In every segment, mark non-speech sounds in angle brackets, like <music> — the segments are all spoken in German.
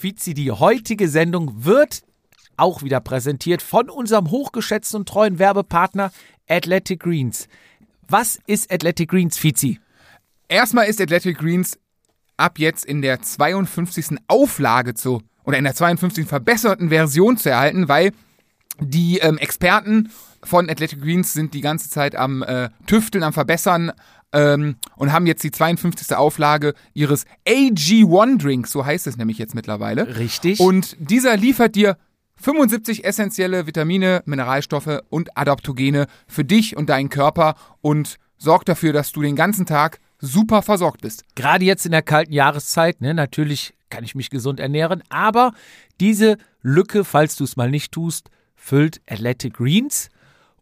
Fizi, die heutige Sendung wird auch wieder präsentiert von unserem hochgeschätzten und treuen Werbepartner Athletic Greens. Was ist Athletic Greens, Fizi? Erstmal ist Athletic Greens ab jetzt in der 52. Auflage zu oder in der 52. verbesserten Version zu erhalten, weil die ähm, Experten von Athletic Greens sind die ganze Zeit am äh, Tüfteln, am Verbessern ähm, und haben jetzt die 52. Auflage ihres AG1 Drinks, so heißt es nämlich jetzt mittlerweile. Richtig. Und dieser liefert dir 75 essentielle Vitamine, Mineralstoffe und Adaptogene für dich und deinen Körper und sorgt dafür, dass du den ganzen Tag super versorgt bist. Gerade jetzt in der kalten Jahreszeit, ne, natürlich kann ich mich gesund ernähren, aber diese Lücke, falls du es mal nicht tust, füllt Athletic Greens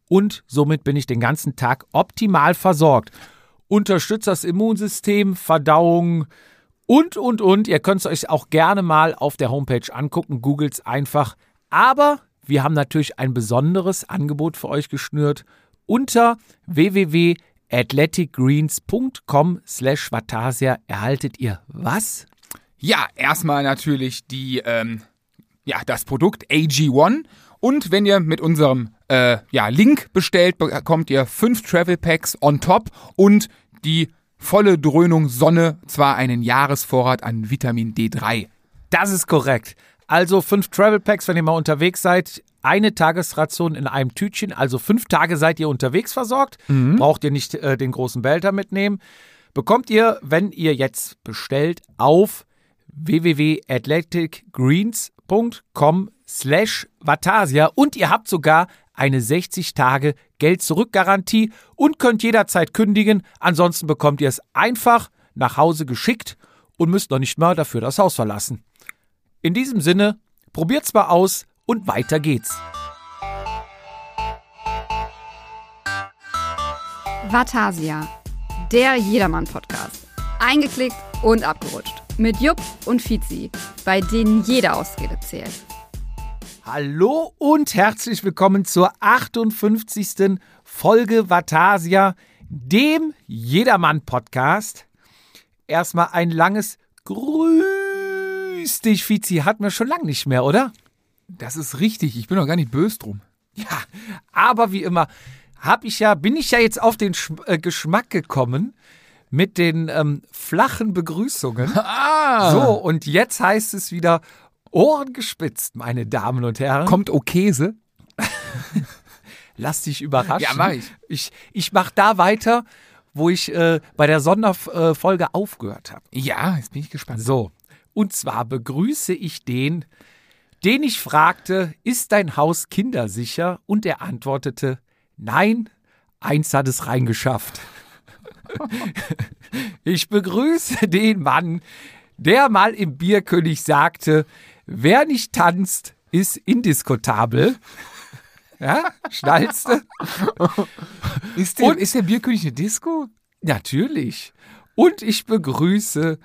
und somit bin ich den ganzen Tag optimal versorgt. Unterstützt das Immunsystem, Verdauung und, und, und. Ihr könnt es euch auch gerne mal auf der Homepage angucken. Googles einfach aber wir haben natürlich ein besonderes Angebot für euch geschnürt. Unter www.athleticgreens.com slash Vatasia erhaltet ihr was? Ja, erstmal natürlich die, ähm, ja, das Produkt AG1. Und wenn ihr mit unserem äh, ja, Link bestellt, bekommt ihr fünf Travel Packs on top und die volle Dröhnung Sonne, zwar einen Jahresvorrat an Vitamin D3. Das ist korrekt. Also fünf Travel Packs, wenn ihr mal unterwegs seid. Eine Tagesration in einem Tütchen, also fünf Tage seid ihr unterwegs versorgt. Mhm. Braucht ihr nicht äh, den großen Behälter mitnehmen. Bekommt ihr, wenn ihr jetzt bestellt, auf www.athleticgreens.com slash Vatasia und ihr habt sogar eine 60 Tage Geld-Zurück-Garantie und könnt jederzeit kündigen. Ansonsten bekommt ihr es einfach nach Hause geschickt und müsst noch nicht mal dafür das Haus verlassen. In diesem Sinne, probiert's mal aus und weiter geht's. Vatasia, der Jedermann-Podcast. Eingeklickt und abgerutscht. Mit Jupp und Fizi, bei denen jede Ausrede zählt. Hallo und herzlich willkommen zur 58. Folge Vatasia, dem Jedermann-Podcast. Erstmal ein langes Grüß dich, Fizi. Hatten wir schon lange nicht mehr, oder? Das ist richtig. Ich bin doch gar nicht böse drum. Ja, aber wie immer hab ich ja, bin ich ja jetzt auf den Sch äh, Geschmack gekommen mit den ähm, flachen Begrüßungen. <laughs> Ah. So, und jetzt heißt es wieder Ohren gespitzt, meine Damen und Herren. Kommt Okese? <laughs> Lass dich überraschen. Ja, mach ich. Ich, ich mach da weiter, wo ich äh, bei der Sonderfolge aufgehört habe. Ja, jetzt bin ich gespannt. So, und zwar begrüße ich den, den ich fragte, ist dein Haus kindersicher? Und er antwortete, nein, eins hat es reingeschafft. <laughs> ich begrüße den Mann, der mal im Bierkönig sagte, wer nicht tanzt, ist indiskutabel. Ja, schnallst du? Ist der, Und, ist der Bierkönig eine Disco? Natürlich. Und ich begrüße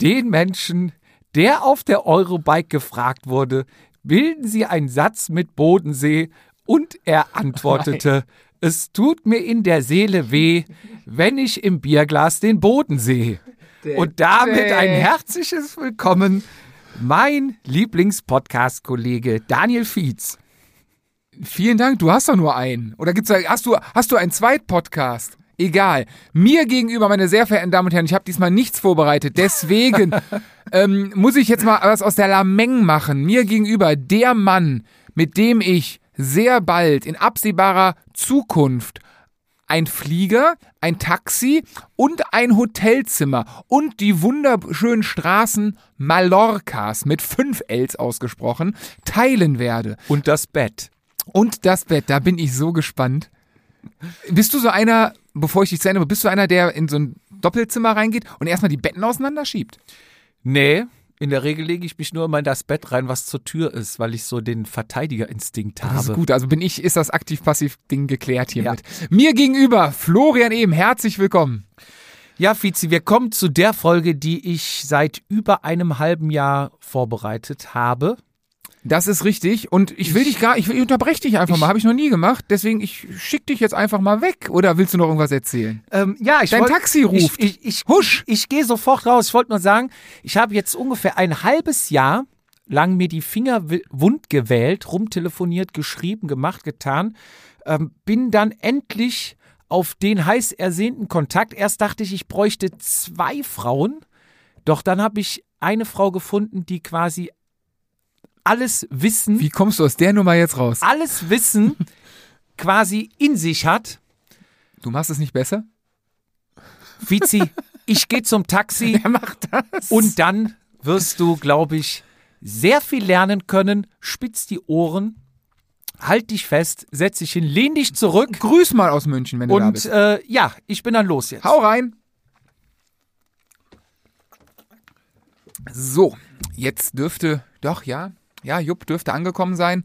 den Menschen, der auf der Eurobike gefragt wurde, bilden Sie einen Satz mit Bodensee? Und er antwortete, es tut mir in der Seele weh, wenn ich im Bierglas den Boden sehe. Und damit ein herzliches Willkommen, mein Lieblingspodcast-Kollege Daniel Fietz. Vielen Dank, du hast doch nur einen. Oder gibt's da, hast du, hast du einen Zweitpodcast? Egal. Mir gegenüber, meine sehr verehrten Damen und Herren, ich habe diesmal nichts vorbereitet. Deswegen <laughs> ähm, muss ich jetzt mal was aus der Lameng machen. Mir gegenüber der Mann, mit dem ich sehr bald in absehbarer Zukunft ein Flieger, ein Taxi und ein Hotelzimmer und die wunderschönen Straßen Mallorcas mit fünf Ls ausgesprochen teilen werde. Und das Bett. Und das Bett, da bin ich so gespannt. Bist du so einer, bevor ich dich zu Ende, bist du einer, der in so ein Doppelzimmer reingeht und erstmal die Betten auseinanderschiebt? Nee, in der Regel lege ich mich nur immer in das Bett rein, was zur Tür ist, weil ich so den Verteidigerinstinkt habe. Das ist gut, also bin ich, ist das aktiv-passiv-Ding geklärt hiermit. Ja. Mir gegenüber, Florian Ehm, herzlich willkommen. Ja, Fizi, wir kommen zu der Folge, die ich seit über einem halben Jahr vorbereitet habe. Das ist richtig. Und ich will ich, dich gar, ich, ich unterbreche dich einfach ich, mal. Habe ich noch nie gemacht. Deswegen, ich schick dich jetzt einfach mal weg. Oder willst du noch irgendwas erzählen? Ähm, ja, ich Dein wollt, Taxi ruft. Ich, ich, ich, Husch. Ich gehe sofort raus. Ich wollte nur sagen, ich habe jetzt ungefähr ein halbes Jahr lang mir die Finger wund gewählt, rumtelefoniert, geschrieben, gemacht, getan. Ähm, bin dann endlich auf den heiß ersehnten Kontakt. Erst dachte ich, ich bräuchte zwei Frauen. Doch dann habe ich eine Frau gefunden, die quasi alles Wissen. Wie kommst du aus der Nummer jetzt raus? Alles Wissen <laughs> quasi in sich hat. Du machst es nicht besser? Vizi, <laughs> ich gehe zum Taxi. Wer macht das? Und dann wirst du, glaube ich, sehr viel lernen können. Spitz die Ohren, halt dich fest, setz dich hin, lehn dich zurück. Grüß mal aus München, wenn du da Und bist. äh, ja, ich bin dann los jetzt. Hau rein. So, jetzt dürfte, doch, ja, ja, Jupp dürfte angekommen sein.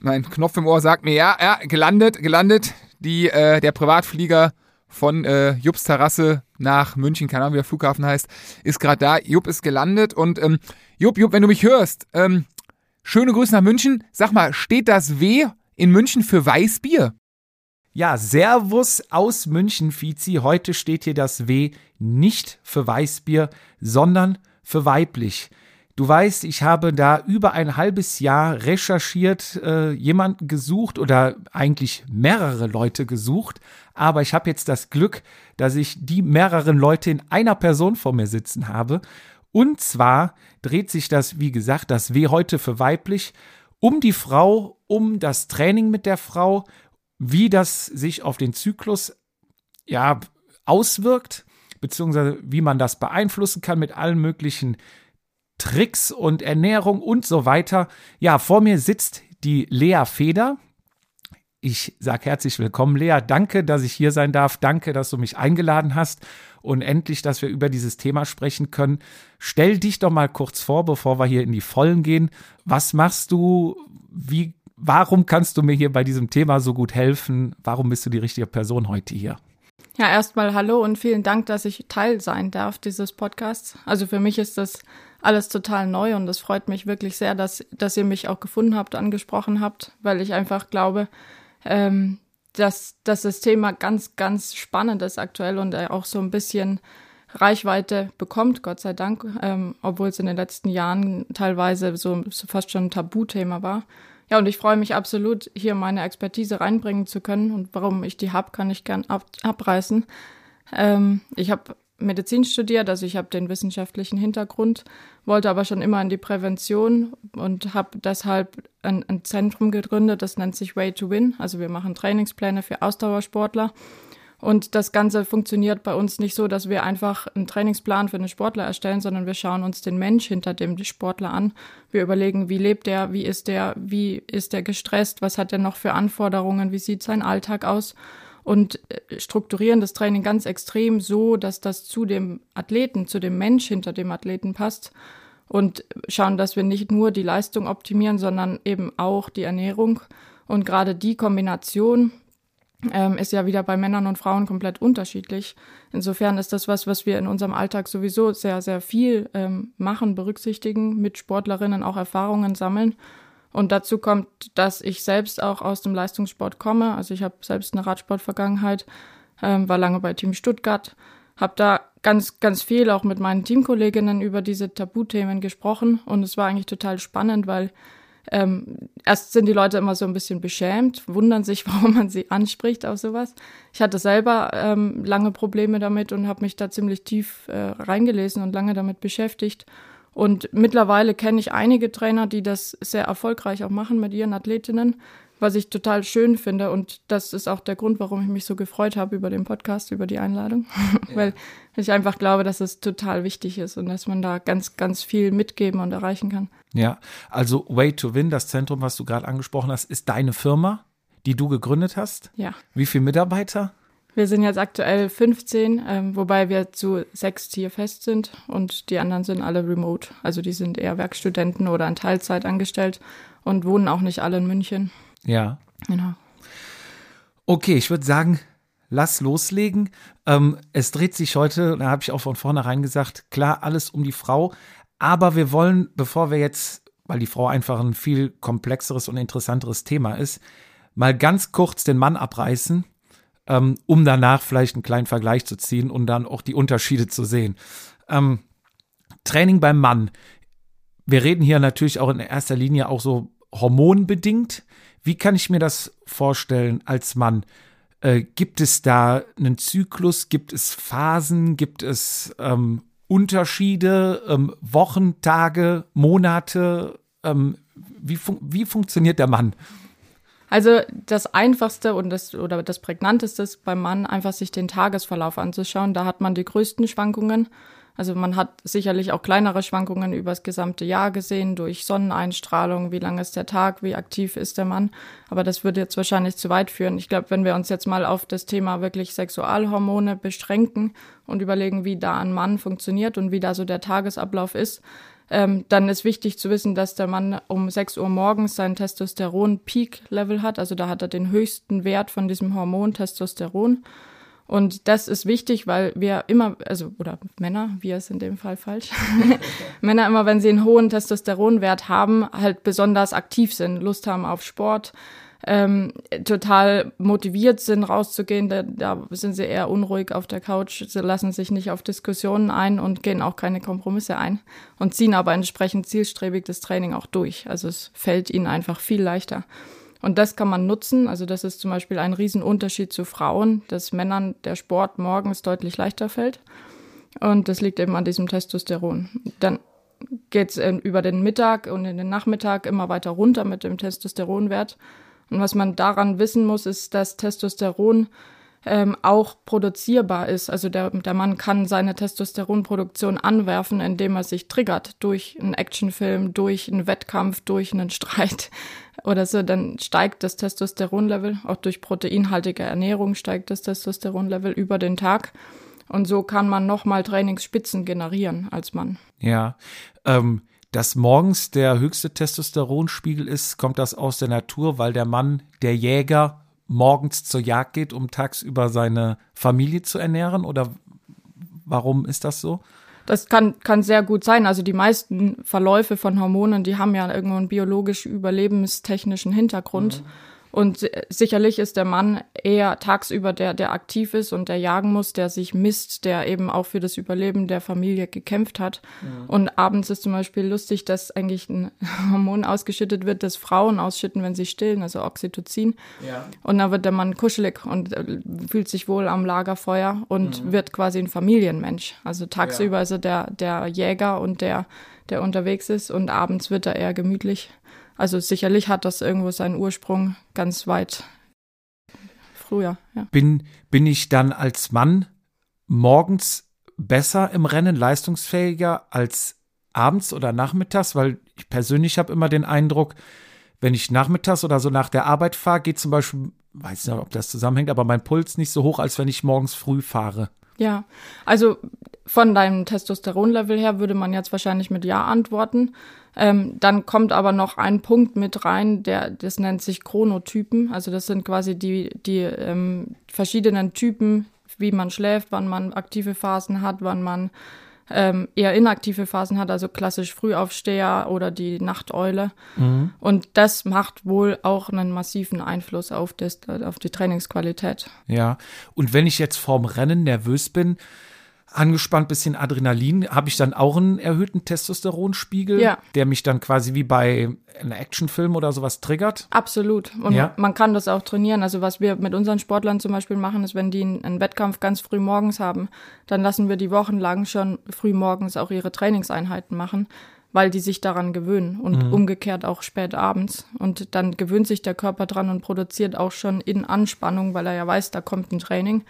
Mein Knopf im Ohr sagt mir, ja, ja, gelandet, gelandet. Die, äh, der Privatflieger von äh, Jupps Terrasse nach München, keine Ahnung, wie der Flughafen heißt, ist gerade da. Jupp ist gelandet und ähm, Jupp, Jupp, wenn du mich hörst, ähm, schöne Grüße nach München. Sag mal, steht das W in München für Weißbier? Ja, Servus aus München, Fizi. Heute steht hier das W nicht für Weißbier, sondern für weiblich. Du weißt, ich habe da über ein halbes Jahr recherchiert, äh, jemanden gesucht oder eigentlich mehrere Leute gesucht, aber ich habe jetzt das Glück, dass ich die mehreren Leute in einer Person vor mir sitzen habe. Und zwar dreht sich das, wie gesagt, das W heute für weiblich um die Frau, um das Training mit der Frau, wie das sich auf den Zyklus ja auswirkt, beziehungsweise wie man das beeinflussen kann mit allen möglichen Tricks und Ernährung und so weiter. Ja, vor mir sitzt die Lea Feder. Ich sage herzlich willkommen, Lea. Danke, dass ich hier sein darf. Danke, dass du mich eingeladen hast und endlich, dass wir über dieses Thema sprechen können. Stell dich doch mal kurz vor, bevor wir hier in die Vollen gehen. Was machst du? Wie, warum kannst du mir hier bei diesem Thema so gut helfen? Warum bist du die richtige Person heute hier? Ja, erstmal hallo und vielen Dank, dass ich Teil sein darf dieses Podcasts. Also für mich ist das alles total neu und es freut mich wirklich sehr, dass, dass ihr mich auch gefunden habt, angesprochen habt, weil ich einfach glaube, ähm, dass, dass das Thema ganz, ganz spannend ist aktuell und auch so ein bisschen Reichweite bekommt, Gott sei Dank, ähm, obwohl es in den letzten Jahren teilweise so, so fast schon ein Tabuthema war. Ja, und ich freue mich absolut, hier meine Expertise reinbringen zu können. Und warum ich die habe, kann ich gern ab, abreißen. Ähm, ich habe Medizin studiert, also ich habe den wissenschaftlichen Hintergrund, wollte aber schon immer in die Prävention und habe deshalb ein, ein, Zentrum gegründet, das nennt sich Way to Win. Also wir machen Trainingspläne für Ausdauersportler. Und das Ganze funktioniert bei uns nicht so, dass wir einfach einen Trainingsplan für einen Sportler erstellen, sondern wir schauen uns den Mensch hinter dem Sportler an. Wir überlegen, wie lebt er, wie ist der, wie ist er gestresst, was hat er noch für Anforderungen, wie sieht sein Alltag aus und äh, strukturieren das Training ganz extrem so, dass das zu dem Athleten, zu dem Mensch hinter dem Athleten passt und schauen, dass wir nicht nur die Leistung optimieren, sondern eben auch die Ernährung. Und gerade die Kombination ähm, ist ja wieder bei Männern und Frauen komplett unterschiedlich. Insofern ist das was, was wir in unserem Alltag sowieso sehr, sehr viel ähm, machen, berücksichtigen, mit Sportlerinnen auch Erfahrungen sammeln und dazu kommt, dass ich selbst auch aus dem Leistungssport komme. Also ich habe selbst eine Radsportvergangenheit, ähm, war lange bei Team Stuttgart, habe da ganz, ganz viel auch mit meinen Teamkolleginnen über diese Tabuthemen gesprochen und es war eigentlich total spannend, weil ähm, erst sind die Leute immer so ein bisschen beschämt, wundern sich, <laughs> warum man sie anspricht auf sowas. Ich hatte selber ähm, lange Probleme damit und habe mich da ziemlich tief äh, reingelesen und lange damit beschäftigt und mittlerweile kenne ich einige Trainer, die das sehr erfolgreich auch machen mit ihren Athletinnen, was ich total schön finde. Und das ist auch der Grund, warum ich mich so gefreut habe über den Podcast, über die Einladung. <laughs> Ja. Weil ich einfach glaube, dass es total wichtig ist und dass man da ganz, ganz viel mitgeben und erreichen kann. Ja, also Way to Win, das Zentrum, was du gerade angesprochen hast, ist deine Firma, die du gegründet hast. Ja. Wie viele Mitarbeiter? Wir sind jetzt aktuell 15, ähm, wobei wir zu sechs hier fest sind und die anderen sind alle remote. Also die sind eher Werkstudenten oder in Teilzeit angestellt und wohnen auch nicht alle in München. Ja. Genau. Okay, ich würde sagen, lass loslegen. Ähm, es dreht sich heute, da habe ich auch von vornherein gesagt, klar, alles um die Frau. Aber wir wollen, bevor wir jetzt, weil die Frau einfach ein viel komplexeres und interessanteres Thema ist, mal ganz kurz den Mann abreißen ähm, um danach vielleicht einen kleinen Vergleich zu ziehen und dann auch die Unterschiede zu sehen. Ähm, Training beim Mann. wir reden hier natürlich auch in erster Linie auch so hormonbedingt. Wie kann ich mir das vorstellen als Mann? Äh, gibt es da einen Zyklus? Gibt es Phasen? Gibt es ähm, Unterschiede? Ähm, Wochen, Tage, Monate? Ähm, wie, fun wie funktioniert der Mann? Also das Einfachste und das oder das Prägnanteste ist beim Mann einfach sich den Tagesverlauf anzuschauen. Da hat man die größten Schwankungen. Also man hat sicherlich auch kleinere Schwankungen über das gesamte Jahr gesehen, durch Sonneneinstrahlung, wie lang ist der Tag, wie aktiv ist der Mann. Aber das würde jetzt wahrscheinlich zu weit führen. Ich glaube, wenn wir uns jetzt mal auf das Thema wirklich Sexualhormone beschränken und überlegen, wie da ein Mann funktioniert und wie da so der Tagesablauf ist, ähm, dann ist wichtig zu wissen, dass der Mann um 6 Uhr morgens seinen Testosteron-Peak-Level hat. Also da hat er den höchsten Wert von diesem Hormon Testosteron. Und das ist wichtig, weil wir immer, also, oder Männer, wir ist in dem Fall falsch, <laughs> Männer immer, wenn sie einen hohen Testosteronwert haben, halt besonders aktiv sind, Lust haben auf Sport, ähm, total motiviert sind, rauszugehen. Da, da sind sie eher unruhig auf der Couch, sie lassen sich nicht auf Diskussionen ein und gehen auch keine Kompromisse ein und ziehen aber entsprechend zielstrebig das Training auch durch. Also es fällt ihnen einfach viel leichter. Und das kann man nutzen. Also das ist zum Beispiel ein Riesenunterschied zu Frauen, dass Männern der Sport morgens deutlich leichter fällt. Und das liegt eben an diesem Testosteron. Dann geht es über den Mittag und in den Nachmittag immer weiter runter mit dem Testosteronwert. Und was man daran wissen muss, ist, dass Testosteron ähm, auch produzierbar ist. Also der, der Mann kann seine Testosteronproduktion anwerfen, indem er sich triggert durch einen Actionfilm, durch einen Wettkampf, durch einen Streit <laughs> oder so. Dann steigt das Testosteronlevel, auch durch proteinhaltige Ernährung steigt das Testosteronlevel über den Tag. Und so kann man nochmal Trainingsspitzen generieren als Mann. Ja, ähm, dass morgens der höchste Testosteronspiegel ist, kommt das aus der Natur, weil der Mann, der Jäger, morgens zur Jagd geht, um tagsüber seine Familie zu ernähren? Oder warum ist das so? Das kann, kann sehr gut sein. Also die meisten Verläufe von Hormonen, die haben ja irgendwo einen biologisch überlebenstechnischen Hintergrund. Mhm. Und sicherlich ist der Mann eher tagsüber der, der aktiv ist und der jagen muss, der sich misst, der eben auch für das Überleben der Familie gekämpft hat. Ja. Und abends ist zum Beispiel lustig, dass eigentlich ein <laughs> Hormon ausgeschüttet wird, das Frauen ausschütten, wenn sie stillen, also Oxytocin. Ja. Und da wird der Mann kuschelig und äh, fühlt sich wohl am Lagerfeuer und mhm. wird quasi ein Familienmensch. Also tagsüber ja. ist er der, der Jäger und der, der unterwegs ist und abends wird er eher gemütlich. Also sicherlich hat das irgendwo seinen Ursprung ganz weit früher. Ja. Bin, bin ich dann als Mann morgens besser im Rennen, leistungsfähiger als abends oder nachmittags? Weil ich persönlich habe immer den Eindruck, wenn ich nachmittags oder so nach der Arbeit fahre, geht zum Beispiel, weiß nicht, ob das zusammenhängt, aber mein Puls nicht so hoch, als wenn ich morgens früh fahre. Ja, also von deinem Testosteronlevel her würde man jetzt wahrscheinlich mit Ja antworten. Ähm, dann kommt aber noch ein Punkt mit rein, der das nennt sich Chronotypen. Also das sind quasi die, die ähm, verschiedenen Typen, wie man schläft, wann man aktive Phasen hat, wann man ähm, eher inaktive Phasen hat, also klassisch Frühaufsteher oder die Nachteule. Mhm. Und das macht wohl auch einen massiven Einfluss auf, das, auf die Trainingsqualität. Ja, und wenn ich jetzt vorm Rennen nervös bin, angespannt, bisschen Adrenalin, habe ich dann auch einen erhöhten Testosteronspiegel, ja. der mich dann quasi wie bei einem Actionfilm oder sowas triggert? Absolut. Und ja. man kann das auch trainieren. Also was wir mit unseren Sportlern zum Beispiel machen, ist, wenn die einen Wettkampf ganz früh morgens haben, dann lassen wir die wochenlang schon früh morgens auch ihre Trainingseinheiten machen weil die sich daran gewöhnen und mhm. umgekehrt auch spät abends. Und dann gewöhnt sich der Körper dran und produziert auch schon in Anspannung, weil er ja weiß, da kommt ein Training,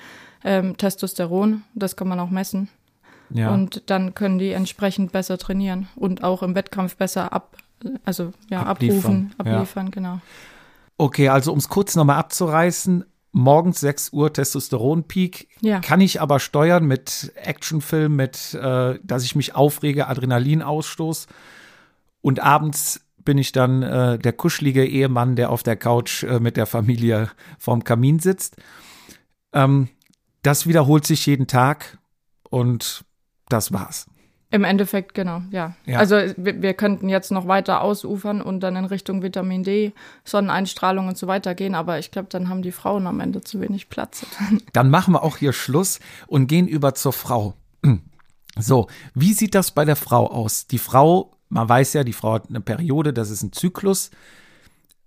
ähm, Testosteron, das kann man auch messen. Ja. Und dann können die entsprechend besser trainieren und auch im Wettkampf besser ab, also ja, abliefern, abrufen, abliefern, ja. genau. Okay, also um es kurz nochmal abzureißen, morgens 6 Uhr Testosteronpeak. Ja. Kann ich aber steuern mit Actionfilm, mit, äh, dass ich mich aufrege, Adrenalinausstoß. Und abends bin ich dann äh, der kuschelige Ehemann, der auf der Couch äh, mit der Familie vorm Kamin sitzt. Ähm, das wiederholt sich jeden Tag und das war's. Im Endeffekt, genau, ja. ja. Also wir, wir, könnten jetzt noch weiter ausufern und dann in Richtung Vitamin D, Sonneneinstrahlung und so weiter gehen, aber ich glaube, dann haben die Frauen am Ende zu wenig Platz. <laughs> Dann machen wir auch hier Schluss und gehen über zur Frau. <clears throat> So, wie sieht das bei der Frau aus? Die Frau man weiß ja, die Frau hat eine Periode, das ist ein Zyklus.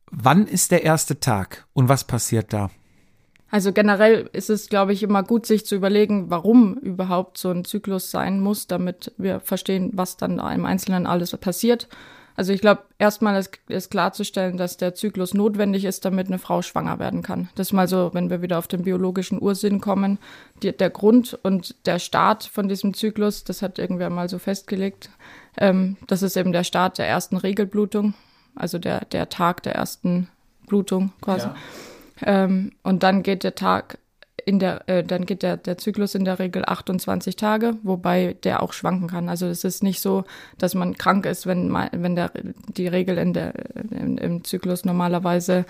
Wann ist der erste Tag und was passiert da? Also generell ist es, glaube ich, immer gut, sich zu überlegen, warum überhaupt so ein Zyklus sein muss, damit wir verstehen, was dann da im Einzelnen alles passiert. Also ich glaube, erstmal ist, ist klarzustellen, dass der Zyklus notwendig ist, damit eine Frau schwanger werden kann. Das ist mal so, wenn wir wieder auf den biologischen Ursinn kommen, die, der Grund und der Start von diesem Zyklus, das hat irgendwer mal so festgelegt, ähm, das ist eben der Start der ersten Regelblutung, also der, der Tag der ersten Blutung quasi. Ja. Ähm, und dann geht der Tag in der, äh, dann geht der, der Zyklus in der Regel 28 Tage, wobei der auch schwanken kann. Also es ist nicht so, dass man krank ist, wenn, wenn der, die Regel in der, im, im Zyklus normalerweise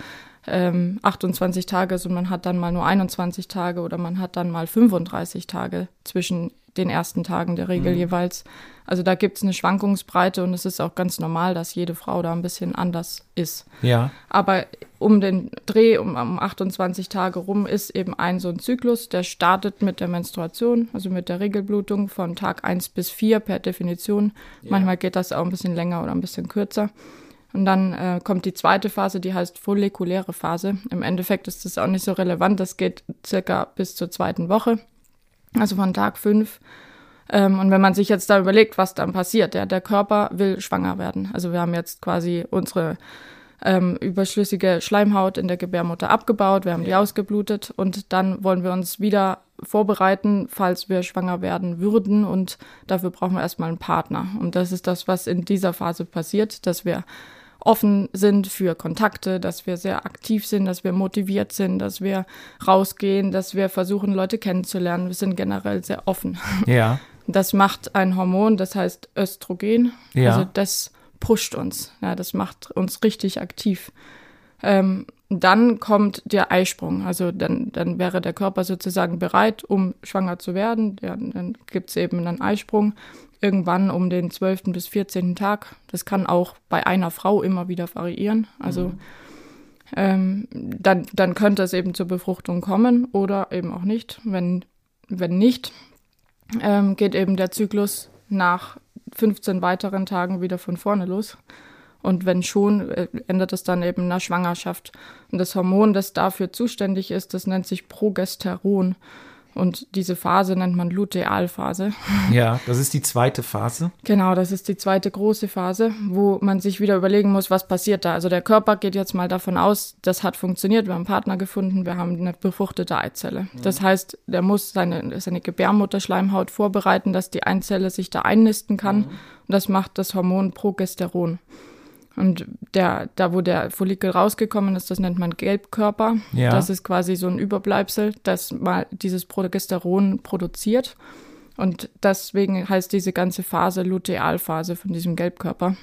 ähm, 28 Tage ist und man hat dann mal nur 21 Tage oder man hat dann mal 35 Tage zwischen den ersten Tagen der Regel mhm. jeweils. Also da gibt es eine Schwankungsbreite und es ist auch ganz normal, dass jede Frau da ein bisschen anders ist. Ja. Aber um den Dreh, um, um 28 Tage rum, ist eben ein so ein Zyklus, der startet mit der Menstruation, also mit der Regelblutung von Tag 1 bis 4 per Definition. Ja. Manchmal geht das auch ein bisschen länger oder ein bisschen kürzer. Und dann äh, kommt die zweite Phase, die heißt follikuläre Phase. Im Endeffekt ist das auch nicht so relevant. Das geht circa bis zur zweiten Woche also von Tag fünf. Ähm, und wenn man sich jetzt da überlegt, was dann passiert, ja, der Körper will schwanger werden. Also wir haben jetzt quasi unsere ähm, überschlüssige Schleimhaut in der Gebärmutter abgebaut, wir haben die ausgeblutet und dann wollen wir uns wieder vorbereiten, falls wir schwanger werden würden und dafür brauchen wir erstmal einen Partner. Und das ist das, was in dieser Phase passiert, dass wir offen sind für Kontakte, dass wir sehr aktiv sind, dass wir motiviert sind, dass wir rausgehen, dass wir versuchen, Leute kennenzulernen. Wir sind generell sehr offen. <laughs> Ja. Das macht ein Hormon, das heißt Östrogen. Ja. Also das pusht uns. Ja, das macht uns richtig aktiv. Ähm, dann kommt der Eisprung. Also dann, dann wäre der Körper sozusagen bereit, um schwanger zu werden. Ja, dann gibt es eben einen Eisprung irgendwann um den 12. bis 14. Tag. Das kann auch bei einer Frau immer wieder variieren. Also mhm. ähm, dann, dann könnte es eben zur Befruchtung kommen oder eben auch nicht. Wenn, wenn nicht, ähm, geht eben der Zyklus nach 15 weiteren Tagen wieder von vorne los. Und wenn schon, äh, ändert es dann eben in der Schwangerschaft. Und das Hormon, das dafür zuständig ist, das nennt sich Progesteron. Und diese Phase nennt man Lutealphase. <laughs> Ja, das ist die zweite Phase. Genau, das ist die zweite große Phase, wo man sich wieder überlegen muss, was passiert da. Also der Körper geht jetzt mal davon aus, das hat funktioniert, wir haben einen Partner gefunden, wir haben eine befruchtete Eizelle. Mhm. Das heißt, der muss seine, seine Gebärmutterschleimhaut vorbereiten, dass die Eizelle sich da einnisten kann. Mhm. Und das macht das Hormon Progesteron. Und der, da wo der Follikel rausgekommen ist, das nennt man Gelbkörper. Ja. Das ist quasi so ein Überbleibsel, das mal dieses Progesteron produziert. Und deswegen heißt diese ganze Phase Lutealphase von diesem Gelbkörper.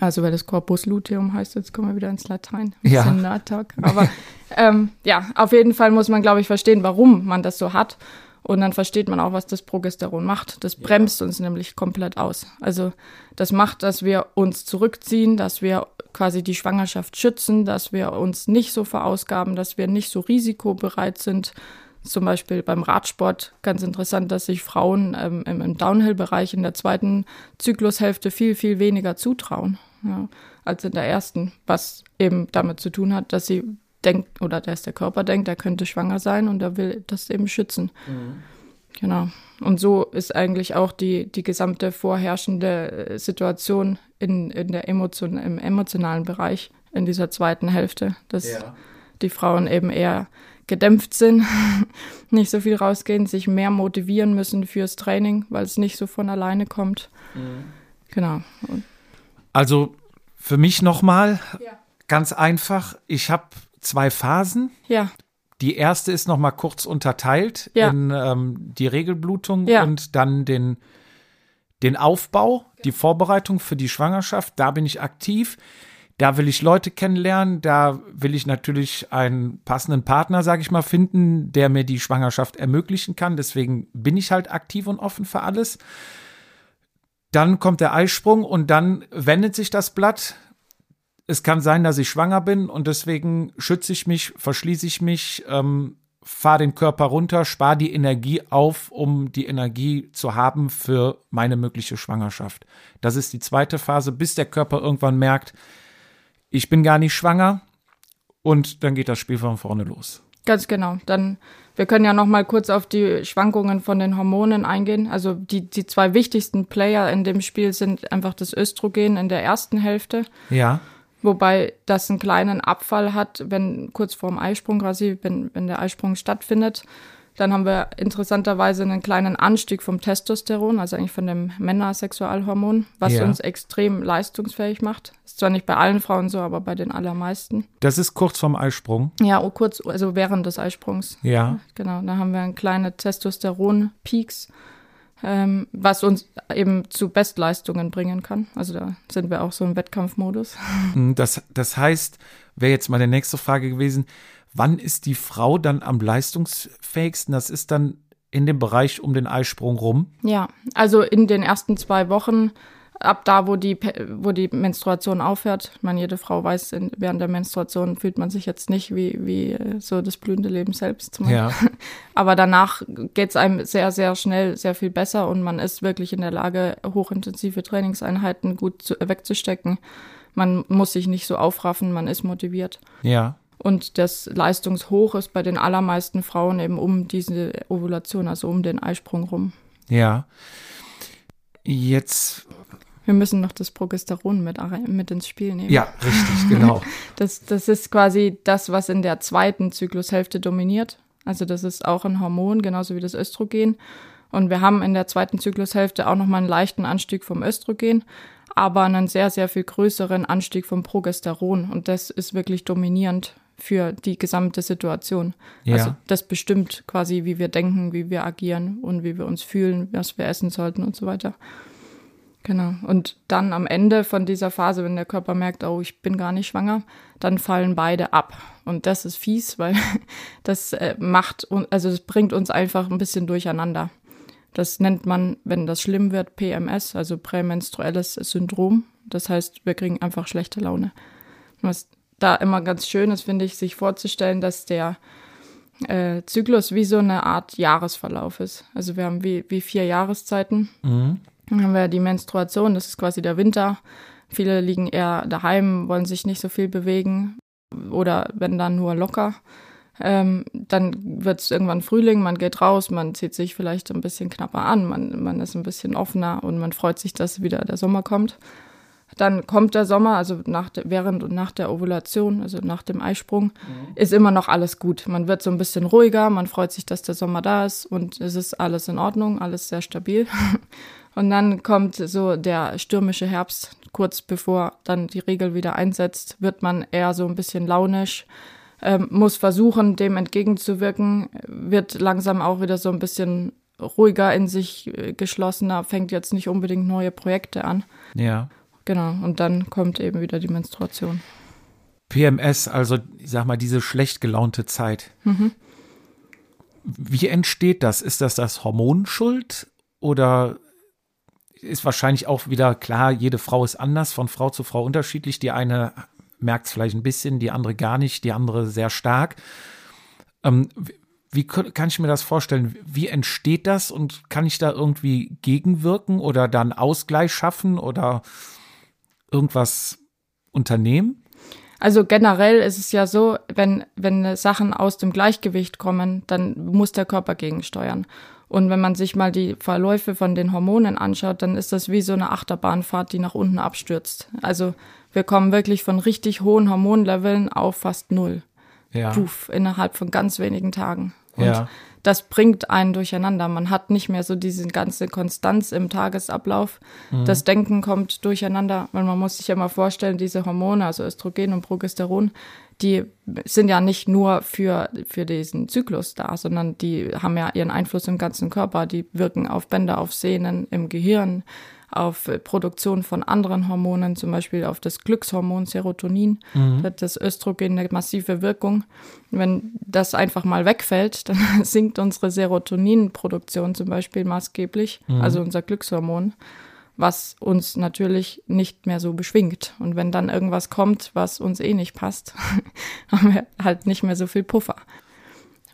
Also weil das Corpus luteum heißt, jetzt kommen wir wieder ins Latein. Ein ja. Nerd-Talk. Aber ähm, ja, auf jeden Fall muss man, glaube ich, verstehen, warum man das so hat. Und dann versteht man auch, was das Progesteron macht. Das bremst ja. uns nämlich komplett aus. Also das macht, dass wir uns zurückziehen, dass wir quasi die Schwangerschaft schützen, dass wir uns nicht so verausgaben, dass wir nicht so risikobereit sind. Zum Beispiel beim Radsport ganz interessant, dass sich Frauen ähm, im, Downhill-Bereich in der zweiten Zyklushälfte viel, viel weniger zutrauen ja, als in der ersten, was eben damit zu tun hat, dass sie denkt oder dass der Körper denkt, er könnte schwanger sein und er will das eben schützen. Mhm. Genau. Und so ist eigentlich auch die, die gesamte vorherrschende äh, Situation in, in der Emotion, im emotionalen Bereich in dieser zweiten Hälfte, dass ja. die Frauen eben eher gedämpft sind, <laughs> nicht so viel rausgehen, sich mehr motivieren müssen fürs Training, weil es nicht so von alleine kommt. Mhm. Genau. Und also für mich nochmal ja. ganz einfach, ich habe zwei Phasen. Ja. Die erste ist noch mal kurz unterteilt ja. in ähm, die Regelblutung ja. und dann den, den Aufbau, die Vorbereitung für die Schwangerschaft. Da bin ich aktiv. Da will ich Leute kennenlernen. Da will ich natürlich einen passenden Partner, sage ich mal, finden, der mir die Schwangerschaft ermöglichen kann. Deswegen bin ich halt aktiv und offen für alles. Dann kommt der Eisprung und dann wendet sich das Blatt es kann sein, dass ich schwanger bin und deswegen schütze ich mich, verschließe ich mich, ähm, fahr den Körper runter, spar die Energie auf, um die Energie zu haben für meine mögliche Schwangerschaft. Das ist die zweite Phase, bis der Körper irgendwann merkt, ich bin gar nicht schwanger und dann geht das Spiel von vorne los. Ganz genau. Dann, wir können ja noch mal kurz auf die Schwankungen von den Hormonen eingehen. Also die, die zwei wichtigsten Player in dem Spiel sind einfach das Östrogen in der ersten Hälfte. Ja. Wobei das einen kleinen Abfall hat, wenn kurz vorm Eisprung quasi, wenn, wenn der Eisprung stattfindet. Dann haben wir interessanterweise einen kleinen Anstieg vom Testosteron, also eigentlich von dem Männersexualhormon, was Ja. uns extrem leistungsfähig macht. Ist zwar nicht bei allen Frauen so, aber bei den allermeisten. Das ist kurz vorm Eisprung. Ja, oh, kurz, also während des Eisprungs. Ja. Genau, da haben wir einen kleinen Testosteron-Peaks, ähm, was uns eben zu Bestleistungen bringen kann. Also da sind wir auch so im Wettkampfmodus. <laughs> Hm, Das, das heißt, wäre jetzt meine nächste Frage gewesen, wann ist die Frau dann am leistungsfähigsten? Das ist dann in dem Bereich um den Eisprung rum. Ja, also in den ersten zwei Wochen, ab da, wo die, wo die Menstruation aufhört. Ich meine, jede Frau weiß, während der Menstruation fühlt man sich jetzt nicht wie, wie äh, so das blühende Leben selbst. Ja. <laughs> Aber danach geht es einem sehr, sehr schnell sehr viel besser und man ist wirklich in der Lage, hochintensive Trainingseinheiten gut zu, wegzustecken. Man muss sich nicht so aufraffen, man ist motiviert. Ja. Und das Leistungshoch ist bei den allermeisten Frauen eben um diese Ovulation, also um den Eisprung rum. Ja. Jetzt, Wir müssen noch das Progesteron mit, mit ins Spiel nehmen. ja, richtig, genau. <laughs> Das, das ist quasi das, was in der zweiten Zyklushälfte dominiert. Also das ist auch ein Hormon, genauso wie das Östrogen. Und wir haben in der zweiten Zyklushälfte auch nochmal einen leichten Anstieg vom Östrogen, aber einen sehr, sehr viel größeren Anstieg vom Progesteron. Und das ist wirklich dominierend für die gesamte Situation. Ja. Also das bestimmt quasi, wie wir denken, wie wir agieren und wie wir uns fühlen, was wir essen sollten und so weiter. Genau. Und dann am Ende von dieser Phase, wenn der Körper merkt, oh, ich bin gar nicht schwanger, dann fallen beide ab. Und das ist fies, weil <laughs> das äh, macht, also das bringt uns einfach ein bisschen durcheinander. Das nennt man, wenn das schlimm wird, PMS, also prämenstruelles Syndrom. Das heißt, wir kriegen einfach schlechte Laune. Was da immer ganz schön ist, finde ich, sich vorzustellen, dass der äh, Zyklus wie so eine Art Jahresverlauf ist. Also wir haben wie, wie vier Jahreszeiten. Mhm. Dann haben wir die Menstruation, das ist quasi der Winter. Viele liegen eher daheim, wollen sich nicht so viel bewegen oder wenn dann nur locker. Ähm, dann wird es irgendwann Frühling, man geht raus, man zieht sich vielleicht ein bisschen knapper an, man, man ist ein bisschen offener und man freut sich, dass wieder der Sommer kommt. Dann kommt der Sommer, also nach während und nach der Ovulation, also nach dem Eisprung, ist immer noch alles gut. Man wird so ein bisschen ruhiger, man freut sich, dass der Sommer da ist und es ist alles in Ordnung, alles sehr stabil. <laughs> Und dann kommt so der stürmische Herbst, kurz bevor dann die Regel wieder einsetzt, wird man eher so ein bisschen launisch, ähm, muss versuchen, dem entgegenzuwirken, wird langsam auch wieder so ein bisschen ruhiger in sich äh, geschlossener, fängt jetzt nicht unbedingt neue Projekte an. Ja. Genau, und dann kommt eben wieder die Menstruation. PMS, also ich sag mal, diese schlecht gelaunte Zeit. Wie entsteht das? Ist das das Hormon schuld oder ist wahrscheinlich auch wieder klar, jede Frau ist anders, von Frau zu Frau unterschiedlich. Die eine merkt es vielleicht ein bisschen, die andere gar nicht, die andere sehr stark. Ähm, wie kann ich mir das vorstellen? Wie entsteht das und kann ich da irgendwie gegenwirken oder dann Ausgleich schaffen oder irgendwas unternehmen? Also generell ist es ja so, wenn, wenn Sachen aus dem Gleichgewicht kommen, dann muss der Körper gegensteuern. Und wenn man sich mal die Verläufe von den Hormonen anschaut, dann ist das wie so eine Achterbahnfahrt, die nach unten abstürzt. Also wir kommen wirklich von richtig hohen Hormonleveln auf fast null. Ja. Puff, innerhalb von ganz wenigen Tagen. Und Ja. Das bringt einen durcheinander. Man hat nicht mehr so diese ganze Konstanz im Tagesablauf. Das Denken kommt durcheinander, weil man muss sich ja mal vorstellen, diese Hormone, also Östrogen und Progesteron, die sind ja nicht nur für, für diesen Zyklus da, sondern die haben ja ihren Einfluss im ganzen Körper. Die wirken auf Bänder, auf Sehnen, im Gehirn, auf äh, Produktion von anderen Hormonen, zum Beispiel auf das Glückshormon Serotonin. Da hat das Östrogen eine massive Wirkung. Wenn das einfach mal wegfällt, <laughs> dann sinkt unsere Serotoninproduktion zum Beispiel maßgeblich, also unser Glückshormon, was uns natürlich nicht mehr so beschwingt. Und wenn dann irgendwas kommt, was uns eh nicht passt, <laughs> haben wir halt nicht mehr so viel Puffer.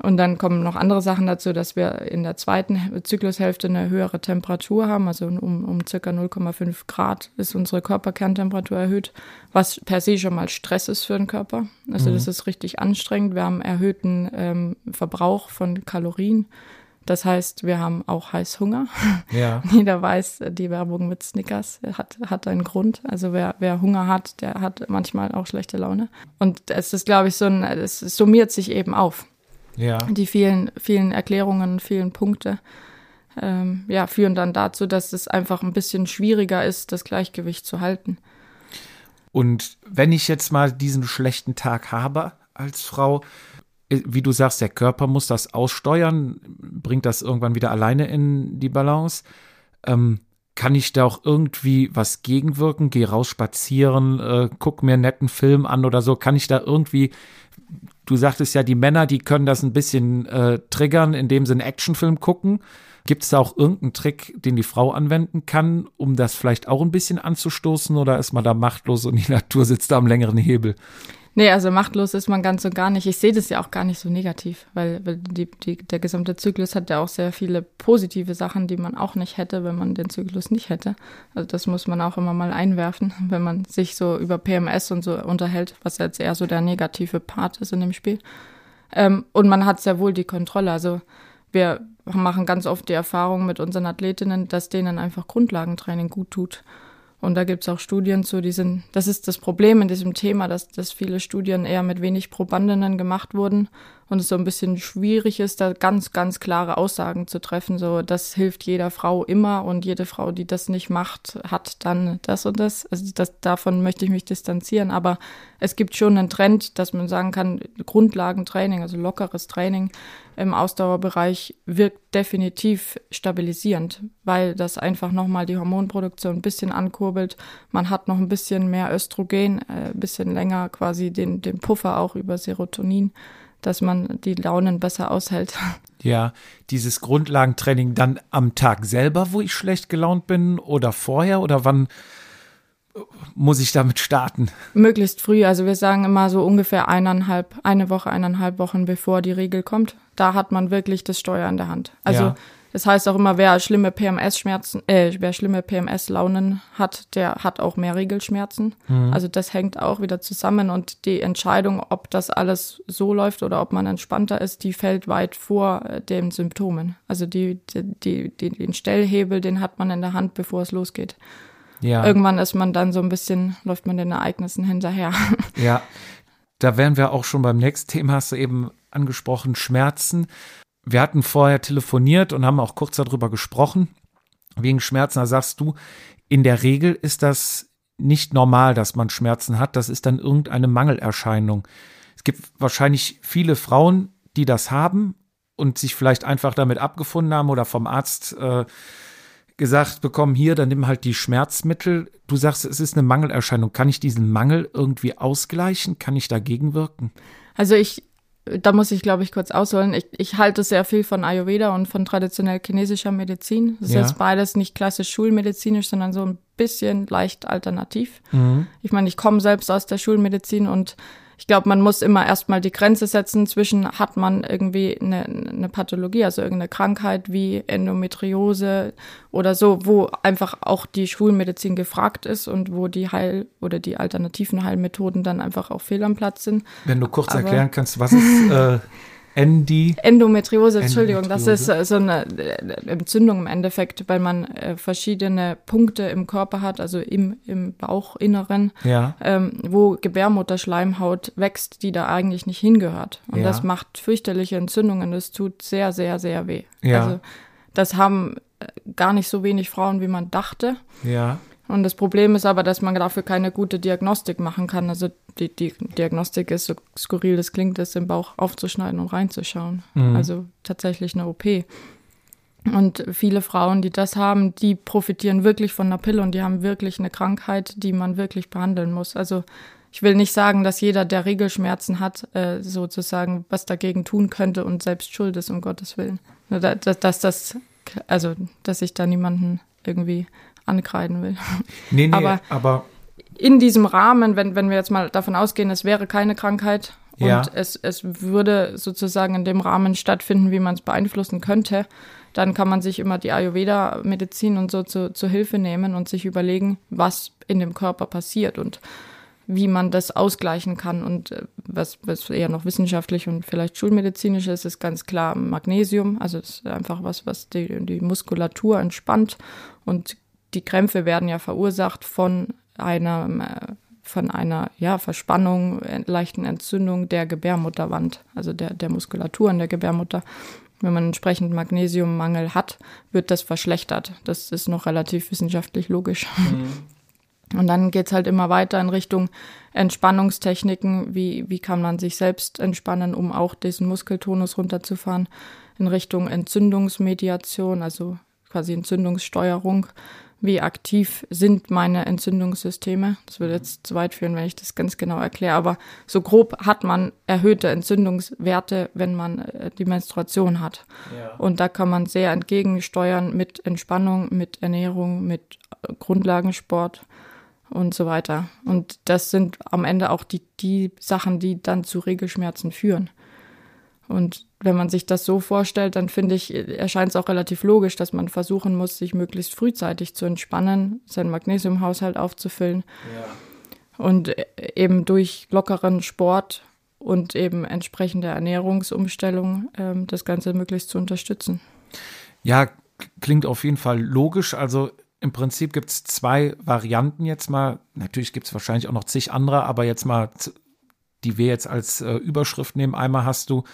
Und dann kommen noch andere Sachen dazu, dass wir in der zweiten Zyklushälfte eine höhere Temperatur haben, also um, um circa 0,5 Grad ist unsere Körperkerntemperatur erhöht, was per se schon mal Stress ist für den Körper. Also mhm. das ist richtig anstrengend. Wir haben erhöhten ähm, Verbrauch von Kalorien. Das heißt, wir haben auch Heißhunger. Ja. <laughs> Jeder weiß, die Werbung mit Snickers hat, hat einen Grund. Also wer, wer Hunger hat, der hat manchmal auch schlechte Laune. Und es ist, glaube ich, so ein, es summiert sich eben auf. Ja. Die vielen, vielen Erklärungen, vielen Punkte, ähm, ja, führen dann dazu, dass es einfach ein bisschen schwieriger ist, das Gleichgewicht zu halten. Und wenn ich jetzt mal diesen schlechten Tag habe als Frau, äh, wie du sagst, der Körper muss das aussteuern, bringt das irgendwann wieder alleine in die Balance. Ähm, kann ich da auch irgendwie was gegenwirken? Geh raus spazieren, äh, guck mir einen netten Film an oder so. Kann ich da irgendwie Du sagtest ja, die Männer, die können das ein bisschen äh, triggern, indem sie einen Actionfilm gucken. Gibt es da auch irgendeinen Trick, den die Frau anwenden kann, um das vielleicht auch ein bisschen anzustoßen oder ist man da machtlos und die Natur sitzt da am längeren Hebel? Nee, also machtlos ist man ganz und gar nicht. Ich sehe das ja auch gar nicht so negativ, weil, weil die, die, der gesamte Zyklus hat ja auch sehr viele positive Sachen, die man auch nicht hätte, wenn man den Zyklus nicht hätte. Also das muss man auch immer mal einwerfen, <laughs> wenn man sich so über PMS und so unterhält, was jetzt eher so der negative Part ist in dem Spiel. Ähm, und man hat sehr wohl die Kontrolle. Also wir machen ganz oft die Erfahrung mit unseren Athletinnen, dass denen einfach Grundlagentraining gut tut. Und da gibt es auch Studien zu, die sind, das ist das Problem in diesem Thema, dass, dass viele Studien eher mit wenig Probandinnen gemacht wurden und es so ein bisschen schwierig ist, da ganz, ganz klare Aussagen zu treffen. So, das hilft jeder Frau immer und jede Frau, die das nicht macht, hat dann das und das. Also das, davon möchte ich mich distanzieren. Aber es gibt schon einen Trend, dass man sagen kann, Grundlagentraining, also lockeres Training im Ausdauerbereich wirkt definitiv stabilisierend, weil das einfach nochmal die Hormonproduktion ein bisschen ankurbelt. Man hat noch ein bisschen mehr Östrogen, äh, ein bisschen länger quasi den, den Puffer auch über Serotonin dass man die Launen besser aushält. <laughs> Ja, dieses Grundlagentraining dann am Tag selber, wo ich schlecht gelaunt bin oder vorher oder wann muss ich damit starten? Möglichst früh. Also wir sagen immer so ungefähr eineinhalb, eine Woche, eineinhalb Wochen bevor die Regel kommt. Da hat man wirklich das Steuer in der Hand. Also ja. Das heißt auch immer, wer schlimme PMS-Schmerzen, äh, wer schlimme PMS-Launen hat, der hat auch mehr Regelschmerzen. Mhm. Also das hängt auch wieder zusammen und die Entscheidung, ob das alles so läuft oder ob man entspannter ist, die fällt weit vor äh, den Symptomen. Also die, die, die, den Stellhebel, den hat man in der Hand, bevor es losgeht. Ja. Irgendwann ist man dann so ein bisschen, läuft man den Ereignissen hinterher. <laughs> Ja, da wären wir auch schon beim nächsten Thema, hast du eben angesprochen, Schmerzen wir hatten vorher telefoniert und haben auch kurz darüber gesprochen, wegen Schmerzen. Da sagst du, in der Regel ist das nicht normal, dass man Schmerzen hat. Das ist dann irgendeine Mangelerscheinung. Es gibt wahrscheinlich viele Frauen, die das haben und sich vielleicht einfach damit abgefunden haben oder vom Arzt äh, gesagt bekommen, hier, dann nimm halt die Schmerzmittel. Du sagst, es ist eine Mangelerscheinung. Kann ich diesen Mangel irgendwie ausgleichen? Kann ich dagegen wirken? Also ich da muss ich, glaube ich, kurz ausholen. Ich, ich halte sehr viel von Ayurveda und von traditionell chinesischer Medizin. Das ja. ist beides nicht klassisch schulmedizinisch, sondern so ein bisschen leicht alternativ. Mhm. Ich meine, ich komme selbst aus der Schulmedizin und ich glaube, man muss immer erstmal die Grenze setzen zwischen, hat man irgendwie eine, eine Pathologie, also irgendeine Krankheit wie Endometriose oder so, wo einfach auch die Schulmedizin gefragt ist und wo die Heil- oder die alternativen Heilmethoden dann einfach auch fehl am Platz sind. Wenn du kurz Aber erklären kannst, was ist äh, <laughs> Endi Endometriose, Entschuldigung, Endometriose. das ist äh, so eine äh, Entzündung im Endeffekt, weil man äh, verschiedene Punkte im Körper hat, also im, im Bauchinneren, ja. ähm, wo Gebärmutterschleimhaut wächst, die da eigentlich nicht hingehört. Und ja. das macht fürchterliche Entzündungen. Das tut sehr, sehr, sehr weh. Ja. Also das haben gar nicht so wenig Frauen, wie man dachte. Ja. Und das Problem ist aber, dass man dafür keine gute Diagnostik machen kann. Also die, die Diagnostik ist, so skurril das klingt, ist den Bauch aufzuschneiden und reinzuschauen. Mhm. Also tatsächlich eine OP. Und viele Frauen, die das haben, die profitieren wirklich von einer Pille und die haben wirklich eine Krankheit, die man wirklich behandeln muss. Also ich will nicht sagen, dass jeder, der Regelschmerzen hat, äh, sozusagen was dagegen tun könnte und selbst schuld ist, um Gottes Willen. Dass, dass das, also, dass ich da niemanden irgendwie ankreiden will. <laughs> Nee, nee, aber, aber in diesem Rahmen, wenn, wenn wir jetzt mal davon ausgehen, es wäre keine Krankheit Und Ja. es, es würde sozusagen in dem Rahmen stattfinden, wie man es beeinflussen könnte. Dann kann man sich immer die Ayurveda-Medizin und so zu, zu Hilfe nehmen und sich überlegen, was in dem Körper passiert und wie man das ausgleichen kann. Und äh, was, was eher noch wissenschaftlich und vielleicht schulmedizinisch ist, ist ganz klar Magnesium. Also es ist einfach was, was die, die Muskulatur entspannt. Und die Krämpfe werden ja verursacht von einer, äh, von einer ja, Verspannung, leichten Entzündung der Gebärmutterwand, also der, der Muskulatur in der Gebärmutter. Wenn man entsprechend Magnesiummangel hat, wird das verschlechtert. Das ist noch relativ wissenschaftlich logisch. Und dann geht's halt immer weiter in Richtung Entspannungstechniken. Wie, wie kann man sich selbst entspannen, um auch diesen Muskeltonus runterzufahren? In Richtung Entzündungsmediation, also quasi Entzündungssteuerung. Wie aktiv sind meine Entzündungssysteme? Das würde jetzt zu weit führen, wenn ich das ganz genau erkläre. Aber so grob hat man erhöhte Entzündungswerte, wenn man äh, die Menstruation hat. Und da kann man sehr entgegensteuern mit Entspannung, mit Ernährung, mit äh, Grundlagensport und so weiter. Und das sind am Ende auch die, die Sachen, die dann zu Regelschmerzen führen. Und wenn man sich das so vorstellt, dann finde ich, erscheint es auch relativ logisch, dass man versuchen muss, sich möglichst frühzeitig zu entspannen, seinen Magnesiumhaushalt aufzufüllen und äh, eben durch lockeren Sport und eben entsprechende Ernährungsumstellung ähm, das Ganze möglichst zu unterstützen. Ja, klingt auf jeden Fall logisch. Also im Prinzip gibt es zwei Varianten jetzt mal. Natürlich gibt es wahrscheinlich auch noch zig andere, aber jetzt mal, die wir jetzt als äh, Überschrift nehmen. Einmal hast du,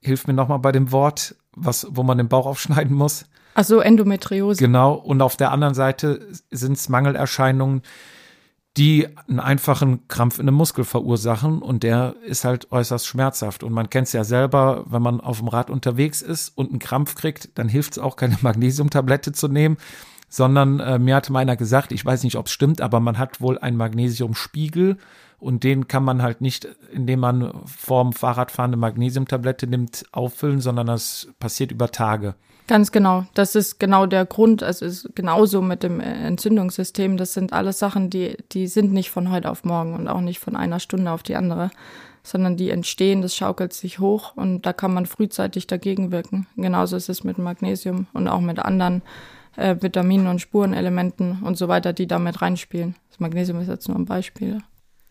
hilf mir nochmal bei dem Wort, was, wo man den Bauch aufschneiden muss. Also Endometriose. Genau. Und auf der anderen Seite sind es Mangelerscheinungen, die einen einfachen Krampf in einem Muskel verursachen und der ist halt äußerst schmerzhaft. Und man kennt es ja selber, wenn man auf dem Rad unterwegs ist und einen Krampf kriegt, dann hilft es auch keine <laughs> Magnesiumtablette zu nehmen, sondern äh, mir hatte mal einer gesagt, ich weiß nicht, ob es stimmt, aber man hat wohl einen Magnesiumspiegel und den kann man halt nicht, indem man vorm Fahrradfahren eine Magnesiumtablette nimmt, auffüllen, sondern das passiert über Tage. Ganz genau. Das ist genau der Grund. Also es ist genauso mit dem äh, Entzündungssystem. Das sind alles Sachen, die, die sind nicht von heute auf morgen und auch nicht von einer Stunde auf die andere, sondern die entstehen, das schaukelt sich hoch und da kann man frühzeitig dagegen wirken. Genauso ist es mit Magnesium und auch mit anderen äh, Vitaminen und Spurenelementen und so weiter, die damit reinspielen. Das Magnesium ist jetzt nur ein Beispiel.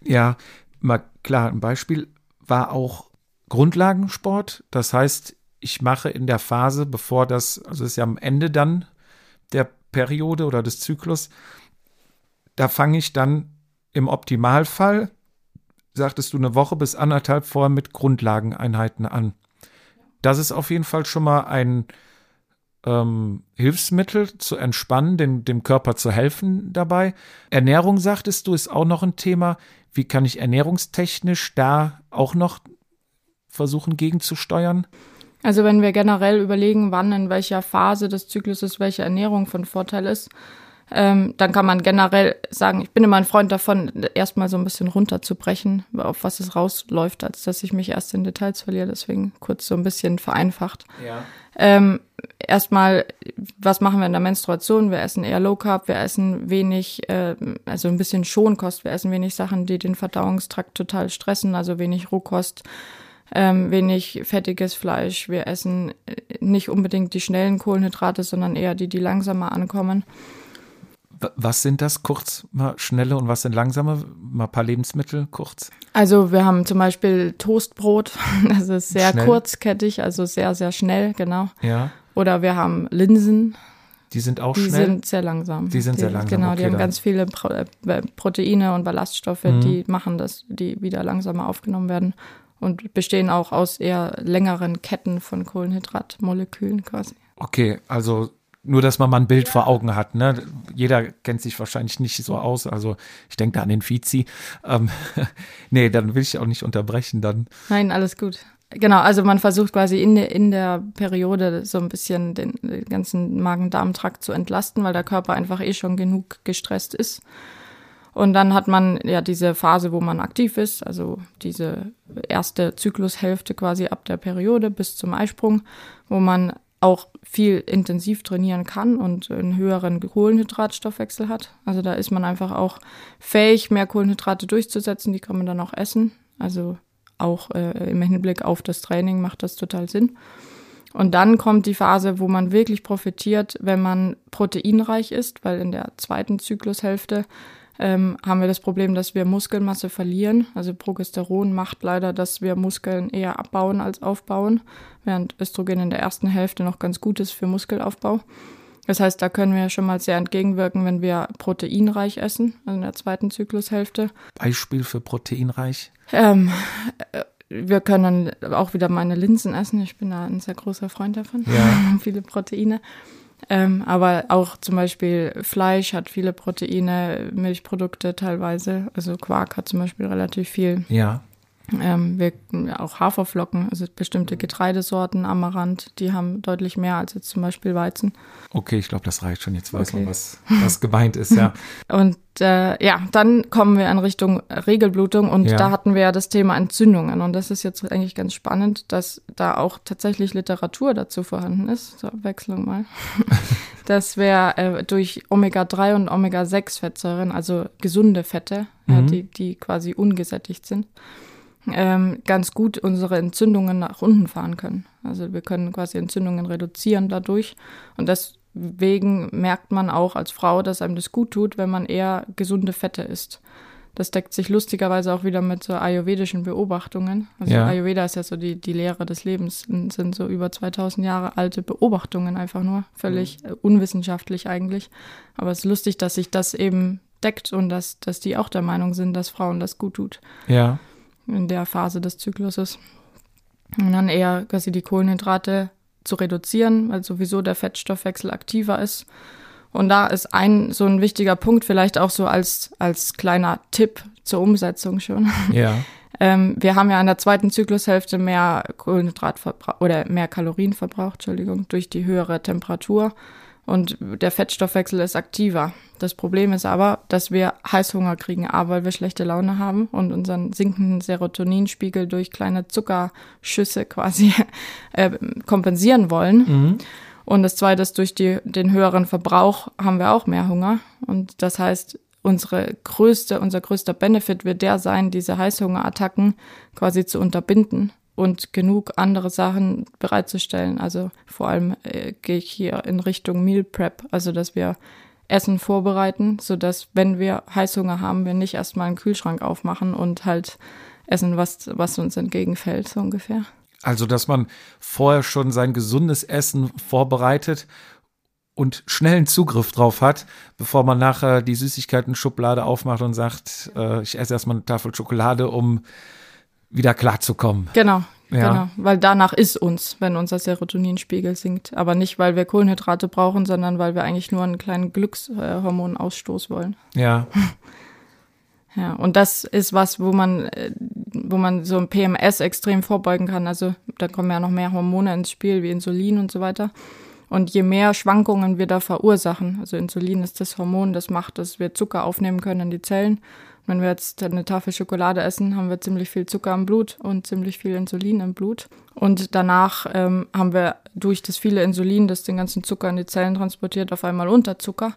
Ja, mal klar, ein Beispiel war auch Grundlagensport. Das heißt, ich mache in der Phase, bevor das, also ist ja am Ende dann der Periode oder des Zyklus, da fange ich dann im Optimalfall, sagtest du, eine Woche bis anderthalb vorher mit Grundlageneinheiten an. Das ist auf jeden Fall schon mal ein ähm, Hilfsmittel zu entspannen, dem, dem Körper zu helfen dabei. Ernährung, sagtest du, ist auch noch ein Thema. Wie kann ich ernährungstechnisch da auch noch versuchen gegenzusteuern? Also wenn wir generell überlegen, wann in welcher Phase des Zykluses welche Ernährung von Vorteil ist, ähm, dann kann man generell sagen, ich bin immer ein Freund davon, erstmal so ein bisschen runterzubrechen, auf was es rausläuft, als dass ich mich erst in Details verliere. Deswegen kurz so ein bisschen vereinfacht. Ja. Ähm, erstmal, was machen wir in der Menstruation? Wir essen eher Low Carb, wir essen wenig, äh, also ein bisschen Schonkost, wir essen wenig Sachen, die den Verdauungstrakt total stressen, also wenig Rohkost, ähm, wenig fettiges Fleisch. Wir essen äh, nicht unbedingt die schnellen Kohlenhydrate, sondern eher die, die langsamer ankommen. Was sind das kurz, mal schnelle und was sind langsame? Mal ein paar Lebensmittel kurz. Also wir haben zum Beispiel Toastbrot, <laughs> das ist sehr Schnell. kurzkettig, also sehr, sehr schnell, genau. Ja, Oder wir haben Linsen, die sind auch Die schnell. sind sehr langsam. Die sind sehr langsam, Genau, okay, die haben dann. ganz viele Pro äh, Proteine und Ballaststoffe, Mhm. die machen das, die wieder langsamer aufgenommen werden und bestehen auch aus eher längeren Ketten von Kohlenhydratmolekülen quasi. Okay, also nur, dass man mal ein Bild vor Augen hat. Ne? Jeder kennt sich wahrscheinlich nicht so aus. Also ich denke da an den Vizi. Ähm, <laughs> nee, dann will ich auch nicht unterbrechen. Dann Nein, alles gut. Genau, also man versucht quasi in der, in der Periode so ein bisschen den, den ganzen Magen-Darm-Trakt zu entlasten, weil der Körper einfach eh schon genug gestresst ist. Und dann hat man ja diese Phase, wo man aktiv ist, also diese erste Zyklushälfte quasi ab der Periode bis zum Eisprung, wo man auch viel intensiv trainieren kann und einen höheren Kohlenhydratstoffwechsel hat. Also da ist man einfach auch fähig, mehr Kohlenhydrate durchzusetzen, die kann man dann auch essen. Also auch äh, im Hinblick auf das Training macht das total Sinn. Und dann kommt die Phase, wo man wirklich profitiert, wenn man proteinreich ist, weil in der zweiten Zyklushälfte ähm, haben wir das Problem, dass wir Muskelmasse verlieren. Also Progesteron macht leider, dass wir Muskeln eher abbauen als aufbauen, während Östrogen in der ersten Hälfte noch ganz gut ist für Muskelaufbau. Das heißt, da können wir schon mal sehr entgegenwirken, wenn wir proteinreich essen, also in der zweiten Zyklushälfte. Beispiel für proteinreich? Ähm, äh, wir können auch wieder meine Linsen essen. Ich bin da ein sehr großer Freund davon. Ja. <laughs> viele Proteine. Ähm, aber auch zum Beispiel Fleisch hat viele Proteine, Milchprodukte teilweise. Also Quark hat zum Beispiel relativ viel. Ja. Ähm, wir, auch Haferflocken, also bestimmte Getreidesorten, Amaranth, die haben deutlich mehr als jetzt zum Beispiel Weizen. Okay, ich glaube, das reicht schon. Jetzt weiß Okay. man, was, was gemeint ist, ja. <laughs> Und äh, ja, dann kommen wir in Richtung Regelblutung und Ja. da hatten wir ja das Thema Entzündungen und das ist jetzt eigentlich ganz spannend, dass da auch tatsächlich Literatur dazu vorhanden ist. So, Abwechslung mal. <laughs> dass wir äh, durch Omega-3 und Omega-6-Fettsäuren, also gesunde Fette, ja, Mhm. die, die quasi ungesättigt sind, ähm, ganz gut unsere Entzündungen nach unten fahren können. Also wir können quasi Entzündungen reduzieren dadurch. Und deswegen merkt man auch als Frau, dass einem das gut tut, wenn man eher gesunde Fette isst. Das deckt sich lustigerweise auch wieder mit so ayurvedischen Beobachtungen. Also Ja. Ayurveda ist ja so die, die Lehre des Lebens, und sind so über 2000 Jahre alte Beobachtungen einfach nur, völlig äh, unwissenschaftlich eigentlich. Aber es ist lustig, dass sich das eben deckt und dass, dass die auch der Meinung sind, dass Frauen das gut tut Ja. In der Phase des Zykluses. Und dann eher quasi die Kohlenhydrate zu reduzieren, weil sowieso der Fettstoffwechsel aktiver ist. Und da ist ein so ein wichtiger Punkt, vielleicht auch so als, als kleiner Tipp zur Umsetzung schon. <laughs> Ja. Ähm, wir haben ja in der zweiten Zyklushälfte mehr Kohlenhydratverbrauch oder mehr Kalorien verbraucht, Entschuldigung, durch die höhere Temperatur. Und der Fettstoffwechsel ist aktiver. Das Problem ist aber, dass wir Heißhunger kriegen, A, weil wir schlechte Laune haben und unseren sinkenden Serotoninspiegel durch kleine Zuckerschüsse quasi <laughs> äh, kompensieren wollen. Und das zweite ist, durch die, den höheren Verbrauch haben wir auch mehr Hunger. Und das heißt, unsere größte, unser größter Benefit wird der sein, diese Heißhungerattacken quasi zu unterbinden und genug andere Sachen bereitzustellen. Also vor allem äh, gehe ich hier in Richtung Meal Prep, also dass wir Essen vorbereiten, sodass, wenn wir Heißhunger haben, wir nicht erstmal einen Kühlschrank aufmachen und halt essen, was, was uns entgegenfällt, so ungefähr. Also, dass man vorher schon sein gesundes Essen vorbereitet und schnellen Zugriff drauf hat, bevor man nachher die Süßigkeiten-Schublade aufmacht und sagt, äh, ich esse erstmal eine Tafel Schokolade, um wieder klarzukommen. Genau, Ja. genau. Weil danach ist uns, wenn unser Serotoninspiegel sinkt. Aber nicht, weil wir Kohlenhydrate brauchen, sondern weil wir eigentlich nur einen kleinen Glückshormonausstoß wollen. Ja, <laughs> Ja, und das ist was, wo man, äh, wo man so ein PMS extrem vorbeugen kann. Also da kommen ja noch mehr Hormone ins Spiel, wie Insulin und so weiter. Und je mehr Schwankungen wir da verursachen, also Insulin ist das Hormon, das macht, dass wir Zucker aufnehmen können in die Zellen. Wenn wir jetzt eine Tafel Schokolade essen, haben wir ziemlich viel Zucker im Blut und ziemlich viel Insulin im Blut. Und danach ähm, haben wir durch das viele Insulin, das den ganzen Zucker in die Zellen transportiert, auf einmal Unterzucker.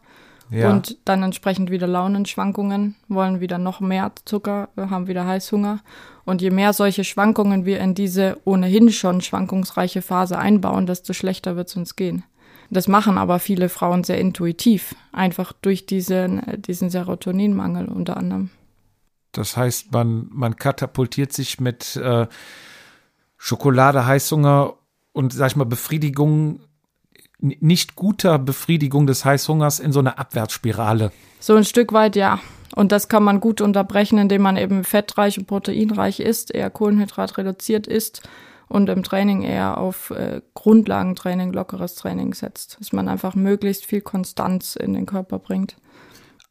ja. Und dann entsprechend wieder Launenschwankungen, wollen wieder noch mehr Zucker, wir haben wieder Heißhunger. Und je mehr solche Schwankungen wir in diese ohnehin schon schwankungsreiche Phase einbauen, desto schlechter wird es uns gehen. Das machen aber viele Frauen sehr intuitiv, einfach durch diesen, diesen Serotoninmangel unter anderem. Das heißt, man, man katapultiert sich mit äh, Schokolade, Heißhunger und, sag ich mal, Befriedigung, nicht guter Befriedigung des Heißhungers in so eine Abwärtsspirale. So ein Stück weit ja. Und das kann man gut unterbrechen, indem man eben fettreich und proteinreich isst, eher Kohlenhydrat reduziert isst und im Training eher auf äh, Grundlagentraining, lockeres Training setzt, dass man einfach möglichst viel Konstanz in den Körper bringt.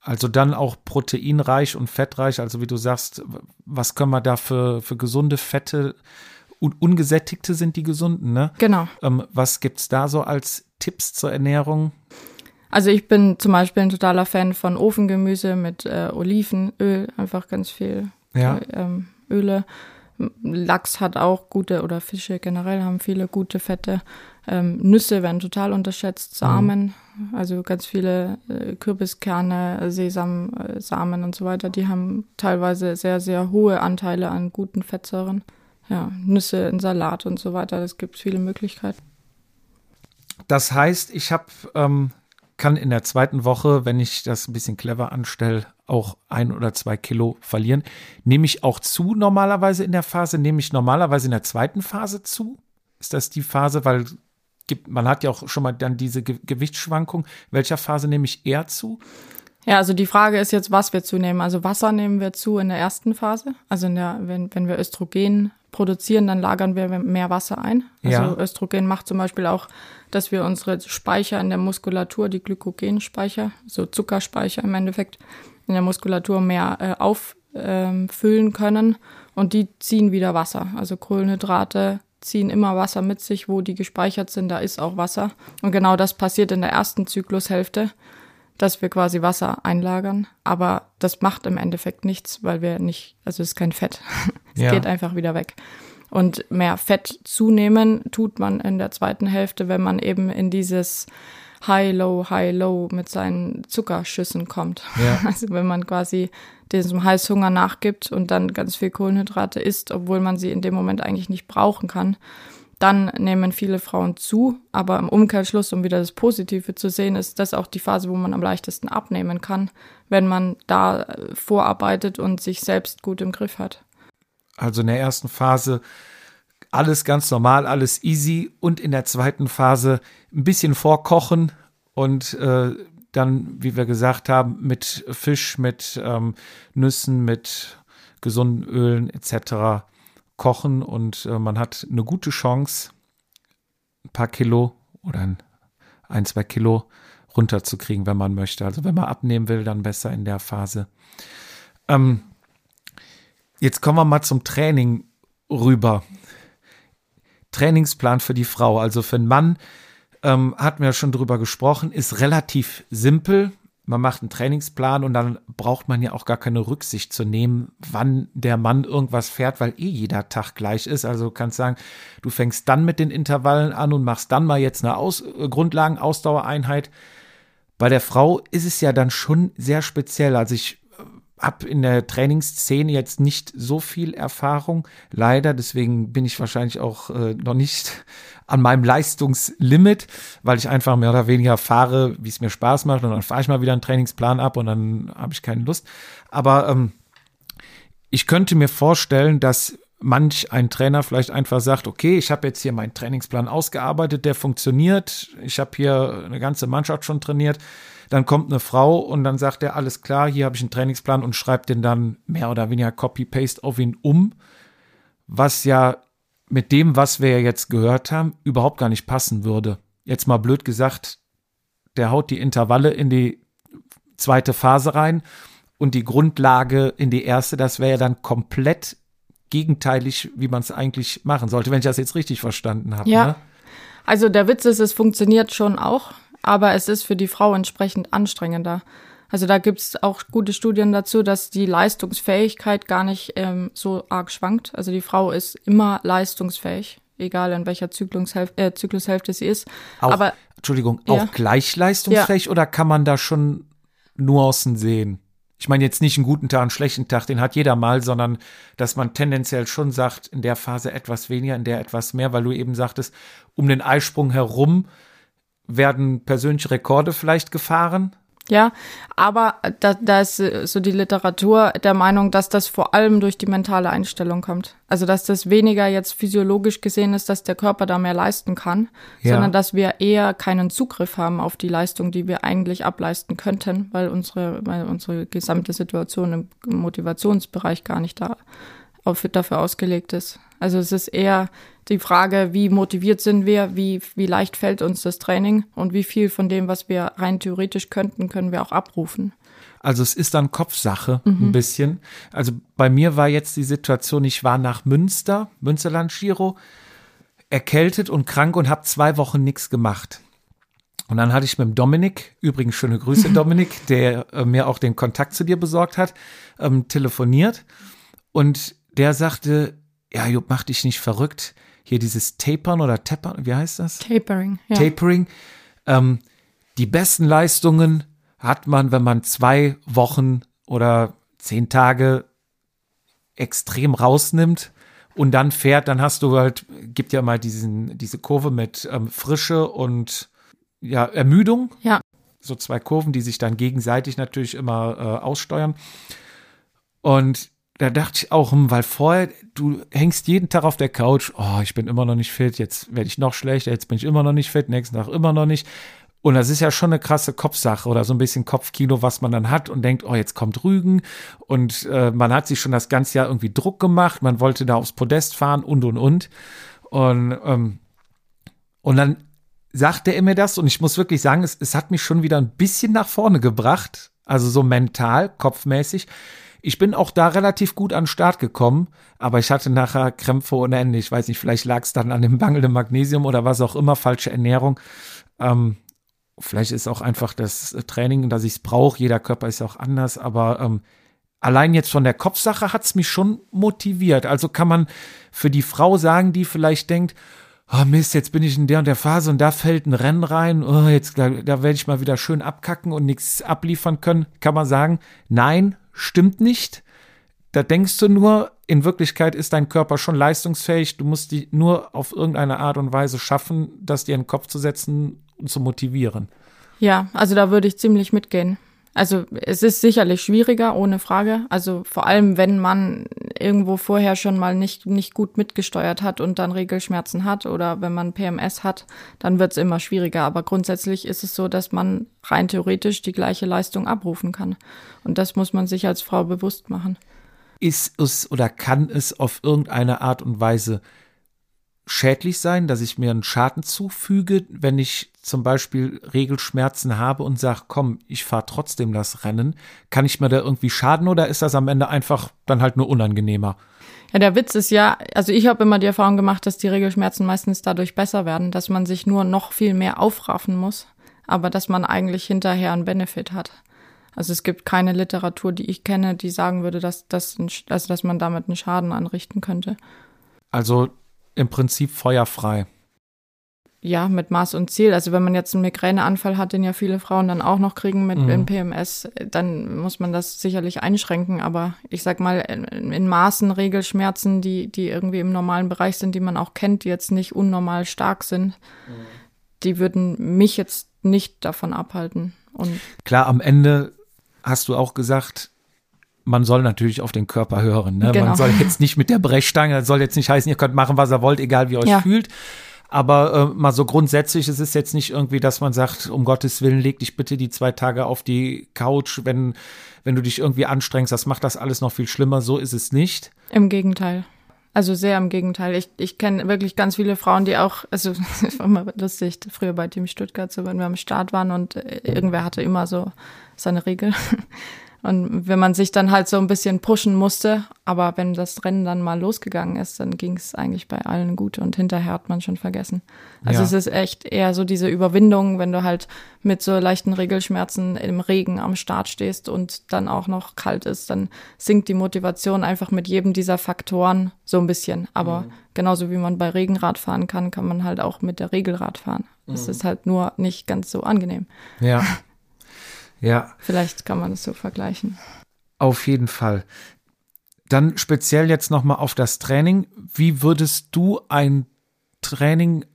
Also dann auch proteinreich und fettreich. Also wie du sagst, was können wir da für, für gesunde Fette? Un ungesättigte sind die gesunden, ne? Genau. Ähm, was gibt's da so als Tipps zur Ernährung? Also ich bin zum Beispiel ein totaler Fan von Ofengemüse mit äh, Olivenöl, einfach ganz viel Ja. äh, ähm, Öle. Lachs hat auch gute, oder Fische generell haben viele gute Fette. Ähm, Nüsse werden total unterschätzt, Samen, also ganz viele äh, Kürbiskerne, Sesamsamen und so weiter, die haben teilweise sehr, sehr hohe Anteile an guten Fettsäuren. ja, Nüsse in Salat und so weiter. Das gibt viele Möglichkeiten. Das heißt, ich habe ähm, kann in der zweiten Woche, wenn ich das ein bisschen clever anstelle, auch ein oder zwei Kilo verlieren. Nehme ich auch zu normalerweise in der Phase? Nehme ich normalerweise in der zweiten Phase zu? Ist das die Phase, weil gibt, man hat ja auch schon mal dann diese Ge Gewichtsschwankung. Welcher Phase nehme ich eher zu? Ja, also die Frage ist jetzt, was wir zunehmen. Also Wasser nehmen wir zu in der ersten Phase. Also in der, wenn, wenn wir Östrogen produzieren, dann lagern wir mehr Wasser ein. Also Ja. Östrogen macht zum Beispiel auch, dass wir unsere Speicher in der Muskulatur, die Glykogenspeicher, so Zuckerspeicher im Endeffekt, in der Muskulatur mehr äh, auffüllen können und die ziehen wieder Wasser. Also Kohlenhydrate ziehen immer Wasser mit sich, wo die gespeichert sind, da ist auch Wasser. Und genau das passiert in der ersten Zyklushälfte dass wir quasi Wasser einlagern. Aber das macht im Endeffekt nichts, weil wir nicht, also es ist kein Fett. <laughs> es Ja. geht einfach wieder weg. Und mehr Fett zunehmen tut man in der zweiten Hälfte, wenn man eben in dieses High-Low, High-Low mit seinen Zuckerschüssen kommt. Ja. <laughs> Also wenn man quasi diesem Heißhunger nachgibt und dann ganz viel Kohlenhydrate isst, obwohl man sie in dem Moment eigentlich nicht brauchen kann, dann nehmen viele Frauen zu. Aber im Umkehrschluss, um wieder das Positive zu sehen, ist das auch die Phase, wo man am leichtesten abnehmen kann, wenn man da äh, vorarbeitet und sich selbst gut im Griff hat. Also in der ersten Phase alles ganz normal, alles easy und in der zweiten Phase ein bisschen vorkochen und äh, dann, wie wir gesagt haben, mit Fisch, mit ähm, Nüssen, mit gesunden Ölen etc. kochen und äh, man hat eine gute Chance, ein paar Kilo oder ein, ein, zwei Kilo runterzukriegen, wenn man möchte. Also wenn man abnehmen will, dann besser in der Phase. Ähm, Jetzt kommen wir mal zum Training rüber. Trainingsplan für die Frau, also für einen Mann, ähm, hatten wir schon drüber gesprochen, ist relativ simpel. Man macht einen Trainingsplan und dann braucht man ja auch gar keine Rücksicht zu nehmen, wann der Mann irgendwas fährt, weil eh jeder Tag gleich ist. Also kannst sagen, du fängst dann mit den Intervallen an und machst dann mal jetzt eine Aus äh, Grundlagen-Ausdauereinheit. Bei der Frau ist es ja dann schon sehr speziell. Also ich habe in der Trainingsszene jetzt nicht so viel Erfahrung, leider. Deswegen bin ich wahrscheinlich auch äh, noch nicht an meinem Leistungslimit, weil ich einfach mehr oder weniger fahre, wie es mir Spaß macht. Und dann fahre ich mal wieder einen Trainingsplan ab und dann habe ich keine Lust. Aber ähm, ich könnte mir vorstellen, dass manch ein Trainer vielleicht einfach sagt, okay, ich habe jetzt hier meinen Trainingsplan ausgearbeitet, der funktioniert. Ich habe hier eine ganze Mannschaft schon trainiert. Dann kommt eine Frau und dann sagt er, alles klar, hier habe ich einen Trainingsplan und schreibt den dann mehr oder weniger Copy-Paste auf ihn um, was ja mit dem, was wir ja jetzt gehört haben, überhaupt gar nicht passen würde. Jetzt mal blöd gesagt, der haut die Intervalle in die zweite Phase rein und die Grundlage in die erste, das wäre ja dann komplett gegenteilig, wie man es eigentlich machen sollte, wenn ich das jetzt richtig verstanden habe. Ja. Ne? Also der Witz ist, es funktioniert schon auch, aber es ist für die Frau entsprechend anstrengender. Also da gibt's auch gute Studien dazu, dass die Leistungsfähigkeit gar nicht ähm, so arg schwankt. Also die Frau ist immer leistungsfähig, egal in welcher Zyklushälfte, äh, Zyklushälfte sie ist. Auch, aber Entschuldigung, Ja. auch gleich leistungsfähig oder kann man da schon Nuancen sehen? Ich meine jetzt nicht einen guten Tag, einen schlechten Tag, den hat jeder mal, sondern dass man tendenziell schon sagt, in der Phase etwas weniger, in der etwas mehr, weil du eben sagtest, um den Eisprung herum werden persönliche Rekorde vielleicht gefahren. Ja, aber da, da ist äh, so die Literatur der Meinung, dass das vor allem durch die mentale Einstellung kommt. Also dass das weniger jetzt physiologisch gesehen ist, dass der Körper da mehr leisten kann, Ja. sondern dass wir eher keinen Zugriff haben auf die Leistung, die wir eigentlich ableisten könnten, weil unsere, weil unsere gesamte Situation im Motivationsbereich gar nicht da auf, dafür ausgelegt ist. Also es ist eher die Frage, wie motiviert sind wir, wie, wie leicht fällt uns das Training und wie viel von dem, was wir rein theoretisch könnten, können wir auch abrufen. Also es ist dann Kopfsache ein bisschen. Also bei mir war jetzt die Situation, ich war nach Münster, Münsterland Giro, erkältet und krank und habe zwei Wochen nichts gemacht. Und dann hatte ich mit dem Dominik, übrigens schöne Grüße <laughs> Dominik, der äh, mir auch den Kontakt zu dir besorgt hat, ähm, telefoniert. Und der sagte, ja, Jupp, mach dich nicht verrückt. Hier dieses Tapern oder Tappern, wie heißt das? Tapering, ja. Tapering. Ähm, die besten Leistungen hat man, wenn man zwei Wochen oder zehn Tage extrem rausnimmt und dann fährt, dann hast du halt, gibt ja mal diesen, diese Kurve mit ähm, Frische und ja, Ermüdung. Ja. So zwei Kurven, die sich dann gegenseitig natürlich immer äh, aussteuern. Und da dachte ich auch, hm, weil vorher, du hängst jeden Tag auf der Couch, oh, ich bin immer noch nicht fit, jetzt werde ich noch schlechter, jetzt bin ich immer noch nicht fit, nächsten Tag immer noch nicht. Und das ist ja schon eine krasse Kopfsache oder so ein bisschen Kopfkino, was man dann hat und denkt, oh, jetzt kommt Rügen. Und äh, man hat sich schon das ganze Jahr irgendwie Druck gemacht, man wollte da aufs Podest fahren und und und. Und, ähm, und dann sagte er mir das und ich muss wirklich sagen, es, es hat mich schon wieder ein bisschen nach vorne gebracht, also so mental, kopfmäßig. Ich bin auch da relativ gut an den Start gekommen, aber ich hatte nachher Krämpfe ohne Ende. Ich weiß nicht, vielleicht lag es dann an dem mangelnden Magnesium oder was auch immer, falsche Ernährung. Ähm, vielleicht ist auch einfach das Training, dass ich es brauche. Jeder Körper ist auch anders, aber ähm, allein jetzt von der Kopfsache hat es mich schon motiviert. Also kann man für die Frau sagen, die vielleicht denkt, oh Mist, jetzt bin ich in der und der Phase und da fällt ein Rennen rein, oh, jetzt da, da werde ich mal wieder schön abkacken und nichts abliefern können, kann man sagen, nein, stimmt nicht. Da denkst du nur, in Wirklichkeit ist dein Körper schon leistungsfähig. Du musst die nur auf irgendeine Art und Weise schaffen, das dir in den Kopf zu setzen und zu motivieren. Ja, also da würde ich ziemlich mitgehen. Also es ist sicherlich schwieriger, ohne Frage. Also vor allem, wenn man irgendwo vorher schon mal nicht, nicht gut mitgesteuert hat und dann Regelschmerzen hat oder wenn man PMS hat, dann wird es immer schwieriger. Aber grundsätzlich ist es so, dass man rein theoretisch die gleiche Leistung abrufen kann. Und das muss man sich als Frau bewusst machen. Ist es oder kann es auf irgendeine Art und Weise schädlich sein, dass ich mir einen Schaden zufüge, wenn ich zum Beispiel Regelschmerzen habe und sage, komm, ich fahre trotzdem das Rennen, kann ich mir da irgendwie schaden oder ist das am Ende einfach dann halt nur unangenehmer? Ja, der Witz ist ja, also ich habe immer die Erfahrung gemacht, dass die Regelschmerzen meistens dadurch besser werden, dass man sich nur noch viel mehr aufraffen muss, aber dass man eigentlich hinterher einen Benefit hat. Also es gibt keine Literatur, die ich kenne, die sagen würde, dass, dass, also dass man damit einen Schaden anrichten könnte. Also im Prinzip feuerfrei. Ja, mit Maß und Ziel. Also wenn man jetzt einen Migräneanfall hat, den ja viele Frauen dann auch noch kriegen mit mhm. PMS, dann muss man das sicherlich einschränken. Aber ich sag mal, in, in Maßen Regelschmerzen, die, die irgendwie im normalen Bereich sind, die man auch kennt, die jetzt nicht unnormal stark sind, mhm. die würden mich jetzt nicht davon abhalten. Und Klar, am Ende hast du auch gesagt, man soll natürlich auf den Körper hören. Ne? Genau. Man soll jetzt nicht mit der Brechstange, das soll jetzt nicht heißen, ihr könnt machen, was ihr wollt, egal wie ihr euch ja. fühlt. Aber äh, mal so grundsätzlich, es ist jetzt nicht irgendwie, dass man sagt, um Gottes Willen, leg dich bitte die zwei Tage auf die Couch, wenn, wenn du dich irgendwie anstrengst, das macht das alles noch viel schlimmer. So ist es nicht. Im Gegenteil. Also sehr im Gegenteil. Ich, ich kenne wirklich ganz viele Frauen, die auch, also <laughs> es war immer lustig, früher bei Team Stuttgart, so wenn wir am Start waren und äh, irgendwer hatte immer so seine Regel. Und wenn man sich dann halt so ein bisschen pushen musste, aber wenn das Rennen dann mal losgegangen ist, dann ging es eigentlich bei allen gut und hinterher hat man schon vergessen. Also ja. es ist echt eher so diese Überwindung, wenn du halt mit so leichten Regelschmerzen im Regen am Start stehst und dann auch noch kalt ist, dann sinkt die Motivation einfach mit jedem dieser Faktoren so ein bisschen. Aber mhm. genauso wie man bei Regenrad fahren kann, kann man halt auch mit der Regelrad fahren. Es mhm. ist halt nur nicht ganz so angenehm. Ja. <laughs> Ja. Vielleicht kann man es so vergleichen. Auf jeden Fall. Dann speziell jetzt nochmal auf das Training. Wie würdest du ein Training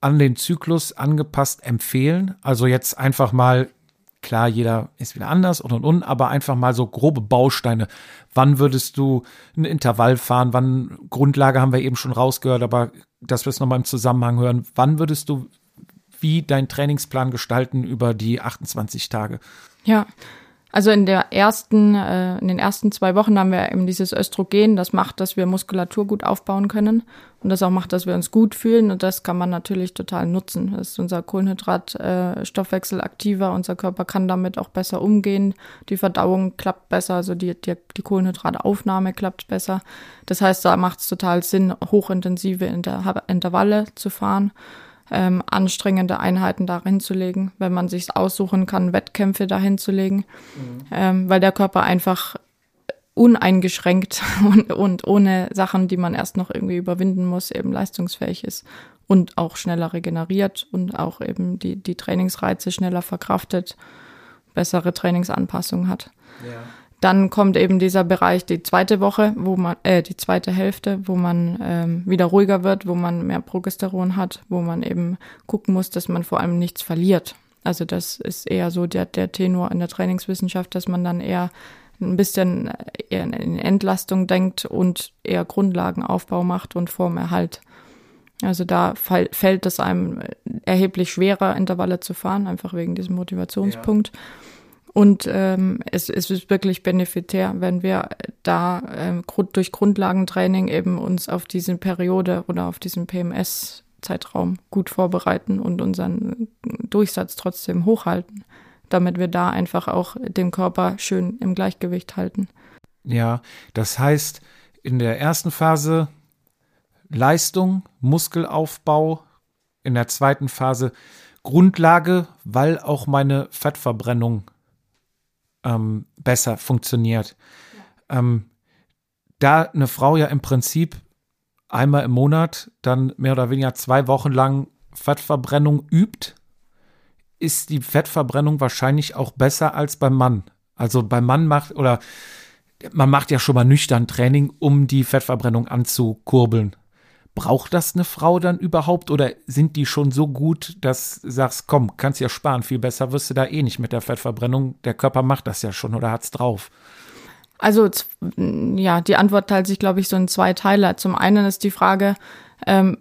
an den Zyklus angepasst empfehlen? Also jetzt einfach mal, klar, jeder ist wieder anders und und und, aber einfach mal so grobe Bausteine. Wann würdest du ein Intervall fahren? Wann, Grundlage haben wir eben schon rausgehört, aber dass wir es nochmal im Zusammenhang hören. Wann würdest du wie deinen Trainingsplan gestalten über die 28 Tage? Ja, also in der ersten, äh, in den ersten zwei Wochen haben wir eben dieses Östrogen, das macht, dass wir Muskulatur gut aufbauen können und das auch macht, dass wir uns gut fühlen und das kann man natürlich total nutzen. Das ist unser Kohlenhydratstoffwechsel äh, aktiver, unser Körper kann damit auch besser umgehen, die Verdauung klappt besser, also die, die, die Kohlenhydrataufnahme klappt besser. Das heißt, da macht es total Sinn, hochintensive Inter Intervalle zu fahren ähm, anstrengende Einheiten dahin zu legen, wenn man sich aussuchen kann, Wettkämpfe dahin zu legen, mhm. ähm, weil der Körper einfach uneingeschränkt <laughs> und, und ohne Sachen, die man erst noch irgendwie überwinden muss, eben leistungsfähig ist und auch schneller regeneriert und auch eben die, die Trainingsreize schneller verkraftet, bessere Trainingsanpassung hat. Ja. Dann kommt eben dieser Bereich, die zweite Woche, wo man, äh, die zweite Hälfte, wo man ähm, wieder ruhiger wird, wo man mehr Progesteron hat, wo man eben gucken muss, dass man vor allem nichts verliert. Also das ist eher so der, der Tenor in der Trainingswissenschaft, dass man dann eher ein bisschen eher in Entlastung denkt und eher Grundlagenaufbau macht und Formerhalt. Also da fall, fällt es einem erheblich schwerer, Intervalle zu fahren, einfach wegen diesem Motivationspunkt. Ja. Und ähm, es, es ist wirklich benefitär, wenn wir da äh, durch Grundlagentraining eben uns auf diese Periode oder auf diesen PMS-Zeitraum gut vorbereiten und unseren Durchsatz trotzdem hochhalten, damit wir da einfach auch den Körper schön im Gleichgewicht halten. Ja, das heißt, in der ersten Phase Leistung, Muskelaufbau, in der zweiten Phase Grundlage, weil auch meine Fettverbrennung ähm, besser funktioniert. Ja. Ähm, da eine Frau ja im Prinzip einmal im Monat dann mehr oder weniger zwei Wochen lang Fettverbrennung übt, ist die Fettverbrennung wahrscheinlich auch besser als beim Mann. Also beim Mann macht oder man macht ja schon mal nüchtern Training, um die Fettverbrennung anzukurbeln. Braucht das eine Frau dann überhaupt oder sind die schon so gut, dass du sagst, komm, kannst ja sparen, viel besser wirst du da eh nicht mit der Fettverbrennung. Der Körper macht das ja schon oder hat's drauf. Also ja, die Antwort teilt sich, glaube ich, so in zwei Teile. Zum einen ist die Frage, ähm,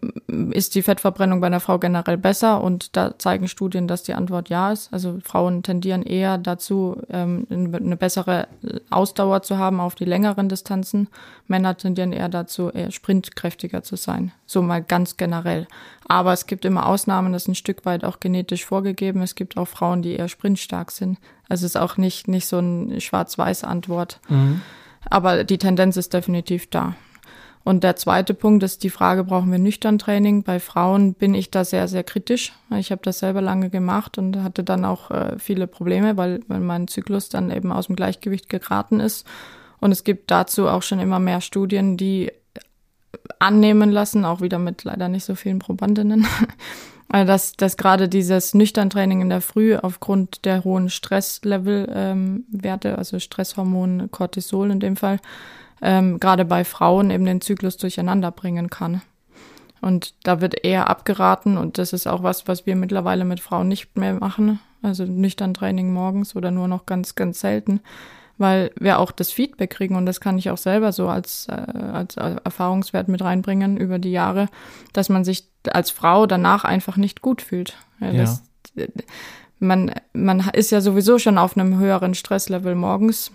ist die Fettverbrennung bei einer Frau generell besser? Und da zeigen Studien, dass die Antwort ja ist. Also Frauen tendieren eher dazu, ähm, eine bessere Ausdauer zu haben auf die längeren Distanzen. Männer tendieren eher dazu, eher sprintkräftiger zu sein. So mal ganz generell. Aber es gibt immer Ausnahmen, das ist ein Stück weit auch genetisch vorgegeben. Es gibt auch Frauen, die eher sprintstark sind. Also es ist auch nicht, nicht so eine schwarz-weiß Antwort. Mhm. Aber die Tendenz ist definitiv da. Und der zweite Punkt ist die Frage, brauchen wir nüchtern Training? Bei Frauen bin ich da sehr, sehr kritisch. Ich habe das selber lange gemacht und hatte dann auch äh, viele Probleme, weil, weil mein Zyklus dann eben aus dem Gleichgewicht geraten ist. Und es gibt dazu auch schon immer mehr Studien, die annehmen lassen, auch wieder mit leider nicht so vielen Probandinnen, <laughs> dass, dass gerade dieses Nüchtern-Training in der Früh aufgrund der hohen Stresslevel-Werte, ähm, also Stresshormon, Cortisol in dem Fall, ähm, gerade bei Frauen eben den Zyklus durcheinander bringen kann. Und da wird eher abgeraten und das ist auch was, was wir mittlerweile mit Frauen nicht mehr machen. Also nüchtern Training morgens oder nur noch ganz, ganz selten, weil wir auch das Feedback kriegen und das kann ich auch selber so als, äh, als Erfahrungswert mit reinbringen über die Jahre, dass man sich als Frau danach einfach nicht gut fühlt. Ja, das, man, man ist ja sowieso schon auf einem höheren Stresslevel morgens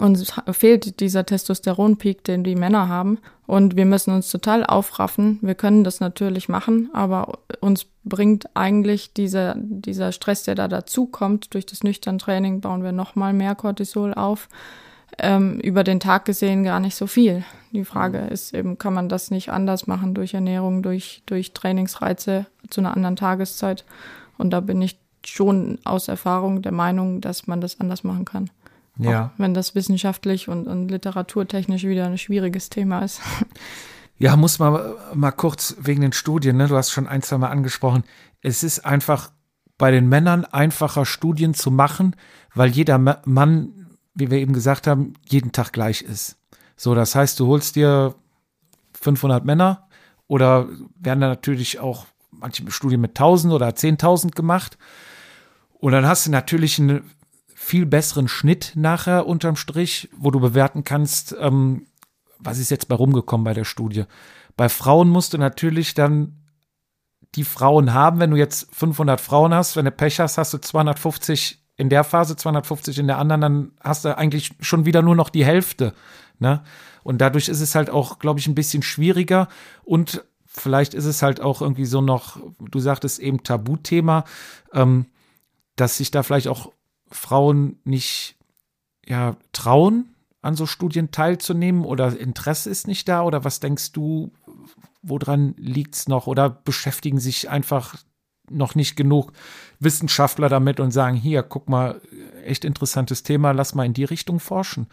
und es fehlt dieser Testosteronpeak, den die Männer haben. Und wir müssen uns total aufraffen. Wir können das natürlich machen, aber uns bringt eigentlich dieser, dieser Stress, der da dazukommt, durch das nüchtern Training bauen wir nochmal mehr Cortisol auf. Ähm, über den Tag gesehen gar nicht so viel. Die Frage mhm. ist eben, kann man das nicht anders machen durch Ernährung, durch, durch Trainingsreize zu einer anderen Tageszeit? Und da bin ich schon aus Erfahrung der Meinung, dass man das anders machen kann. Ja. Auch wenn das wissenschaftlich und, und literaturtechnisch wieder ein schwieriges Thema ist. <laughs> Ja, muss man mal kurz wegen den Studien, ne? du hast schon ein, zwei Mal angesprochen. Es ist einfach bei den Männern einfacher, Studien zu machen, weil jeder Mann, wie wir eben gesagt haben, jeden Tag gleich ist. So, das heißt, du holst dir 500 Männer oder werden da natürlich auch manche Studien mit 1000 oder 10.000 gemacht. Und dann hast du natürlich eine viel besseren Schnitt nachher unterm Strich, wo du bewerten kannst, ähm, was ist jetzt bei rumgekommen bei der Studie. Bei Frauen musst du natürlich dann die Frauen haben, wenn du jetzt 500 Frauen hast, wenn du Pech hast, hast du 250 in der Phase, 250 in der anderen, dann hast du eigentlich schon wieder nur noch die Hälfte. Ne? Und dadurch ist es halt auch, glaube ich, ein bisschen schwieriger und vielleicht ist es halt auch irgendwie so noch, du sagtest eben Tabuthema, ähm, dass sich da vielleicht auch Frauen nicht ja, trauen, an so Studien teilzunehmen oder Interesse ist nicht da? Oder was denkst du, woran liegt es noch? Oder beschäftigen sich einfach noch nicht genug Wissenschaftler damit und sagen, hier, guck mal, echt interessantes Thema, lass mal in die Richtung forschen?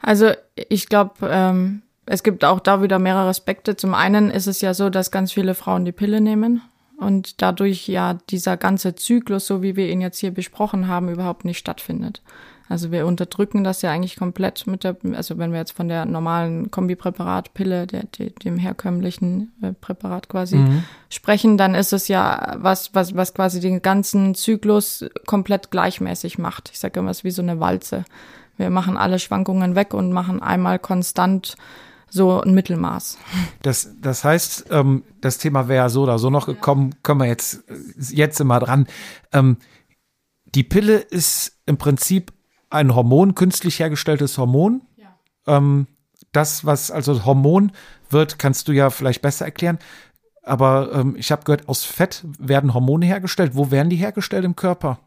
Also ich glaube, ähm, es gibt auch da wieder mehrere Aspekte. Zum einen ist es ja so, dass ganz viele Frauen die Pille nehmen und dadurch ja dieser ganze Zyklus, so wie wir ihn jetzt hier besprochen haben, überhaupt nicht stattfindet. Also wir unterdrücken das ja eigentlich komplett mit der, also wenn wir jetzt von der normalen Kombipräparatpille, der, der, dem herkömmlichen äh, Präparat quasi Mhm. sprechen, dann ist es ja was, was, was quasi den ganzen Zyklus komplett gleichmäßig macht. Ich sage immer, es ist wie so eine Walze. Wir machen alle Schwankungen weg und machen einmal konstant so ein Mittelmaß. Das, das heißt, ähm, das Thema wäre ja so oder so noch gekommen, können wir jetzt, jetzt immer dran. Ähm, die Pille ist im Prinzip ein Hormon, künstlich hergestelltes Hormon. Ähm, das, was also Hormon wird, kannst du ja vielleicht besser erklären. Aber ähm, ich habe gehört, aus Fett werden Hormone hergestellt. Wo werden die hergestellt im Körper?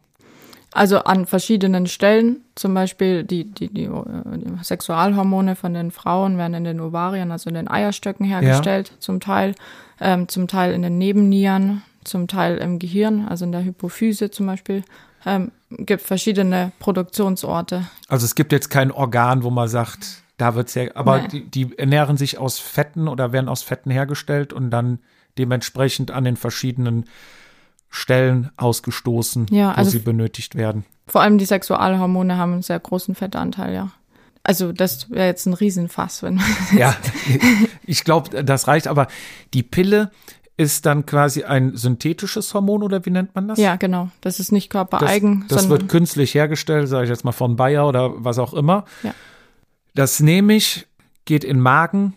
Also an verschiedenen Stellen, zum Beispiel die, die, die, äh, die Sexualhormone von den Frauen werden in den Ovarien, also in den Eierstöcken hergestellt, zum Teil, ähm, zum Teil in den Nebennieren, zum Teil im Gehirn, also in der Hypophyse zum Beispiel. Ähm, gibt verschiedene Produktionsorte. Also es gibt jetzt kein Organ, wo man sagt, da wird's her, aber Nee. die, die ernähren sich aus Fetten oder werden aus Fetten hergestellt und dann dementsprechend an den verschiedenen Stellen ausgestoßen, Ja, wo also- sie benötigt werden. Vor allem die Sexualhormone haben einen sehr großen Fettanteil, ja. Also das wäre jetzt ein Riesenfass, wenn Ja, <laughs> ich glaube, das reicht, aber die Pille ist dann quasi ein synthetisches Hormon oder wie nennt man das? ja genau. Das ist nicht das, körpereigen, das sondern wird künstlich hergestellt, sage ich jetzt mal von Bayer oder was auch immer. Ja. Das nehme ich, geht in den Magen.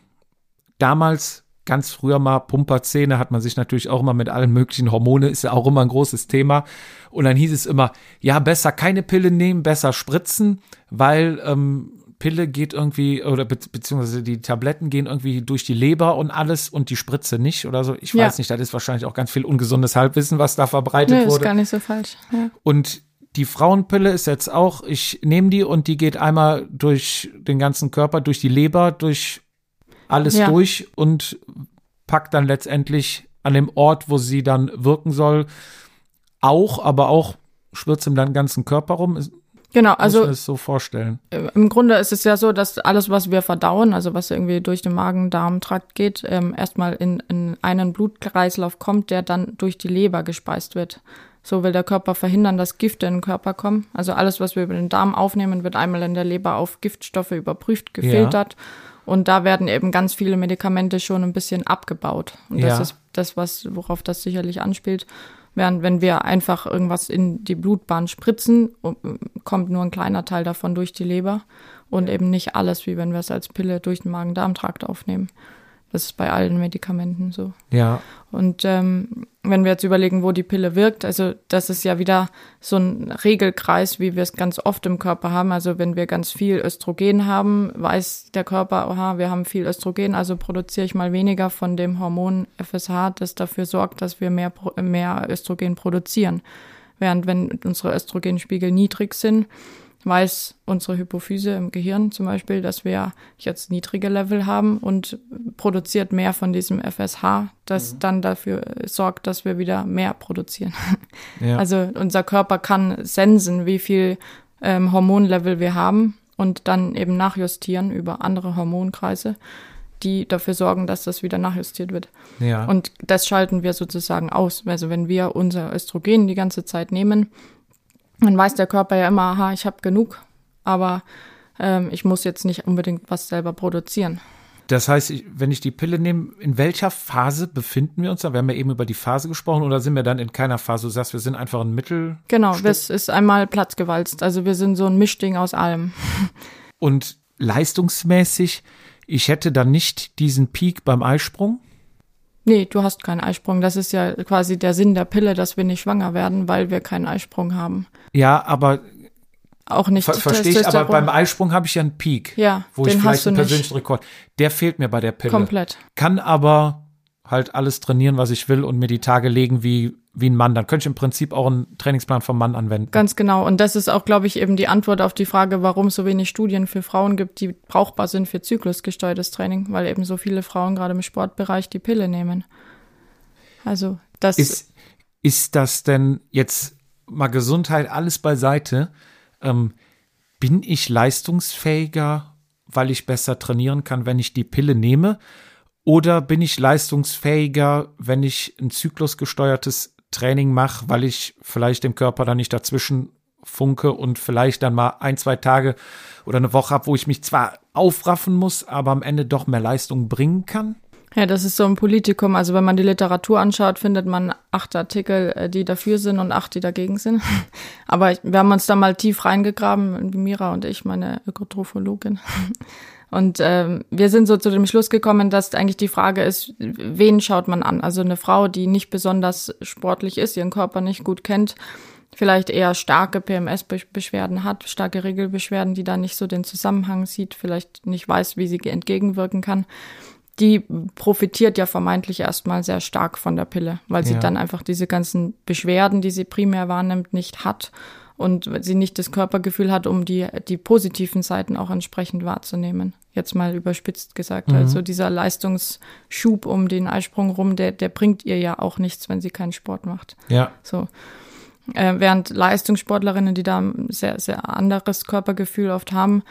Damals, ganz früher mal, Pumperzähne, hat man sich natürlich auch immer mit allen möglichen Hormone, ist ja auch immer ein großes Thema. Und dann hieß es immer, ja, besser keine Pille nehmen, besser spritzen, weil ähm, Pille geht irgendwie, oder be beziehungsweise die Tabletten gehen irgendwie durch die Leber und alles und die Spritze nicht oder so. Ich Ja. weiß nicht, das ist wahrscheinlich auch ganz viel ungesundes Halbwissen, was da verbreitet nee, ist wurde. gar nicht so falsch. Ja. Und die Frauenpille ist jetzt auch, ich nehme die und die geht einmal durch den ganzen Körper, durch die Leber, durch alles Ja. durch und packt dann letztendlich an dem Ort, wo sie dann wirken soll, auch, aber auch schwirrt im dann ganzen Körper rum. Genau, muss also man das so vorstellen. äh, im Grunde ist es ja so, dass alles, was wir verdauen, also was irgendwie durch den Magen-Darm-Trakt geht, ähm, erstmal in, in einen Blutkreislauf kommt, der dann durch die Leber gespeist wird. So will der Körper verhindern, dass Gifte in den Körper kommen. Also alles, was wir über den Darm aufnehmen, wird einmal in der Leber auf Giftstoffe überprüft, gefiltert. Und da werden eben ganz viele Medikamente schon ein bisschen abgebaut. Und das Ja. ist das, was, worauf das sicherlich anspielt. Während wenn wir einfach irgendwas in die Blutbahn spritzen, kommt nur ein kleiner Teil davon durch die Leber und eben nicht alles, wie wenn wir es als Pille durch den Magen-Darm-Trakt aufnehmen. Das ist bei allen Medikamenten so. Ja, Und ähm, wenn wir jetzt überlegen, wo die Pille wirkt, also das ist ja wieder so ein Regelkreis, wie wir es ganz oft im Körper haben. Also wenn wir ganz viel Östrogen haben, weiß der Körper, aha, wir haben viel Östrogen, also produziere ich mal weniger von dem Hormon FSH, das dafür sorgt, dass wir mehr, mehr Östrogen produzieren. Während wenn unsere Östrogenspiegel niedrig sind, weiß unsere Hypophyse im Gehirn zum Beispiel, dass wir jetzt niedrige Level haben und produziert mehr von diesem FSH, das dann dafür sorgt, dass wir wieder mehr produzieren. <laughs> ja. Also unser Körper kann sensen, wie viel ähm, Hormonlevel wir haben und dann eben nachjustieren über andere Hormonkreise, die dafür sorgen, dass das wieder nachjustiert wird. ja. Und das schalten wir sozusagen aus. Also wenn wir unser Östrogen die ganze Zeit nehmen, dann weiß der Körper ja immer, aha, ich habe genug, aber ähm, ich muss jetzt nicht unbedingt was selber produzieren. Das heißt, ich- wenn ich die Pille nehme, in welcher Phase befinden wir uns da? Wir haben ja eben über die Phase gesprochen oder sind wir dann in keiner Phase? Du sagst, wir sind einfach ein Mittel. Genau, das ist einmal platzgewalzt. Also wir sind so ein Mischding aus allem. Und leistungsmäßig, ich hätte dann nicht diesen Peak beim Eisprung. Nee, du hast keinen Eisprung. Das ist ja quasi der Sinn der Pille, dass wir nicht schwanger werden, weil wir keinen Eisprung haben. Ja, aber Auch nicht ver verstehe ich, aber beim Eisprung habe ich ja einen Peak. Ja, wo den ich hast vielleicht du einen nicht. persönlichen Rekord. Der fehlt mir bei der Pille. komplett. Kann aber halt alles trainieren, was ich will und mir die Tage legen wie, wie ein Mann. Dann könnte ich im Prinzip auch einen Trainingsplan vom Mann anwenden. Ganz genau. Und das ist auch, glaube ich, eben die Antwort auf die Frage, warum es so wenig Studien für Frauen gibt, die brauchbar sind für zyklusgesteuertes Training, weil eben so viele Frauen gerade im Sportbereich die Pille nehmen. Also das Ist, ist das denn jetzt mal Gesundheit alles beiseite? Ähm, bin ich leistungsfähiger, weil ich besser trainieren kann, wenn ich die Pille nehme? Oder bin ich leistungsfähiger, wenn ich ein zyklusgesteuertes Training mache, weil ich vielleicht dem Körper da nicht dazwischen Funke und vielleicht dann mal ein, zwei Tage oder eine Woche habe, wo ich mich zwar aufraffen muss, aber am Ende doch mehr Leistung bringen kann? Ja, das ist so ein Politikum. Also wenn man die Literatur anschaut, findet man acht Artikel, äh, die dafür sind und acht, die dagegen sind. <laughs> Aber wir haben uns da mal tief reingegraben, Mira und ich, meine Ökotrophologin. Und ähm, wir sind so zu dem Schluss gekommen, dass eigentlich die Frage ist, wen schaut man an? Also eine Frau, die nicht besonders sportlich ist, ihren Körper nicht gut kennt, vielleicht eher starke PMS-Beschwerden hat, starke Regelbeschwerden, die da nicht so den Zusammenhang sieht, vielleicht nicht weiß, wie sie entgegenwirken kann die profitiert ja vermeintlich erstmal sehr stark von der Pille, weil sie ja. dann einfach diese ganzen Beschwerden, die sie primär wahrnimmt, nicht hat und sie nicht das Körpergefühl hat, um die, die positiven Seiten auch entsprechend wahrzunehmen. Jetzt mal überspitzt gesagt. Mhm. Also dieser Leistungsschub um den Eisprung rum, der, der bringt ihr ja auch nichts, wenn sie keinen Sport macht. Ja. So. Äh, während Leistungssportlerinnen, die da ein sehr, sehr anderes Körpergefühl oft haben,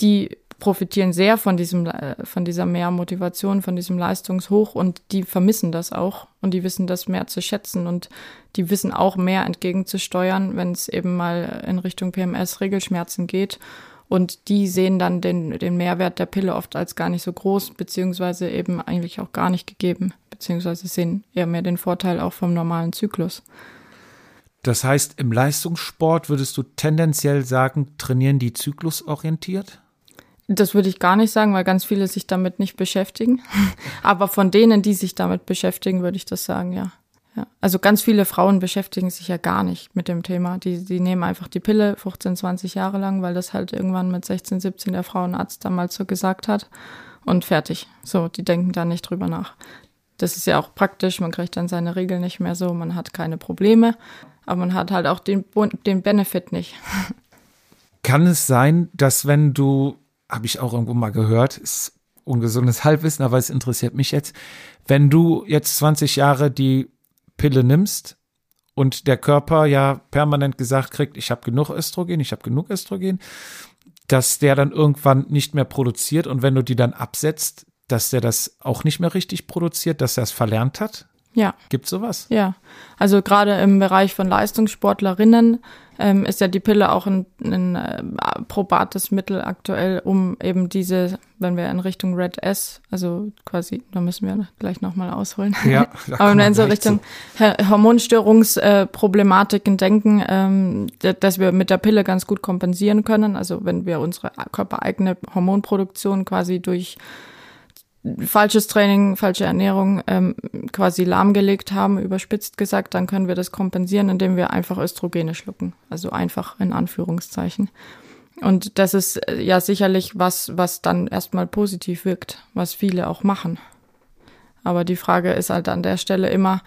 die profitieren sehr von diesem, äh, von dieser Mehrmotivation, von diesem Leistungshoch und die vermissen das auch und die wissen das mehr zu schätzen und die wissen auch mehr entgegenzusteuern, wenn es eben mal in Richtung PMS Regelschmerzen geht. Und die sehen dann den, den Mehrwert der Pille oft als gar nicht so groß, beziehungsweise eben eigentlich auch gar nicht gegeben, beziehungsweise sehen eher mehr den Vorteil auch vom normalen Zyklus. Das heißt, im Leistungssport würdest du tendenziell sagen, trainieren die zyklusorientiert? Das würde ich gar nicht sagen, weil ganz viele sich damit nicht beschäftigen. <laughs> Aber von denen, die sich damit beschäftigen, würde ich das sagen, ja. ja. Also ganz viele Frauen beschäftigen sich ja gar nicht mit dem Thema. Die, die nehmen einfach die Pille 15, 20 Jahre lang, weil das halt irgendwann mit 16, 17 der Frauenarzt damals so gesagt hat. Und fertig. So, die denken da nicht drüber nach. Das ist ja auch praktisch, man kriegt dann seine Regeln nicht mehr so, man hat keine Probleme, aber man hat halt auch den, den Benefit nicht. <laughs> Kann es sein, dass wenn du habe ich auch irgendwo mal gehört, ist ungesundes Halbwissen, aber es interessiert mich jetzt. Wenn du jetzt 20 Jahre die Pille nimmst und der Körper ja permanent gesagt kriegt, ich habe genug Östrogen, ich habe genug Östrogen, dass der dann irgendwann nicht mehr produziert und wenn du die dann absetzt, dass der das auch nicht mehr richtig produziert, dass er es verlernt hat? Ja. Gibt sowas? Ja. Also gerade im Bereich von Leistungssportlerinnen ähm, ist ja die Pille auch ein, ein äh, probates Mittel aktuell, um eben diese, wenn wir in Richtung Red S, also quasi, da müssen wir gleich nochmal ausholen. Ja, <laughs> aber wenn wir in so Richtung zu. Hormonstörungsproblematiken denken, ähm, dass wir mit der Pille ganz gut kompensieren können. Also wenn wir unsere körpereigene Hormonproduktion quasi durch falsches Training, falsche Ernährung ähm, quasi lahmgelegt haben, überspitzt gesagt, dann können wir das kompensieren, indem wir einfach Östrogene schlucken. Also einfach in Anführungszeichen. Und das ist äh, ja sicherlich was, was dann erstmal positiv wirkt, was viele auch machen. Aber die Frage ist halt an der Stelle immer,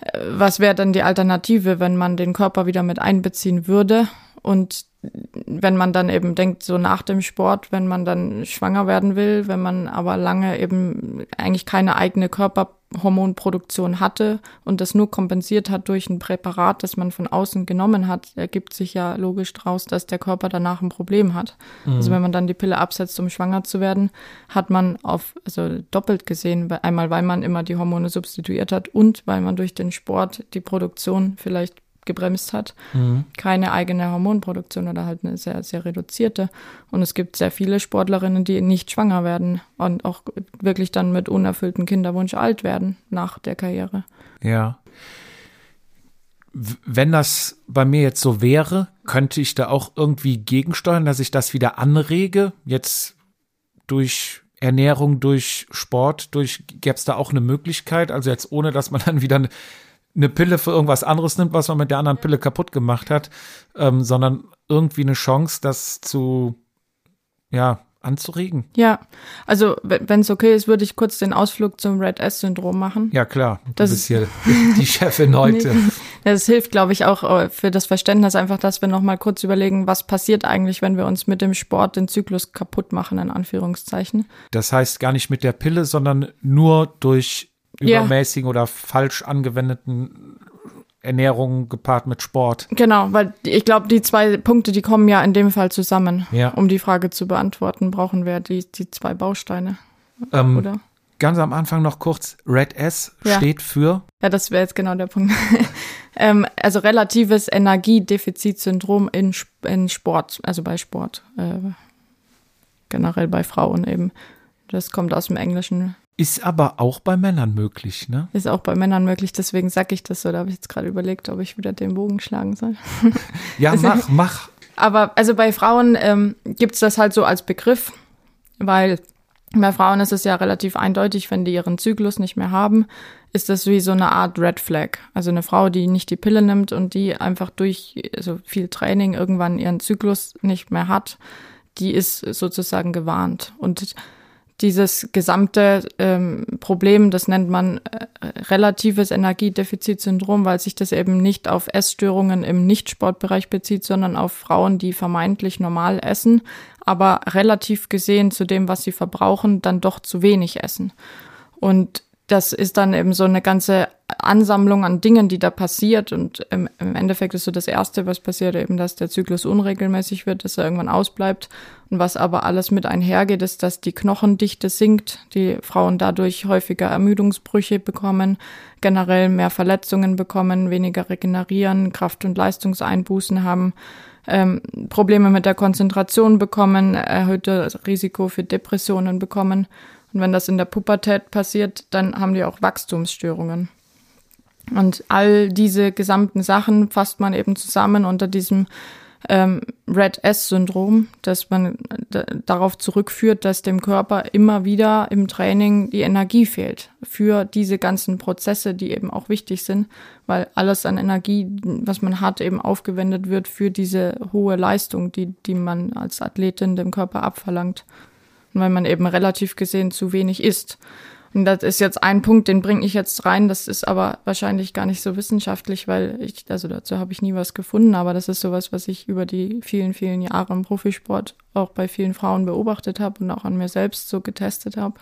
äh, was wäre denn die Alternative, wenn man den Körper wieder mit einbeziehen würde und wenn man dann eben denkt, so nach dem Sport, wenn man dann schwanger werden will, wenn man aber lange eben eigentlich keine eigene Körperhormonproduktion hatte und das nur kompensiert hat durch ein Präparat, das man von außen genommen hat, ergibt sich ja logisch daraus, dass der Körper danach ein Problem hat. Mhm. Also wenn man dann die Pille absetzt, um schwanger zu werden, hat man auf, also doppelt gesehen, einmal weil man immer die Hormone substituiert hat und weil man durch den Sport die Produktion vielleicht gebremst hat. Mhm. Keine eigene Hormonproduktion oder halt eine sehr, sehr reduzierte. Und es gibt sehr viele Sportlerinnen, die nicht schwanger werden und auch wirklich dann mit unerfülltem Kinderwunsch alt werden nach der Karriere. Ja. Wenn das bei mir jetzt so wäre, könnte ich da auch irgendwie gegensteuern, dass ich das wieder anrege, jetzt durch Ernährung, durch Sport, durch, gäbe es da auch eine Möglichkeit, also jetzt ohne, dass man dann wieder eine Pille für irgendwas anderes nimmt, was man mit der anderen Pille kaputt gemacht hat, ähm, sondern irgendwie eine Chance, das zu, ja, anzuregen. Ja, also wenn es okay ist, würde ich kurz den Ausflug zum Red S-Syndrom machen. Ja, klar. Du das bist hier <laughs> die Chefin heute. Nee, das hilft, glaube ich, auch äh, für das Verständnis einfach, dass wir nochmal kurz überlegen, was passiert eigentlich, wenn wir uns mit dem Sport den Zyklus kaputt machen, in Anführungszeichen. Das heißt gar nicht mit der Pille, sondern nur durch übermäßigen ja. oder falsch angewendeten Ernährung gepaart mit Sport. Genau, weil ich glaube, die zwei Punkte, die kommen ja in dem Fall zusammen. Ja. Um die Frage zu beantworten, brauchen wir die, die zwei Bausteine. Ähm, oder? Ganz am Anfang noch kurz, Red S ja. steht für. Ja, das wäre jetzt genau der Punkt. <laughs> ähm, also relatives Energiedefizitsyndrom in, in Sport, also bei Sport, äh, generell bei Frauen eben. Das kommt aus dem Englischen. Ist aber auch bei Männern möglich, ne? Ist auch bei Männern möglich, deswegen sage ich das so. Da habe ich jetzt gerade überlegt, ob ich wieder den Bogen schlagen soll. Ja, <laughs> mach, mach. Aber also bei Frauen ähm, gibt es das halt so als Begriff, weil bei Frauen ist es ja relativ eindeutig, wenn die ihren Zyklus nicht mehr haben, ist das wie so eine Art Red Flag. Also eine Frau, die nicht die Pille nimmt und die einfach durch also viel Training irgendwann ihren Zyklus nicht mehr hat, die ist sozusagen gewarnt. Und dieses gesamte ähm, Problem, das nennt man äh, relatives Energiedefizitsyndrom, weil sich das eben nicht auf Essstörungen im Nichtsportbereich bezieht, sondern auf Frauen, die vermeintlich normal essen, aber relativ gesehen zu dem, was sie verbrauchen, dann doch zu wenig essen. Und das ist dann eben so eine ganze Ansammlung an Dingen, die da passiert. Und im, im, Endeffekt ist so das Erste, was passiert, eben, dass der Zyklus unregelmäßig wird, dass er irgendwann ausbleibt. Und was aber alles mit einhergeht, ist, dass die Knochendichte sinkt, die Frauen dadurch häufiger Ermüdungsbrüche bekommen, generell mehr Verletzungen bekommen, weniger regenerieren, Kraft- und Leistungseinbußen haben. Ähm, Probleme mit der Konzentration bekommen, erhöhtes Risiko für Depressionen bekommen. Und wenn das in der Pubertät passiert, dann haben die auch Wachstumsstörungen. Und all diese gesamten Sachen fasst man eben zusammen unter diesem ähm, Red S-Syndrom, dass man darauf zurückführt, dass dem Körper immer wieder im Training die Energie fehlt für diese ganzen Prozesse, die eben auch wichtig sind, weil alles an Energie, was man hat, eben aufgewendet wird für diese hohe Leistung, die, die man als Athletin dem Körper abverlangt weil man eben relativ gesehen zu wenig isst. Und das ist jetzt ein Punkt, den bringe ich jetzt rein. Das ist aber wahrscheinlich gar nicht so wissenschaftlich, weil ich, also dazu habe ich nie was gefunden, aber das ist sowas, was ich über die vielen, vielen Jahre im Profisport auch bei vielen Frauen beobachtet habe und auch an mir selbst so getestet habe.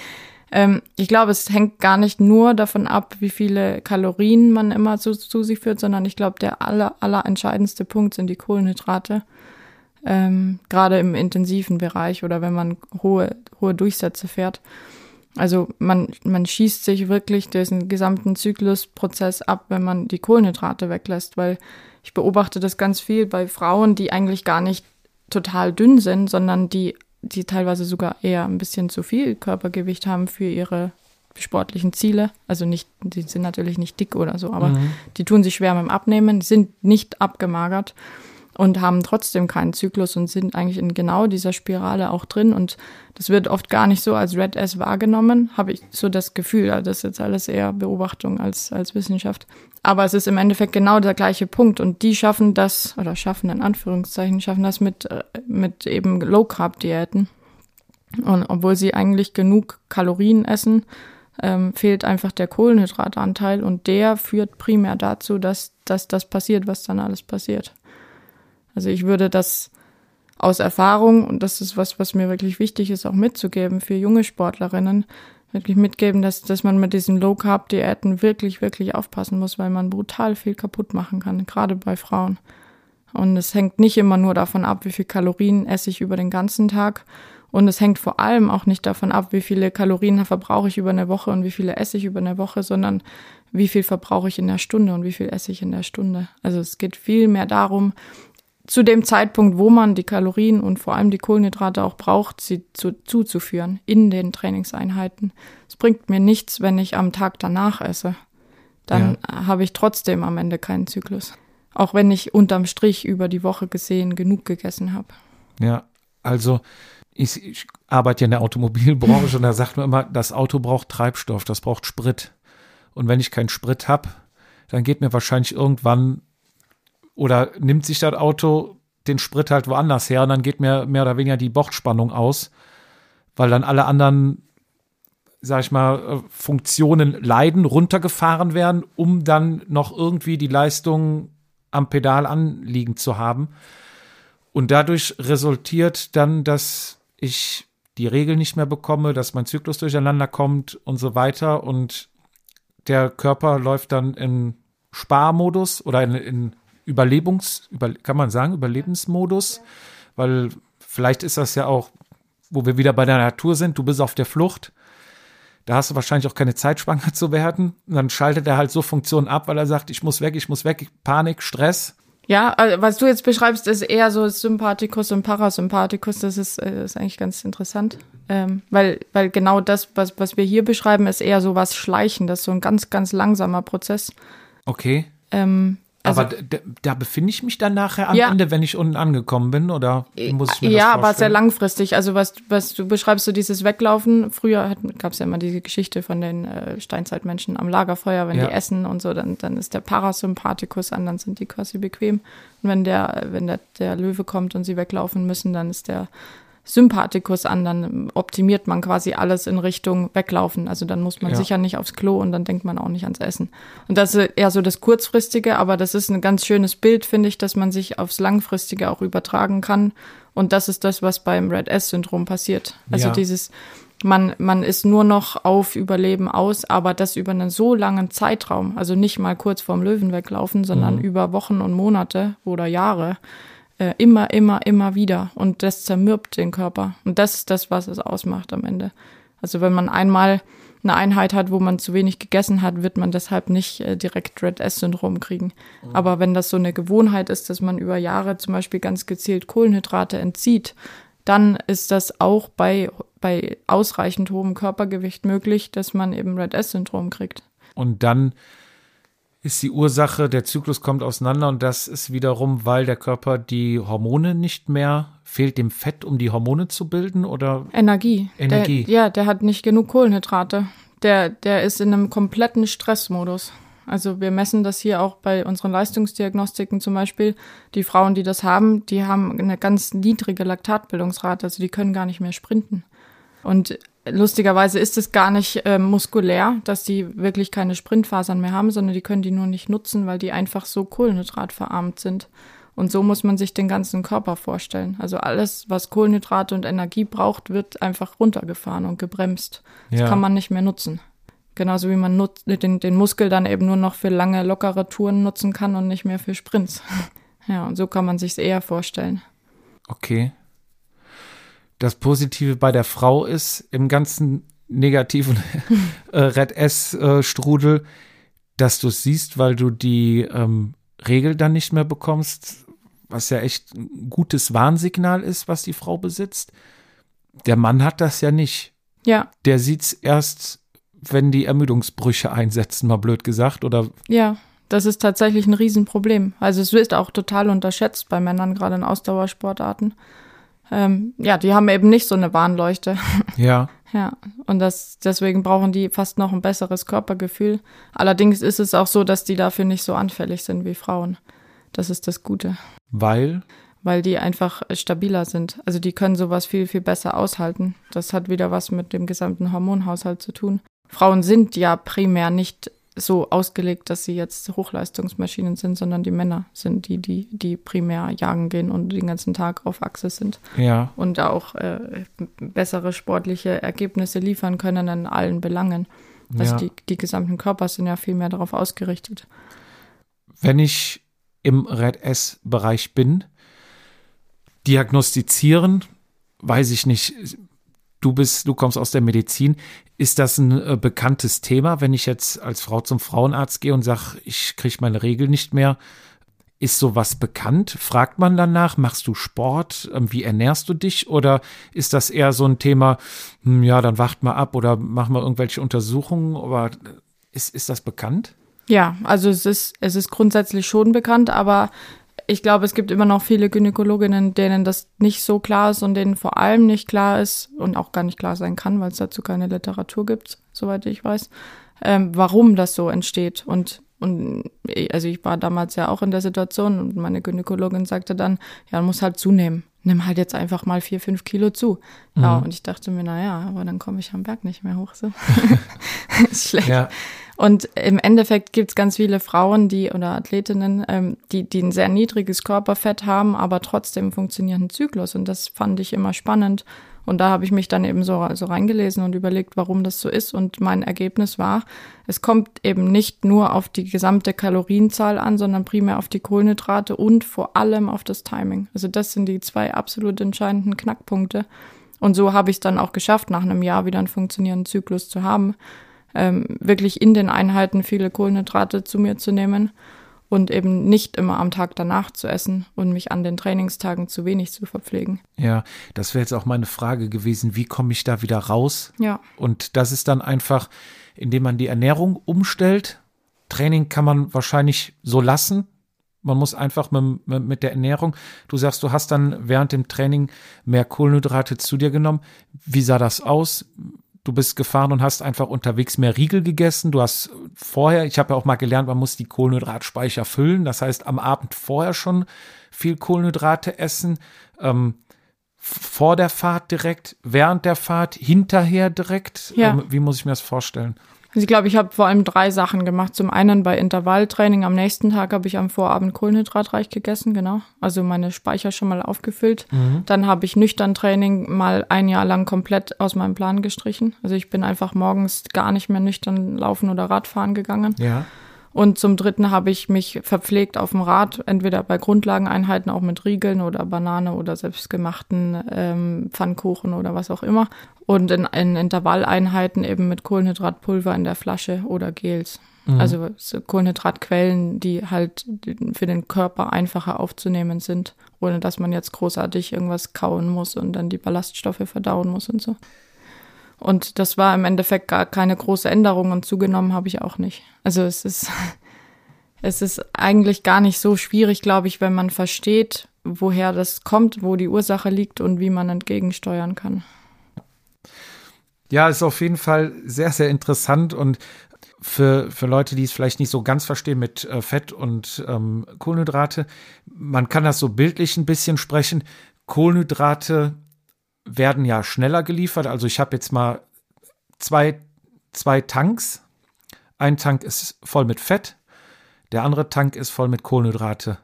<laughs> ähm, ich glaube, es hängt gar nicht nur davon ab, wie viele Kalorien man immer zu, zu sich führt, sondern ich glaube, der aller, aller entscheidendste Punkt sind die Kohlenhydrate ähm, gerade im intensiven Bereich oder wenn man hohe, hohe Durchsätze fährt. Also man, man schießt sich wirklich diesen gesamten Zyklusprozess ab, wenn man die Kohlenhydrate weglässt, weil ich beobachte das ganz viel bei Frauen, die eigentlich gar nicht total dünn sind, sondern die, die teilweise sogar eher ein bisschen zu viel Körpergewicht haben für ihre sportlichen Ziele. Also nicht, die sind natürlich nicht dick oder so, aber mhm. die tun sich schwer mit dem Abnehmen, sind nicht abgemagert und haben trotzdem keinen Zyklus und sind eigentlich in genau dieser Spirale auch drin. Und das wird oft gar nicht so als Red S wahrgenommen, habe ich so das Gefühl. Das ist jetzt alles eher Beobachtung als, als Wissenschaft. Aber es ist im Endeffekt genau der gleiche Punkt. Und die schaffen das, oder schaffen in Anführungszeichen, schaffen das mit, äh, mit eben Low-Carb-Diäten. Und obwohl sie eigentlich genug Kalorien essen, ähm, fehlt einfach der Kohlenhydratanteil und der führt primär dazu, dass, dass das passiert, was dann alles passiert. Also ich würde das aus Erfahrung, und das ist was, was mir wirklich wichtig ist, auch mitzugeben für junge Sportlerinnen, wirklich mitgeben, dass, dass man mit diesen Low-Carb-Diäten wirklich, wirklich aufpassen muss, weil man brutal viel kaputt machen kann, gerade bei Frauen. Und es hängt nicht immer nur davon ab, wie viel Kalorien esse ich über den ganzen Tag. Und es hängt vor allem auch nicht davon ab, wie viele Kalorien verbrauche ich über eine Woche und wie viele esse ich über eine Woche, sondern wie viel verbrauche ich in der Stunde und wie viel esse ich in der Stunde. Also es geht viel mehr darum, zu dem Zeitpunkt, wo man die Kalorien und vor allem die Kohlenhydrate auch braucht, sie zu, zuzuführen in den Trainingseinheiten. Es bringt mir nichts, wenn ich am Tag danach esse. Dann ja. habe ich trotzdem am Ende keinen Zyklus. Auch wenn ich unterm Strich über die Woche gesehen genug gegessen habe. Ja, also ich, ich arbeite ja in der Automobilbranche und da sagt man immer, das Auto braucht Treibstoff, das braucht Sprit. Und wenn ich keinen Sprit habe, dann geht mir wahrscheinlich irgendwann oder nimmt sich das Auto den Sprit halt woanders her und dann geht mir mehr oder weniger die Bordspannung aus, weil dann alle anderen, sag ich mal, äh, Funktionen leiden, runtergefahren werden, um dann noch irgendwie die Leistung am Pedal anliegen zu haben. Und dadurch resultiert dann, dass ich die Regel nicht mehr bekomme, dass mein Zyklus durcheinander kommt und so weiter und der Körper läuft dann in Sparmodus oder in, in Überlebens, über, kann man sagen, Überlebensmodus, weil vielleicht ist das ja auch, wo wir wieder bei der Natur sind, du bist auf der Flucht, Da hast du wahrscheinlich auch keine Zeit, schwanger zu werden. Und dann schaltet er halt so Funktionen ab, weil er sagt, ich muss weg, ich muss weg, Panik, Stress. Ja, also was du jetzt beschreibst, ist eher so Sympathikus und Parasympathikus. Das ist, äh, ist eigentlich ganz interessant. Ähm, weil, weil genau das, was, was wir hier beschreiben, ist eher so was Schleichendes, so ein ganz, ganz langsamer Prozess. Okay. Ähm, also, aber da, befinde ich mich dann nachher am Ja. Ende, wenn ich unten angekommen bin, oder muss ich mir ja, das aber sehr vorstellen? langfristig. Also was, was du beschreibst, so dieses Weglaufen. Früher gab es ja immer diese Geschichte von den äh, Steinzeitmenschen am Lagerfeuer, wenn Ja. die essen und so, dann, dann ist der Parasympathikus an, dann sind die quasi bequem. Und wenn der, wenn der, der Löwe kommt und sie weglaufen müssen, dann ist der Sympathikus an, dann optimiert man quasi alles in Richtung weglaufen. Also dann muss man Ja. sicher nicht aufs Klo und dann denkt man auch nicht ans Essen. Und das ist eher so das Kurzfristige, aber das ist ein ganz schönes Bild, finde ich, dass man sich aufs Langfristige auch übertragen kann. Und das ist das, was beim Red S-Syndrom passiert. Also Ja. dieses, man, man ist nur noch auf Überleben aus, aber das über einen so langen Zeitraum, also nicht mal kurz vorm Löwen weglaufen, sondern über Wochen und Monate oder Jahre, äh, immer, immer, immer wieder. Und das zermürbt den Körper. Und das ist das, was es ausmacht am Ende. Also wenn man einmal eine Einheit hat, wo man zu wenig gegessen hat, wird man deshalb nicht äh, direkt Red S-Syndrom kriegen. Aber wenn das so eine Gewohnheit ist, dass man über Jahre zum Beispiel ganz gezielt Kohlenhydrate entzieht, dann ist das auch bei, bei ausreichend hohem Körpergewicht möglich, dass man eben Red S-Syndrom kriegt. Und dann ist die Ursache, der Zyklus kommt auseinander und das ist wiederum, weil der Körper die Hormone nicht mehr, fehlt dem Fett, um die Hormone zu bilden oder Energie. Energie. Der, ja, der hat nicht genug Kohlenhydrate. Der, der ist in einem kompletten Stressmodus. Also wir messen das hier auch bei unseren Leistungsdiagnostiken zum Beispiel. Die Frauen, die das haben, die haben eine ganz niedrige Laktatbildungsrate, also die können gar nicht mehr sprinten. Und lustigerweise ist es gar nicht äh, muskulär, dass die wirklich keine Sprintfasern mehr haben, sondern die können die nur nicht nutzen, weil die einfach so kohlenhydratverarmt sind. Und so muss man sich den ganzen Körper vorstellen. Also alles, was Kohlenhydrate und Energie braucht, wird einfach runtergefahren und gebremst. Das Ja. kann man nicht mehr nutzen. Genauso wie man nutzt, den, den Muskel dann eben nur noch für lange, lockere Touren nutzen kann und nicht mehr für Sprints. <laughs> Ja, und so kann man sich eher vorstellen. Okay. Das Positive bei der Frau ist im ganzen negativen äh, <laughs> Red S-Strudel, dass du es siehst, weil du die ähm, Regel dann nicht mehr bekommst, was ja echt ein gutes Warnsignal ist, was die Frau besitzt. Der Mann hat das ja nicht. Ja, Der sieht's erst, wenn die Ermüdungsbrüche einsetzen, mal blöd gesagt, oder ja, das ist tatsächlich ein Riesenproblem. Also es wird auch total unterschätzt bei Männern, gerade in Ausdauersportarten. Ähm, ja, die haben eben nicht so eine Warnleuchte. <laughs> ja. Ja, und das, deswegen brauchen die fast noch ein besseres Körpergefühl. Allerdings ist es auch so, dass die dafür nicht so anfällig sind wie Frauen. Das ist das Gute, Weil, weil die einfach stabiler sind. Also die können sowas viel, viel besser aushalten. Das hat wieder was mit dem gesamten Hormonhaushalt zu tun. Frauen sind ja primär nicht so ausgelegt, dass sie jetzt Hochleistungsmaschinen sind, sondern die Männer sind die, die, die primär jagen gehen und den ganzen Tag auf Achse sind ja, und auch äh, bessere sportliche Ergebnisse liefern können in allen Belangen. Also ja. die, die gesamten Körper sind ja viel mehr darauf ausgerichtet. wenn ich im Red S-Bereich bin, diagnostizieren, weiß ich nicht. Du bist, du kommst aus der Medizin. Ist das ein äh, bekanntes Thema, wenn ich jetzt als Frau zum Frauenarzt gehe und sage, ich kriege meine Regel nicht mehr? Ist sowas bekannt? Fragt man danach, machst du Sport? Ähm, Wie ernährst du dich? Oder ist das eher so ein Thema, hm, ja, dann wacht mal ab oder mach mal irgendwelche Untersuchungen? Aber ist, ist das bekannt? Ja, also es ist, es ist grundsätzlich schon bekannt, aber ich glaube, es gibt immer noch viele Gynäkologinnen, denen das nicht so klar ist und denen vor allem nicht klar ist und auch gar nicht klar sein kann, weil es dazu keine Literatur gibt, soweit ich weiß, ähm, warum das so entsteht. Und, und also ich war damals ja auch in der Situation und meine Gynäkologin sagte dann, ja, man muss halt zunehmen. Nimm halt jetzt einfach mal vier, fünf Kilo zu. Ja, und ich dachte mir, na ja, aber dann komme ich am Berg nicht mehr hoch. So. <laughs> <laughs> ist schlecht. Ja. Und im Endeffekt gibt es ganz viele Frauen, die oder Athletinnen, ähm, die, die ein sehr niedriges Körperfett haben, aber trotzdem funktionierenden Zyklus. Und das fand ich immer spannend. Und da habe ich mich dann eben so, so reingelesen und überlegt, warum das so ist. Und mein Ergebnis war, es kommt eben nicht nur auf die gesamte Kalorienzahl an, sondern primär auf die Kohlenhydrate und vor allem auf das Timing. Also das sind die zwei absolut entscheidenden Knackpunkte. Und so habe ich es dann auch geschafft, nach einem Jahr wieder einen funktionierenden Zyklus zu haben, ähm, wirklich in den Einheiten viele Kohlenhydrate zu mir zu nehmen und eben nicht immer am Tag danach zu essen und mich an den Trainingstagen zu wenig zu verpflegen. Ja, das wäre jetzt auch meine Frage gewesen, wie komme ich da wieder raus? Ja. Und das ist dann einfach, indem man die Ernährung umstellt. Training kann man wahrscheinlich so lassen. Man muss einfach mit, mit der Ernährung, du sagst, du hast dann während dem Training mehr Kohlenhydrate zu dir genommen. Wie sah das aus? Du bist gefahren und hast einfach unterwegs mehr Riegel gegessen. Du hast vorher, ich habe ja auch mal gelernt, man muss die Kohlenhydratspeicher füllen. Das heißt, am Abend vorher schon viel Kohlenhydrate essen. Ähm, vor der Fahrt direkt, während der Fahrt, hinterher direkt. Ja. Ähm, wie muss ich mir das vorstellen? Also ich glaube, ich habe vor allem drei Sachen gemacht. Zum einen bei Intervalltraining am nächsten Tag habe ich am Vorabend kohlenhydratreich gegessen, genau. Also meine Speicher schon mal aufgefüllt. Mhm. Dann habe ich nüchtern Training mal ein Jahr lang komplett aus meinem Plan gestrichen. Also ich bin einfach morgens gar nicht mehr nüchtern laufen oder Radfahren gegangen. Ja. Und zum Dritten habe ich mich verpflegt auf dem Rad, entweder bei Grundlageneinheiten auch mit Riegeln oder Banane oder selbstgemachten ähm, Pfannkuchen oder was auch immer. Und in, in Intervalleinheiten eben mit Kohlenhydratpulver in der Flasche oder Gels. Mhm. Also so Kohlenhydratquellen, die halt für den Körper einfacher aufzunehmen sind, ohne dass man jetzt großartig irgendwas kauen muss und dann die Ballaststoffe verdauen muss und so. Und das war im Endeffekt gar keine große Änderung und zugenommen habe ich auch nicht. Also es ist, <laughs> es ist eigentlich gar nicht so schwierig, glaube ich, wenn man versteht, woher das kommt, wo die Ursache liegt und wie man entgegensteuern kann. Ja, ist auf jeden Fall sehr, sehr interessant und für, für Leute, die es vielleicht nicht so ganz verstehen mit äh, Fett und ähm, Kohlenhydrate, man kann das so bildlich ein bisschen sprechen. Kohlenhydrate werden ja schneller geliefert. Also ich habe jetzt mal zwei, zwei Tanks. Ein Tank ist voll mit Fett, der andere Tank ist voll mit Kohlenhydrate.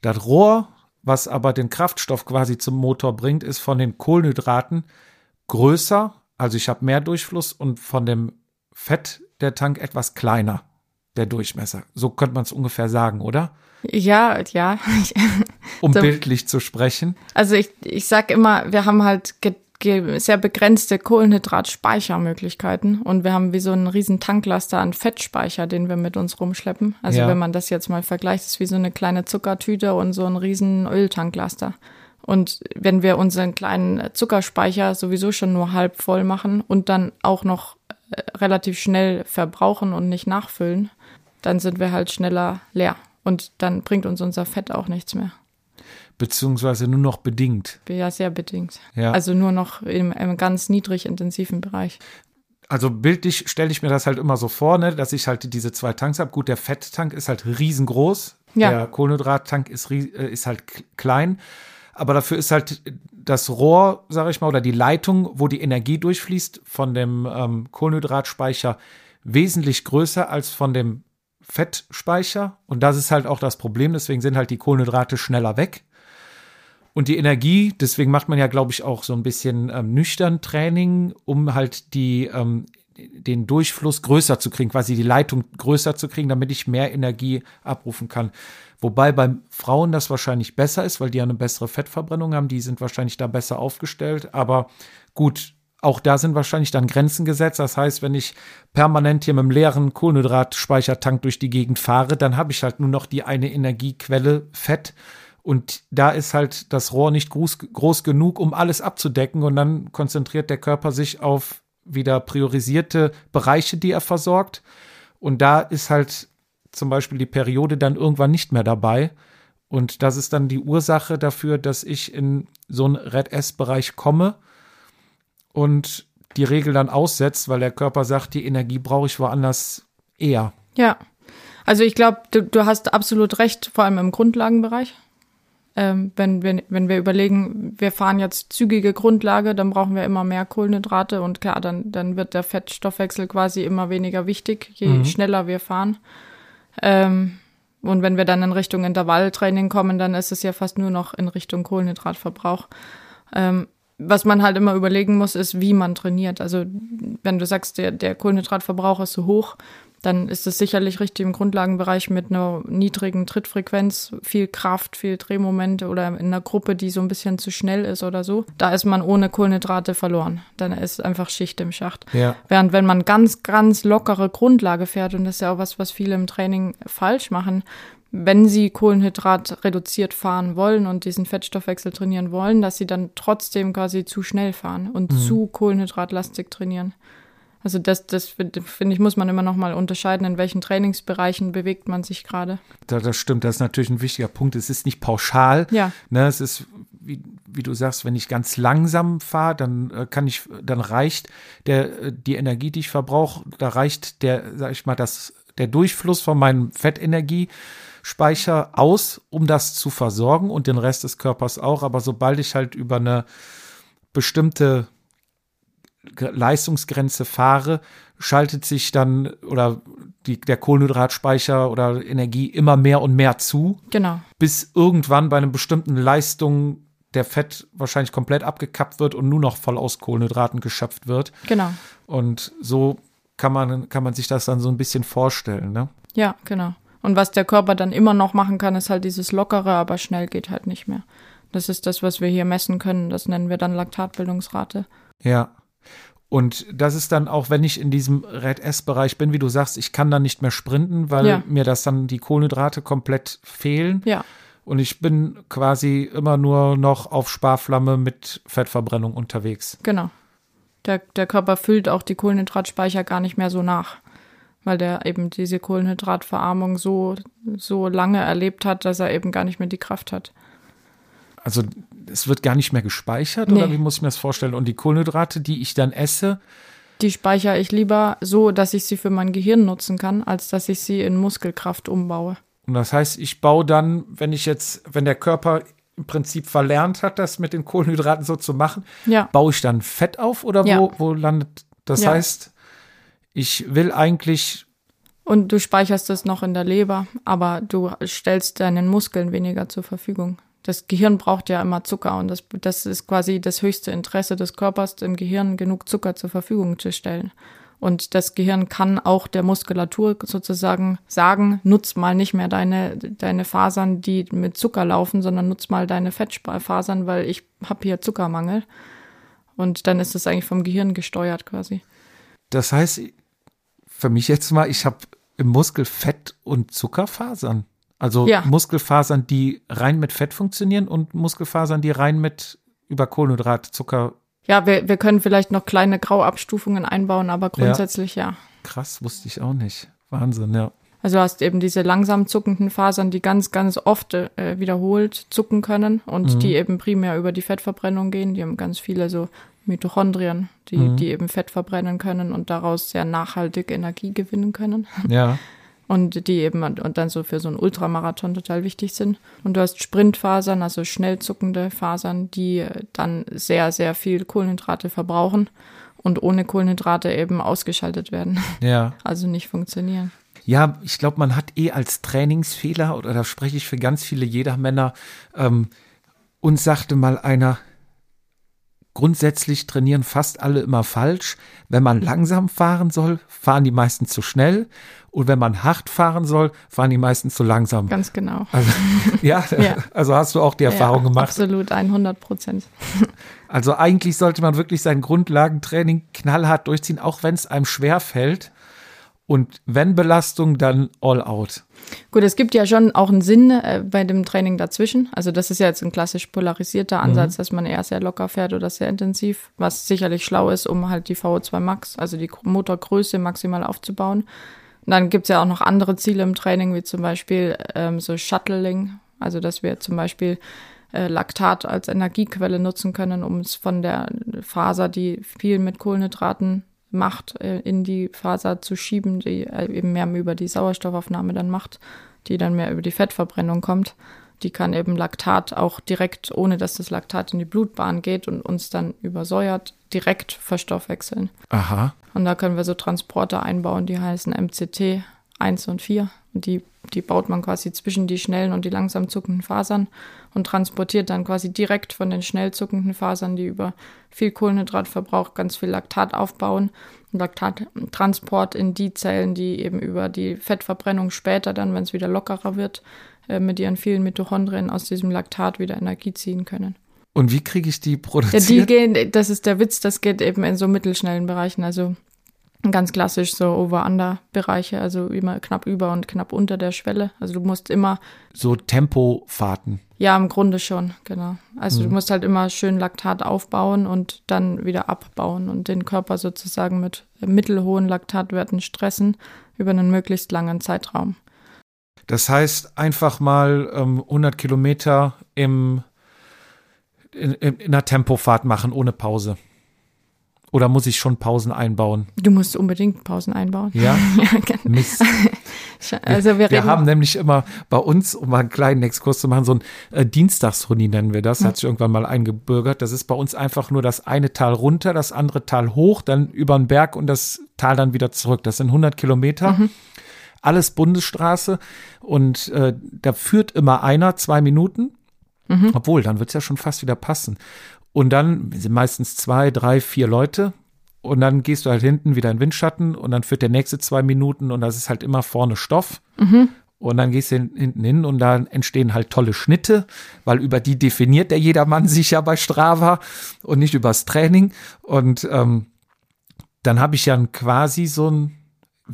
Das Rohr, was aber den Kraftstoff quasi zum Motor bringt, ist von den Kohlenhydraten größer. Also ich habe mehr Durchfluss und von dem Fett der Tank etwas kleiner, der Durchmesser. So könnte man es ungefähr sagen, oder? Ja, ja. um <laughs> so. bildlich zu sprechen. Also ich, ich sag immer, wir haben halt sehr begrenzte Kohlenhydratspeichermöglichkeiten und wir haben wie so einen riesen Tanklaster an Fettspeicher, den wir mit uns rumschleppen. Also ja. wenn man das jetzt mal vergleicht, ist wie so eine kleine Zuckertüte und so ein riesen Öltanklaster. Und wenn wir unseren kleinen Zuckerspeicher sowieso schon nur halb voll machen und dann auch noch äh, relativ schnell verbrauchen und nicht nachfüllen, dann sind wir halt schneller leer. Und dann bringt uns unser Fett auch nichts mehr. Beziehungsweise nur noch bedingt. Ja, sehr bedingt. Ja. Also nur noch im, im ganz niedrig intensiven Bereich. Also bildlich stelle ich mir das halt immer so vor, ne, dass ich halt diese zwei Tanks habe. Gut, der Fetttank ist halt riesengroß. Ja. Der Kohlenhydrattank ist, äh, ist halt klein. Aber dafür ist halt das Rohr, sage ich mal, oder die Leitung, wo die Energie durchfließt, von dem ähm, Kohlenhydratspeicher wesentlich größer als von dem Fettspeicher. Und das ist halt auch das Problem. Deswegen sind halt die Kohlenhydrate schneller weg. Und die Energie, deswegen macht man ja, glaube ich, auch so ein bisschen ähm, nüchtern Training, um halt die, ähm, den Durchfluss größer zu kriegen, quasi die Leitung größer zu kriegen, damit ich mehr Energie abrufen kann. Wobei bei Frauen das wahrscheinlich besser ist, weil die ja eine bessere Fettverbrennung haben, die sind wahrscheinlich da besser aufgestellt. Aber gut, auch da sind wahrscheinlich dann Grenzen gesetzt. Das heißt, wenn ich permanent hier mit einem leeren Kohlenhydratspeichertank durch die Gegend fahre, dann habe ich halt nur noch die eine Energiequelle Fett. Und da ist halt das Rohr nicht groß, groß genug, um alles abzudecken. Und dann konzentriert der Körper sich auf wieder priorisierte Bereiche, die er versorgt. Und da ist halt zum Beispiel die Periode dann irgendwann nicht mehr dabei. Und das ist dann die Ursache dafür, dass ich in so einen Red S-Bereich komme und die Regel dann aussetzt, weil der Körper sagt, die Energie brauche ich woanders eher. Ja, also ich glaube, du, du, hast absolut recht, vor allem im Grundlagenbereich. Ähm, wenn, wenn, wenn wir überlegen, wir fahren jetzt zügige Grundlage, dann brauchen wir immer mehr Kohlenhydrate und klar, dann, dann wird der Fettstoffwechsel quasi immer weniger wichtig, je mhm. schneller wir fahren. Ähm, und wenn wir dann in Richtung Intervalltraining kommen, dann ist es ja fast nur noch in Richtung Kohlenhydratverbrauch. Ähm, was man halt immer überlegen muss, ist, wie man trainiert. Also wenn du sagst, der, der Kohlenhydratverbrauch ist so hoch, dann ist es sicherlich richtig im Grundlagenbereich mit einer niedrigen Trittfrequenz, viel Kraft, viel Drehmomente oder in einer Gruppe, die so ein bisschen zu schnell ist oder so. Da ist man ohne Kohlenhydrate verloren. Dann ist einfach Schicht im Schacht. Ja. Während wenn man ganz, ganz lockere Grundlage fährt, und das ist ja auch was, was viele im Training falsch machen, wenn sie Kohlenhydrat reduziert fahren wollen und diesen Fettstoffwechsel trainieren wollen, dass sie dann trotzdem quasi zu schnell fahren und zu kohlenhydratlastig trainieren. Also das, das finde find ich, muss man immer noch mal unterscheiden, in welchen Trainingsbereichen bewegt man sich gerade. Da, das stimmt, das ist natürlich ein wichtiger Punkt. Es ist nicht pauschal. Ja. Ne, es ist, wie, wie du sagst, wenn ich ganz langsam fahre, dann äh, kann ich, dann reicht der, äh, die Energie, die ich verbrauche, da reicht der, sag ich mal, das, der Durchfluss von meinem Fettenergiespeicher aus, um das zu versorgen und den Rest des Körpers auch. Aber sobald ich halt über eine bestimmte Leistungsgrenze fahre, schaltet sich dann oder die, der Kohlenhydratspeicher oder Energie immer mehr und mehr zu, Genau. bis irgendwann bei einer bestimmten Leistung der Fett wahrscheinlich komplett abgekappt wird und nur noch voll aus Kohlenhydraten geschöpft wird. Genau. Und so kann man, kann man sich das dann so ein bisschen vorstellen. Ne? Ja, genau. Und was der Körper dann immer noch machen kann, ist halt dieses Lockere, aber schnell geht halt nicht mehr. Das ist das, was wir hier messen können. Das nennen wir dann Laktatbildungsrate. Ja. Und das ist dann auch, wenn ich in diesem Red S-Bereich bin, wie du sagst, ich kann dann nicht mehr sprinten, weil Ja. mir das dann die Kohlenhydrate komplett fehlen. Ja, Und ich bin quasi immer nur noch auf Sparflamme mit Fettverbrennung unterwegs. genau. Der, der Körper füllt auch die Kohlenhydratspeicher gar nicht mehr so nach, weil der eben diese Kohlenhydratverarmung so, so lange erlebt hat, dass er eben gar nicht mehr die Kraft hat. Also es wird gar nicht mehr gespeichert Nee. oder wie muss ich mir das vorstellen? Und die Kohlenhydrate, die ich dann esse, Die speichere ich lieber so, dass ich sie für mein Gehirn nutzen kann, als dass ich sie in Muskelkraft umbaue. und das heißt, ich baue dann, wenn ich jetzt, wenn der Körper im Prinzip verlernt hat, das mit den Kohlenhydraten so zu machen, Ja, baue ich dann Fett auf oder Ja. wo, wo landet das? Ja. heißt, ich will eigentlich, und du speicherst es noch in der Leber, aber du stellst deinen Muskeln weniger zur Verfügung. Das Gehirn braucht ja immer Zucker und das, das ist quasi das höchste Interesse des Körpers, dem Gehirn genug Zucker zur Verfügung zu stellen. Und das Gehirn kann auch der Muskulatur sozusagen sagen, nutz mal nicht mehr deine, deine Fasern, die mit Zucker laufen, sondern nutz mal deine Fettfasern, weil ich habe hier Zuckermangel. Und dann ist es eigentlich vom Gehirn gesteuert quasi. das heißt, für mich jetzt mal, ich habe im Muskel Fett und Zuckerfasern. Also Ja. Muskelfasern, die rein mit Fett funktionieren und Muskelfasern, die rein mit über Kohlenhydrat, Zucker. Ja, wir, wir können vielleicht noch kleine Grauabstufungen einbauen, aber grundsätzlich ja. Krass, wusste ich auch nicht. Wahnsinn, ja. Also du hast eben diese langsam zuckenden Fasern, die ganz, ganz oft äh, wiederholt zucken können und die eben primär über die Fettverbrennung gehen. Die haben ganz viele so Mitochondrien, die, die eben Fett verbrennen können und daraus sehr nachhaltig Energie gewinnen können. <laughs> Ja. Und die eben und dann so für so einen Ultramarathon total wichtig sind. Und du hast Sprintfasern, also schnell zuckende Fasern, die dann sehr, sehr viel Kohlenhydrate verbrauchen und ohne Kohlenhydrate eben ausgeschaltet werden. <laughs> Ja. Also nicht funktionieren. Ja, ich glaube, man hat eh als Trainingsfehler, oder da spreche ich für ganz viele Jedermänner, ähm, uns sagte mal einer, grundsätzlich trainieren fast alle immer falsch. Wenn man langsam fahren soll, fahren die meisten zu schnell. Und wenn man hart fahren soll, fahren die meisten zu langsam. Ganz genau. Also, <laughs> ja, Ja. also hast du auch die Erfahrung ja, gemacht. Absolut, 100 Prozent. Also eigentlich sollte man wirklich sein Grundlagentraining knallhart durchziehen, auch wenn es einem schwer fällt. Und wenn Belastung, dann all out. Gut, es gibt ja schon auch einen Sinn äh, bei dem Training dazwischen. Also das ist ja jetzt ein klassisch polarisierter Ansatz, dass man eher sehr locker fährt oder sehr intensiv, was sicherlich schlau ist, um halt die VO2 Max, also die Motorgröße maximal aufzubauen. Und dann gibt's ja auch noch andere Ziele im Training, wie zum Beispiel ähm, so Shuttling, also dass wir zum Beispiel äh, Laktat als Energiequelle nutzen können, um es von der Faser, die viel mit Kohlenhydraten macht, äh, in die Faser zu schieben, die äh, eben mehr über die Sauerstoffaufnahme dann macht, die dann mehr über die Fettverbrennung kommt. Die kann eben Laktat auch direkt, ohne dass das Laktat in die Blutbahn geht und uns dann übersäuert, direkt verstoffwechseln. Aha. Und da können wir so Transporter einbauen, die heißen MCT 1 und 4. Und die, die baut man quasi zwischen die schnellen und die langsam zuckenden Fasern und transportiert dann quasi direkt von den schnell zuckenden Fasern, die über viel Kohlenhydratverbrauch ganz viel Laktat aufbauen. Laktattransport in die Zellen, die eben über die Fettverbrennung später dann, wenn es wieder lockerer wird, äh, mit ihren vielen Mitochondrien aus diesem Laktat wieder Energie ziehen können. Und wie kriege ich die produziert? Ja, die gehen, das ist der Witz, das geht eben in so mittelschnellen Bereichen. Also ganz klassisch so Over-Under-Bereiche, also immer knapp über und knapp unter der Schwelle. Also du musst immer. So Tempofahrten. Ja, im Grunde schon, genau. Also mhm. du musst halt immer schön Laktat aufbauen und dann wieder abbauen und den Körper sozusagen mit mittelhohen Laktatwerten stressen über einen möglichst langen Zeitraum. Das heißt, einfach mal ähm, 100 Kilometer im, in, in einer Tempofahrt machen ohne Pause. Oder muss ich schon Pausen einbauen? Du musst unbedingt Pausen einbauen. Ja? <laughs> ja genau. Mist. <laughs> Also wir, wir haben nämlich immer bei uns, um mal einen kleinen Exkurs zu machen, so ein äh, Dienstagsrunni nennen wir das, ja. hat sich irgendwann mal eingebürgert. Das ist bei uns einfach nur das eine Tal runter, das andere Tal hoch, dann über den Berg und das Tal dann wieder zurück. Das sind 100 Kilometer. Mhm. Alles Bundesstraße und äh, da führt immer einer zwei Minuten. Mhm. Obwohl, dann wird es ja schon fast wieder passen. Und dann sind meistens zwei, drei, vier Leute. Und dann gehst du halt hinten wieder in Windschatten und dann führt der nächste zwei Minuten und das ist halt immer vorne Stoff. Mhm. Und dann gehst du hinten hin und da entstehen halt tolle Schnitte, weil über die definiert der jedermann <laughs> sich ja bei Strava und nicht übers Training. Und ähm, dann habe ich ja quasi so ein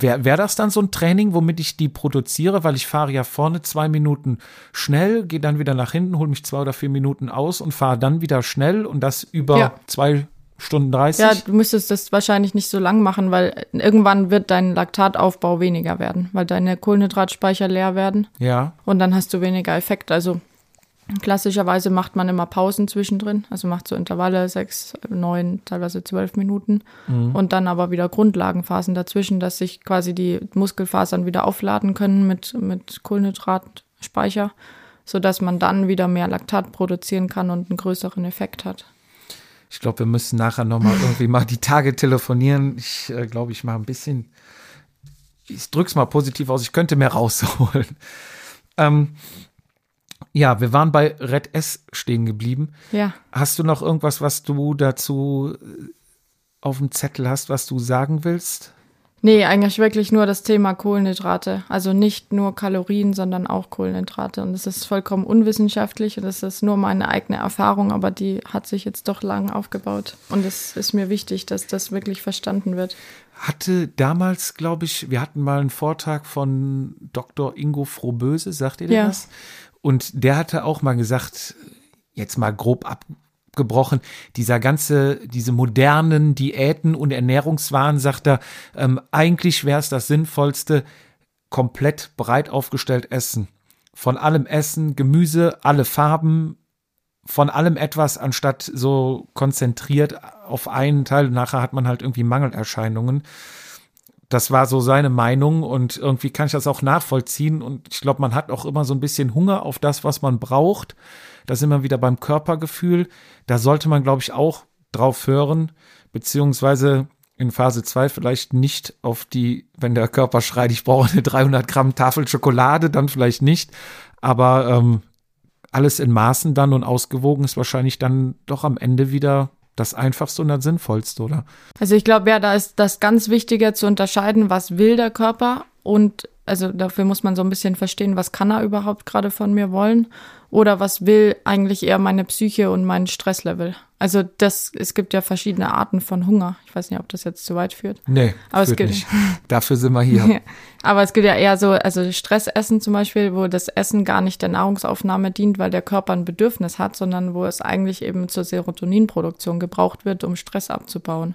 Wäre wär das dann so ein Training, womit ich die produziere, weil ich fahre ja vorne zwei Minuten schnell, gehe dann wieder nach hinten, hole mich zwei oder vier Minuten aus und fahre dann wieder schnell und das über ja. zwei Stunden 30? Ja, du müsstest das wahrscheinlich nicht so lang machen, weil irgendwann wird dein Laktataufbau weniger werden, weil deine Kohlenhydratspeicher leer werden. Ja. Und dann hast du weniger Effekt. Also Klassischerweise macht man immer Pausen zwischendrin, also macht so Intervalle sechs, neun, teilweise zwölf Minuten mhm. und dann aber wieder Grundlagenphasen dazwischen, dass sich quasi die Muskelfasern wieder aufladen können mit, mit Kohlenhydratspeicher, sodass man dann wieder mehr Laktat produzieren kann und einen größeren Effekt hat. Ich glaube, wir müssen nachher nochmal irgendwie mal die Tage telefonieren. Ich äh, glaube, ich mache ein bisschen, ich drück's mal positiv aus, ich könnte mehr rausholen. Ähm, ja, wir waren bei Red S stehen geblieben. Ja. Hast du noch irgendwas, was du dazu äh, auf dem Zettel hast, was du sagen willst? Nee, eigentlich wirklich nur das Thema Kohlenhydrate. Also nicht nur Kalorien, sondern auch Kohlenhydrate. Und das ist vollkommen unwissenschaftlich und das ist nur meine eigene Erfahrung, aber die hat sich jetzt doch lang aufgebaut. Und es ist mir wichtig, dass das wirklich verstanden wird. Hatte damals, glaube ich, wir hatten mal einen Vortrag von Dr. Ingo Frohböse, sagt ihr ja. das? Und der hatte auch mal gesagt, jetzt mal grob abgebrochen, dieser ganze, diese modernen Diäten und Ernährungswahn, sagt er, ähm, eigentlich wäre es das Sinnvollste, komplett breit aufgestellt essen. Von allem Essen, Gemüse, alle Farben, von allem etwas, anstatt so konzentriert auf einen Teil. Nachher hat man halt irgendwie Mangelerscheinungen. Das war so seine Meinung und irgendwie kann ich das auch nachvollziehen. Und ich glaube, man hat auch immer so ein bisschen Hunger auf das, was man braucht. Da sind wir wieder beim Körpergefühl. Da sollte man, glaube ich, auch drauf hören, beziehungsweise in Phase 2 vielleicht nicht auf die, wenn der Körper schreit, ich brauche eine 300 Gramm Tafel Schokolade, dann vielleicht nicht. Aber ähm, alles in Maßen dann und ausgewogen ist wahrscheinlich dann doch am Ende wieder das Einfachste und das Sinnvollste, oder? Also ich glaube, ja, da ist das ganz Wichtige zu unterscheiden, was will der Körper und also dafür muss man so ein bisschen verstehen, was kann er überhaupt gerade von mir wollen oder was will eigentlich eher meine Psyche und mein Stresslevel. Also das, es gibt ja verschiedene Arten von Hunger. Ich weiß nicht, ob das jetzt zu weit führt. Nee, aber es gibt nicht. <laughs> Dafür sind wir hier. <laughs> aber es gibt ja eher so, also Stressessen zum Beispiel, wo das Essen gar nicht der Nahrungsaufnahme dient, weil der Körper ein Bedürfnis hat, sondern wo es eigentlich eben zur Serotoninproduktion gebraucht wird, um Stress abzubauen.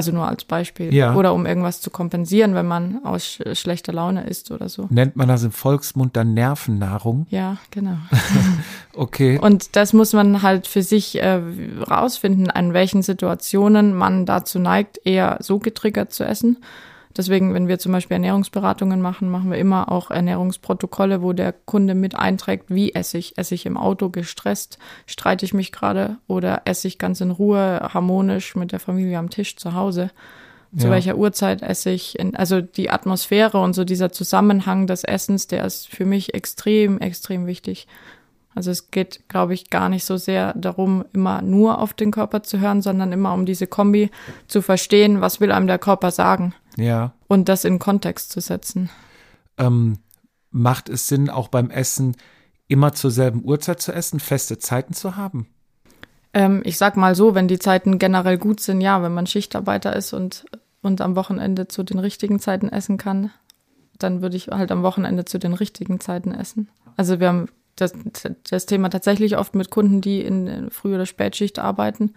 Also nur als Beispiel. Ja. Oder um irgendwas zu kompensieren, wenn man aus schlechter Laune isst oder so. Nennt man das im Volksmund dann Nervennahrung? Ja, genau. <laughs> okay. Und das muss man halt für sich äh, rausfinden, an welchen Situationen man dazu neigt, eher so getriggert zu essen Deswegen, wenn wir zum Beispiel Ernährungsberatungen machen, machen wir immer auch Ernährungsprotokolle, wo der Kunde mit einträgt, wie esse ich. Esse ich im Auto gestresst, streite ich mich gerade oder esse ich ganz in Ruhe, harmonisch mit der Familie am Tisch zu Hause. zu Ja. welcher Uhrzeit esse ich. In, also die Atmosphäre und so dieser Zusammenhang des Essens, der ist für mich extrem, extrem wichtig. Also es geht, glaube ich, gar nicht so sehr darum, immer nur auf den Körper zu hören, sondern immer um diese Kombi zu verstehen, was will einem der Körper sagen Ja. und das in Kontext zu setzen. Ähm, macht es Sinn, auch beim Essen immer zur selben Uhrzeit zu essen, feste Zeiten zu haben? Ähm, ich sag mal so, wenn die Zeiten generell gut sind, ja, wenn man Schichtarbeiter ist und, und am Wochenende zu den richtigen Zeiten essen kann, dann würde ich halt am Wochenende zu den richtigen Zeiten essen. Also wir haben das, das Thema tatsächlich oft mit Kunden, die in Früh- oder Spätschicht arbeiten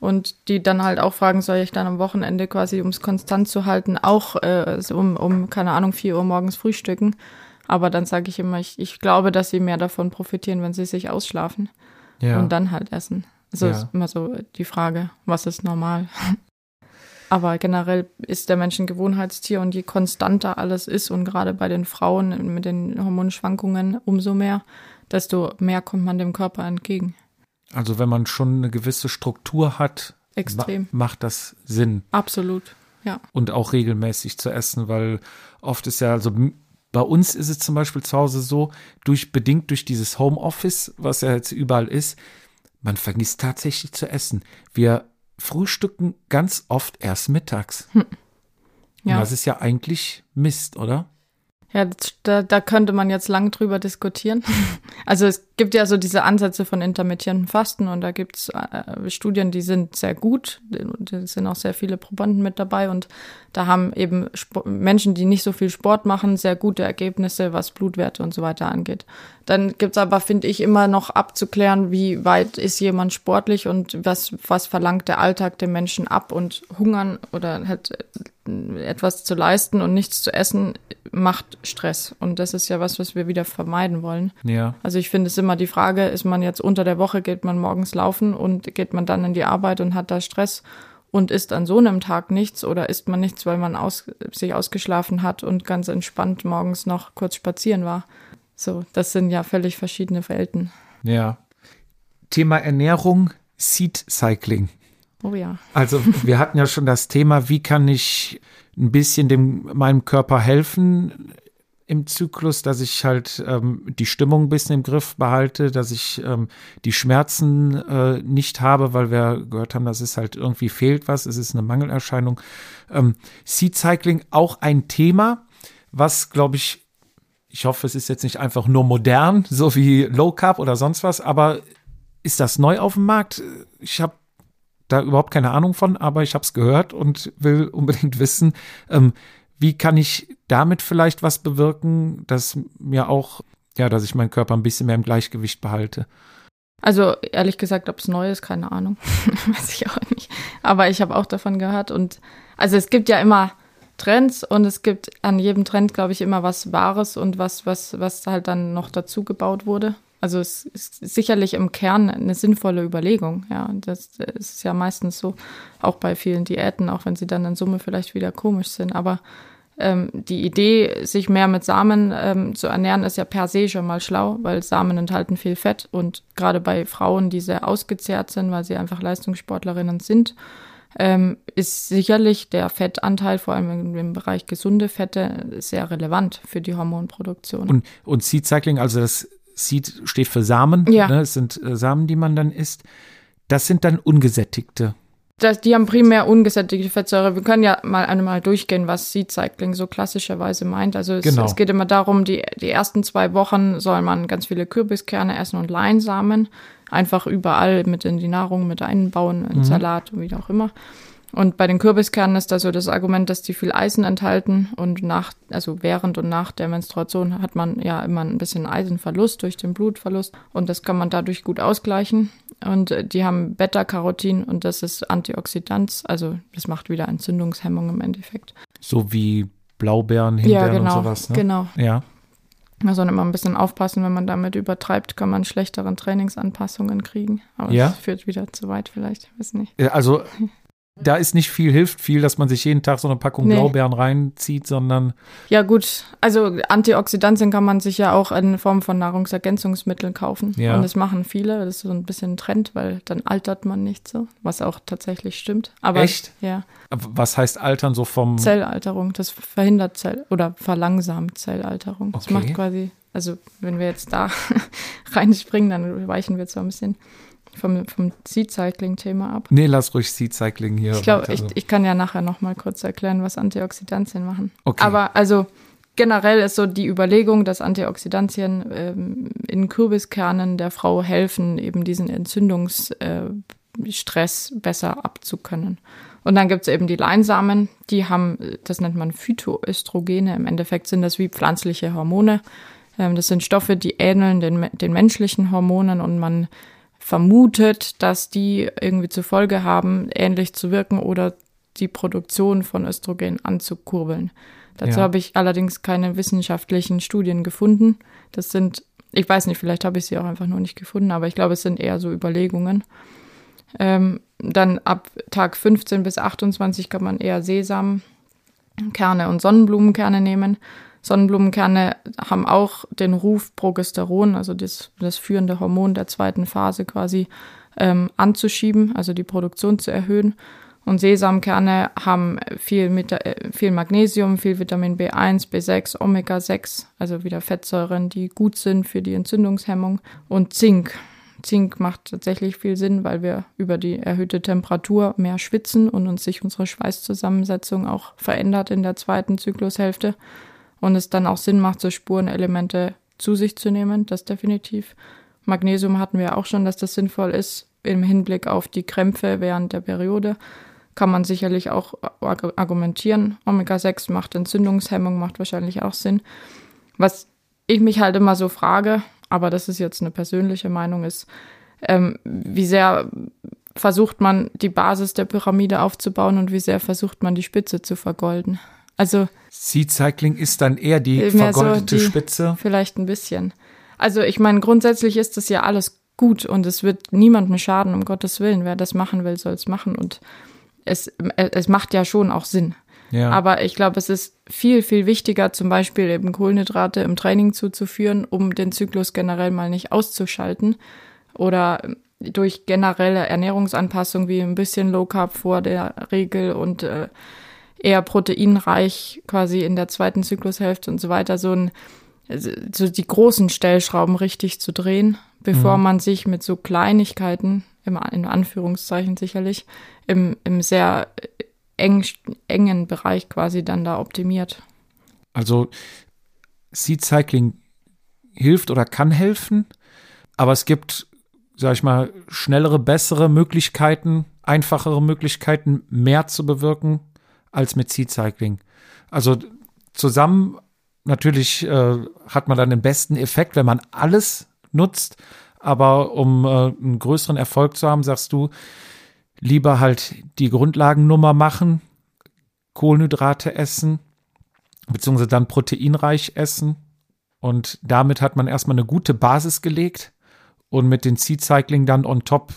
und die dann halt auch fragen, soll ich dann am Wochenende quasi, um es konstant zu halten, auch äh, um, um, keine Ahnung, 4 Uhr morgens frühstücken. Aber dann sage ich immer, ich, ich glaube, dass sie mehr davon profitieren, wenn sie sich ausschlafen Ja. und dann halt essen. Also Ja. ist immer so die Frage, was ist normal? <laughs> Aber generell ist der Mensch ein Gewohnheitstier und je konstanter alles ist und gerade bei den Frauen mit den Hormonschwankungen umso mehr, desto mehr kommt man dem Körper entgegen. Also wenn man schon eine gewisse Struktur hat, Extrem. ma macht das Sinn. Absolut. Ja. und auch regelmäßig zu essen, weil oft ist ja, also bei uns ist es zum Beispiel zu Hause so, durch, bedingt durch dieses Homeoffice, was ja jetzt überall ist, man vergisst tatsächlich zu essen. Wir frühstücken ganz oft erst mittags. Und Ja. das ist ja eigentlich Mist, oder? Ja, da, da könnte man jetzt lang drüber diskutieren. <laughs> Also es gibt ja so diese Ansätze von intermittierenden Fasten und da gibt's äh, Studien, die sind sehr gut. Da sind auch sehr viele Probanden mit dabei und da haben eben Sp Menschen, die nicht so viel Sport machen, sehr gute Ergebnisse, was Blutwerte und so weiter angeht. Dann gibt's aber, finde ich, immer noch abzuklären, wie weit ist jemand sportlich und was, was verlangt der Alltag dem Menschen ab und hungern oder halt etwas zu leisten und nichts zu essen macht Stress. Und das ist ja was, was wir wieder vermeiden wollen. Ja. Also ich finde es immer die Frage, ist man jetzt unter der Woche, geht man morgens laufen und geht man dann in die Arbeit und hat da Stress und isst an so einem Tag nichts oder isst man nichts, weil man aus, sich ausgeschlafen hat und ganz entspannt morgens noch kurz spazieren war. So, das sind ja völlig verschiedene Welten. Ja. Thema Ernährung, Seed Cycling. Oh ja. Also wir hatten ja schon das Thema, wie kann ich ein bisschen dem meinem Körper helfen im Zyklus, dass ich halt ähm, die Stimmung ein bisschen im Griff behalte, dass ich ähm, die Schmerzen äh, nicht habe, weil wir gehört haben, dass es halt irgendwie fehlt was, es ist eine Mangelerscheinung. Ähm, Seed Cycling auch ein Thema, was glaube ich, ich hoffe, es ist jetzt nicht einfach nur modern, <laughs> so wie Low Carb oder sonst was, aber ist das neu auf dem Markt? Ich habe da überhaupt keine Ahnung von, aber ich habe es gehört und will unbedingt <laughs> wissen, ähm, wie kann ich damit vielleicht was bewirken, dass mir auch, ja, dass ich meinen Körper ein bisschen mehr im Gleichgewicht behalte. Also ehrlich gesagt, ob es neu ist, keine Ahnung. <laughs> Weiß ich auch nicht. Aber ich habe auch davon gehört. Und also es gibt ja immer Trends und es gibt an jedem Trend, glaube ich, immer was Wahres und was, was, was halt dann noch dazu gebaut wurde. Also es ist sicherlich im Kern eine sinnvolle Überlegung. Ja, das ist ja meistens so, auch bei vielen Diäten, auch wenn sie dann in Summe vielleicht wieder komisch sind. Aber ähm, die Idee, sich mehr mit Samen ähm, zu ernähren, ist ja per se schon mal schlau, weil Samen enthalten viel Fett und gerade bei Frauen, die sehr ausgezehrt sind, weil sie einfach Leistungssportlerinnen sind, ähm, ist sicherlich der Fettanteil, vor allem im, Bereich gesunde Fette, sehr relevant für die Hormonproduktion. Und, und Seed Cycling, also das Seed steht für Samen, Ja. ne, es sind äh, Samen, die man dann isst. Das sind dann ungesättigte. Das, die haben primär ungesättigte Fettsäure. Wir können ja mal einmal durchgehen, was Seed Cycling so klassischerweise meint. Also es, Genau. es geht immer darum, die, die ersten zwei Wochen soll man ganz viele Kürbiskerne essen und Leinsamen. Einfach überall mit in die Nahrung mit einbauen, in Salat und wie auch immer. Und bei den Kürbiskernen ist da so das Argument, dass die viel Eisen enthalten und nach, also während und nach der Menstruation hat man ja immer ein bisschen Eisenverlust durch den Blutverlust und das kann man dadurch gut ausgleichen. Und äh, die haben Beta-Carotin und das ist Antioxidant, also das macht wieder Entzündungshemmung im Endeffekt. So wie Blaubeeren, Himbeeren ja, genau, und sowas. Ne? genau. Ja. Man soll immer ein bisschen aufpassen, wenn man damit übertreibt, kann man schlechteren Trainingsanpassungen kriegen. Aber Ja? das führt wieder zu weit vielleicht, weiß nicht. Also <laughs> Da ist nicht viel, hilft viel, dass man sich jeden Tag so eine Packung Nee. Blaubeeren reinzieht, sondern Ja gut, also Antioxidantien kann man sich ja auch in Form von Nahrungsergänzungsmitteln kaufen. Ja. Und das machen viele. Das ist so ein bisschen ein Trend, weil dann altert man nicht so, was auch tatsächlich stimmt. Aber Echt? ja, was heißt altern so vom Zellalterung, das verhindert Zell oder verlangsamt Zellalterung. Das Okay. macht quasi, also wenn wir jetzt da <laughs> reinspringen, dann weichen wir zwar ein bisschen vom, vom Seed-Cycling-Thema ab. Nee, lass ruhig Seed Cycling hier. Ich glaube, ich, so. ich kann ja nachher noch mal kurz erklären, was Antioxidantien machen. Okay. Aber also generell ist so die Überlegung, dass Antioxidantien ähm, in Kürbiskernen der Frau helfen, eben diesen Entzündungsstress äh, besser abzukönnen. Und dann gibt es eben die Leinsamen, die haben, das nennt man Phytoöstrogene. Im Endeffekt sind das wie pflanzliche Hormone. Ähm, das sind Stoffe, die ähneln den, den menschlichen Hormonen und man vermutet, dass die irgendwie zur Folge haben, ähnlich zu wirken oder die Produktion von Östrogen anzukurbeln. Dazu Ja. habe ich allerdings keine wissenschaftlichen Studien gefunden. Das sind, ich weiß nicht, vielleicht habe ich sie auch einfach nur nicht gefunden, aber ich glaube, es sind eher so Überlegungen. Ähm, dann ab Tag 15 bis 28 kann man eher Sesamkerne und Sonnenblumenkerne nehmen. Sonnenblumenkerne haben auch den Ruf, Progesteron, also das, das führende Hormon der zweiten Phase quasi ähm, anzuschieben, also die Produktion zu erhöhen. Und Sesamkerne haben viel, mit, äh, viel Magnesium, viel Vitamin B1, B6, Omega-6, also wieder Fettsäuren, die gut sind für die Entzündungshemmung. Und Zink. Zink macht tatsächlich viel Sinn, weil wir über die erhöhte Temperatur mehr schwitzen und uns sich unsere Schweißzusammensetzung auch verändert in der zweiten Zyklushälfte. Und es dann auch Sinn macht, so Spurenelemente zu sich zu nehmen, das definitiv. Magnesium hatten wir auch schon, dass das sinnvoll ist im Hinblick auf die Krämpfe während der Periode. Kann man sicherlich auch arg- argumentieren. Omega-6 macht Entzündungshemmung, macht wahrscheinlich auch Sinn. Was ich mich halt immer so frage, aber das ist jetzt eine persönliche Meinung, ist, ähm, wie sehr versucht man die Basis der Pyramide aufzubauen und wie sehr versucht man die Spitze zu vergolden. Also Seed Cycling ist dann eher die so vergoldete die- Spitze. Vielleicht ein bisschen. Also ich meine, grundsätzlich ist das ja alles gut und es wird niemandem schaden, um Gottes Willen. Wer das machen will, soll es machen und es, äh, es macht ja schon auch Sinn. Ja. Aber ich glaube, es ist viel, viel wichtiger, zum Beispiel eben Kohlenhydrate im Training zuzuführen, um den Zyklus generell mal nicht auszuschalten. Oder durch generelle Ernährungsanpassung wie ein bisschen Low Carb vor der Regel und äh, eher proteinreich quasi in der zweiten Zyklushälfte und so weiter, so ein so die großen Stellschrauben richtig zu drehen, bevor man sich mit so Kleinigkeiten, im, in Anführungszeichen sicherlich, im, im sehr eng, engen Bereich quasi dann da optimiert. Also Seed Cycling hilft oder kann helfen, aber es gibt, sag ich mal, schnellere, bessere Möglichkeiten, einfachere Möglichkeiten, mehr zu bewirken als mit Seed Cycling. Also zusammen natürlich äh, hat man dann den besten Effekt, wenn man alles nutzt, aber um äh, einen größeren Erfolg zu haben, sagst du, lieber halt die Grundlagennummer machen, Kohlenhydrate essen, beziehungsweise dann proteinreich essen. Und damit hat man erstmal eine gute Basis gelegt. Und mit den Seed Cycling dann on top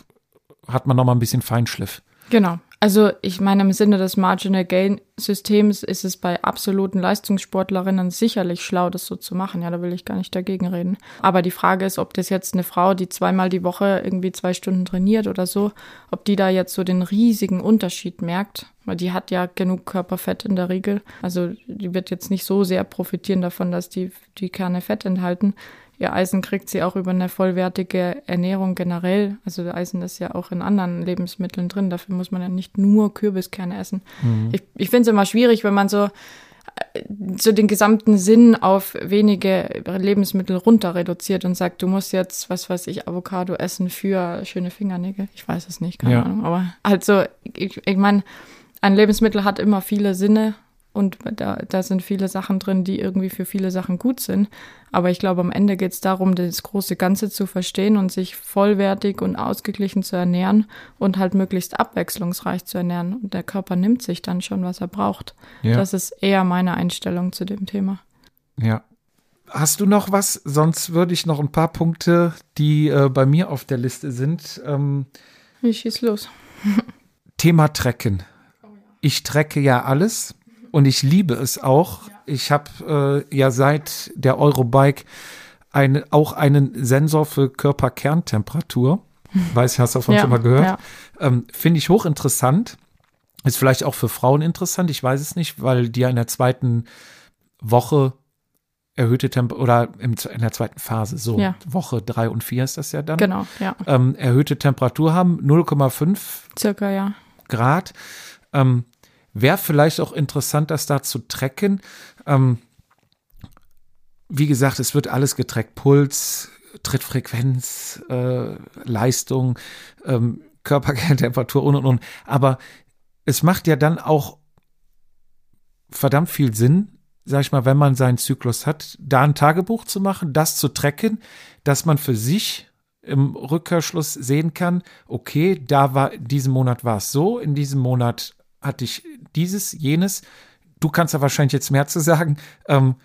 hat man nochmal ein bisschen Feinschliff. Genau. Also ich meine, im Sinne des Marginal Gain Systems ist es bei absoluten Leistungssportlerinnen sicherlich schlau, das so zu machen. Ja, da will ich gar nicht dagegen reden. Aber die Frage ist, ob das jetzt eine Frau, die zweimal die Woche irgendwie zwei Stunden trainiert oder so, ob die da jetzt so den riesigen Unterschied merkt. Weil die hat ja genug Körperfett in der Regel. Also die wird jetzt nicht so sehr profitieren davon, dass die, die Kerne Fett enthalten. Ihr Eisen kriegt sie auch über eine vollwertige Ernährung generell. Also Eisen ist ja auch in anderen Lebensmitteln drin. Dafür muss man ja nicht nur Kürbiskerne essen. Ich, ich finde es immer schwierig, wenn man so, äh, so den gesamten Sinn auf wenige Lebensmittel runter reduziert und sagt, du musst jetzt, was weiß ich, Avocado essen für schöne Fingernägel. Ich weiß es nicht, keine Ja. Ahnung. Aber halt so, ich, ich meine, ein Lebensmittel hat immer viele Sinne und da, da sind viele Sachen drin, die irgendwie für viele Sachen gut sind. Aber ich glaube, am Ende geht es darum, das große Ganze zu verstehen und sich vollwertig und ausgeglichen zu ernähren und halt möglichst abwechslungsreich zu ernähren. Und der Körper nimmt sich dann schon, was er braucht. Ja. Das ist eher meine Einstellung zu dem Thema. Ja. Hast du noch was? Sonst würde ich noch ein paar Punkte, die äh, bei mir auf der Liste sind. Ähm, Ich schieß los. <laughs> Thema Trecken. Ich trecke ja alles und ich liebe es auch. Ich habe äh, ja seit der Eurobike eine, auch einen Sensor für Körperkerntemperatur. <laughs> Weiß, hast du davon Ja, schon mal gehört? ja. Ähm, Finde ich hochinteressant. Ist vielleicht auch für Frauen interessant, ich weiß es nicht, weil die ja in der zweiten Woche erhöhte Temp oder in der zweiten Phase, so Ja. Woche drei und vier ist das ja dann, Genau, ja. ähm, erhöhte Temperatur haben, 0,5 Circa, ja. Grad. Ähm, Wäre vielleicht auch interessant, das da zu tracken. Ähm, wie gesagt, es wird alles getrackt. Puls, Trittfrequenz, äh, Leistung, ähm, Körperkerntemperatur und und und. Aber es macht ja dann auch verdammt viel Sinn, sag ich mal, wenn man seinen Zyklus hat, da ein Tagebuch zu machen, das zu tracken, dass man für sich im Rückkehrschluss sehen kann, okay, da war, diesen Monat war es so, in diesem Monat hatte ich dieses, jenes. Du kannst da wahrscheinlich jetzt mehr zu sagen. Ähm,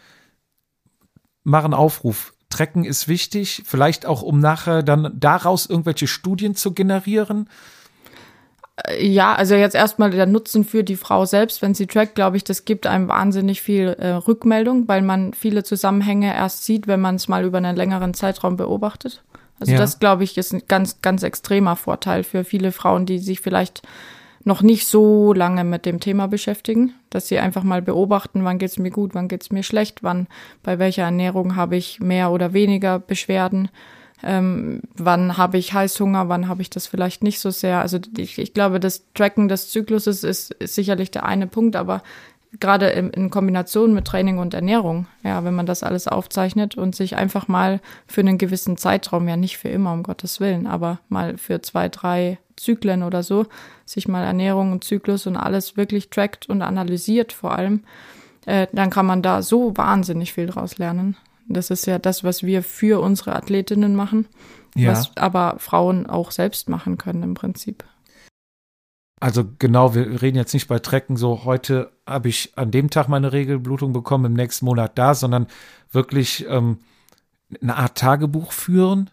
mach einen Aufruf. Trecken ist wichtig, vielleicht auch, um nachher dann daraus irgendwelche Studien zu generieren. Ja, also jetzt erstmal der Nutzen für die Frau selbst, wenn sie trackt, glaube ich, das gibt einem wahnsinnig viel äh, Rückmeldung, weil man viele Zusammenhänge erst sieht, wenn man es mal über einen längeren Zeitraum beobachtet. Also Ja. das, glaube ich, ist ein ganz, ganz extremer Vorteil für viele Frauen, die sich vielleicht noch nicht so lange mit dem Thema beschäftigen, dass sie einfach mal beobachten, wann geht's mir gut, wann geht's mir schlecht, wann bei welcher Ernährung habe ich mehr oder weniger Beschwerden, ähm, wann habe ich Heißhunger, wann habe ich das vielleicht nicht so sehr. Also ich, ich glaube, das Tracken des Zykluses ist, ist sicherlich der eine Punkt, aber gerade in, in Kombination mit Training und Ernährung, ja, wenn man das alles aufzeichnet und sich einfach mal für einen gewissen Zeitraum, ja nicht für immer, um Gottes Willen, aber mal für zwei, drei Zyklen oder so, sich mal Ernährung und Zyklus und alles wirklich trackt und analysiert vor allem, äh, dann kann man da so wahnsinnig viel draus lernen. Das ist ja das, was wir für unsere Athletinnen machen, Ja. was aber Frauen auch selbst machen können im Prinzip. Also genau, wir reden jetzt nicht bei Trecken so, heute habe ich an dem Tag meine Regelblutung bekommen, im nächsten Monat da, sondern wirklich ähm, eine Art Tagebuch führen.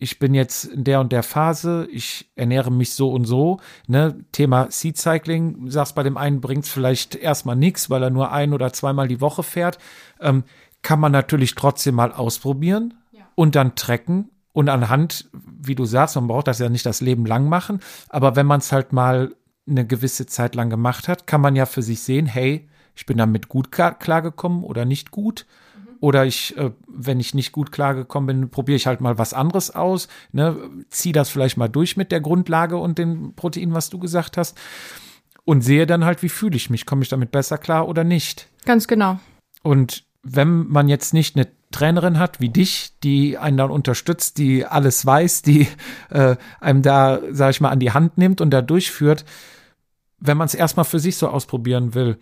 Ich bin jetzt in der und der Phase, ich ernähre mich so und so. Ne? Thema Seed Cycling, du sagst bei dem einen bringt es vielleicht erstmal nichts, weil er nur ein oder zweimal die Woche fährt. Ähm, kann man natürlich trotzdem mal ausprobieren und dann tracken und anhand, wie du sagst, man braucht das ja nicht das Leben lang machen, aber wenn man es halt mal eine gewisse Zeit lang gemacht hat, kann man ja für sich sehen, hey, ich bin damit gut klar- klargekommen oder nicht gut. Oder ich, äh, wenn ich nicht gut klargekommen bin, probiere ich halt mal was anderes aus. Ne? Zieh das vielleicht mal durch mit der Grundlage und den Protein, was du gesagt hast. Und sehe dann halt, wie fühle ich mich. Komme ich damit besser klar oder nicht? Ganz genau. Und wenn man jetzt nicht eine Trainerin hat wie dich, die einen dann unterstützt, die alles weiß, die äh, einem da, sag ich mal, an die Hand nimmt und da durchführt, wenn man es erstmal für sich so ausprobieren will,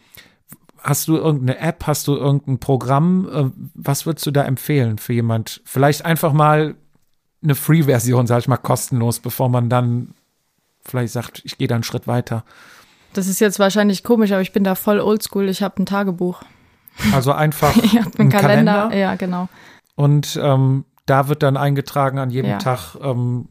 hast du irgendeine App, hast du irgendein Programm, äh, was würdest du da empfehlen für jemand? Vielleicht einfach mal eine Free-Version, sag ich mal, kostenlos, bevor man dann vielleicht sagt, ich gehe da einen Schritt weiter. Das ist jetzt wahrscheinlich komisch, aber ich bin da voll oldschool. Ich habe ein Tagebuch. Also einfach <laughs> Ich habe einen einen Kalender. Kalender. Ja, genau. Und ähm, da wird dann eingetragen an jedem Ja. Tag. Ähm,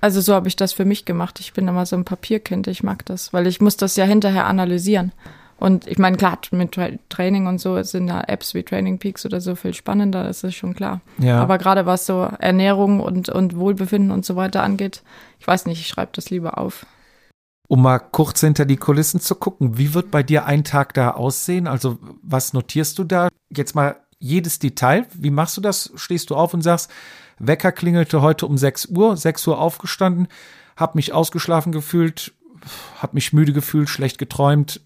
Also so habe ich das für mich gemacht. Ich bin immer so ein Papierkind. Ich mag das, weil ich muss das ja hinterher analysieren. Und ich meine, klar, mit Tra Training und so sind da Apps wie Training Peaks oder so viel spannender, das ist schon klar. ja. Aber gerade was so Ernährung und, und Wohlbefinden und so weiter angeht, ich weiß nicht, ich schreibe das lieber auf. um mal kurz hinter die Kulissen zu gucken, wie wird bei dir ein Tag da aussehen? Also was notierst du da? Jetzt mal jedes Detail. Wie machst du das? Stehst du auf und sagst, Wecker klingelte heute um 6 Uhr, 6 Uhr aufgestanden, hab mich ausgeschlafen gefühlt, hab mich müde gefühlt, schlecht geträumt.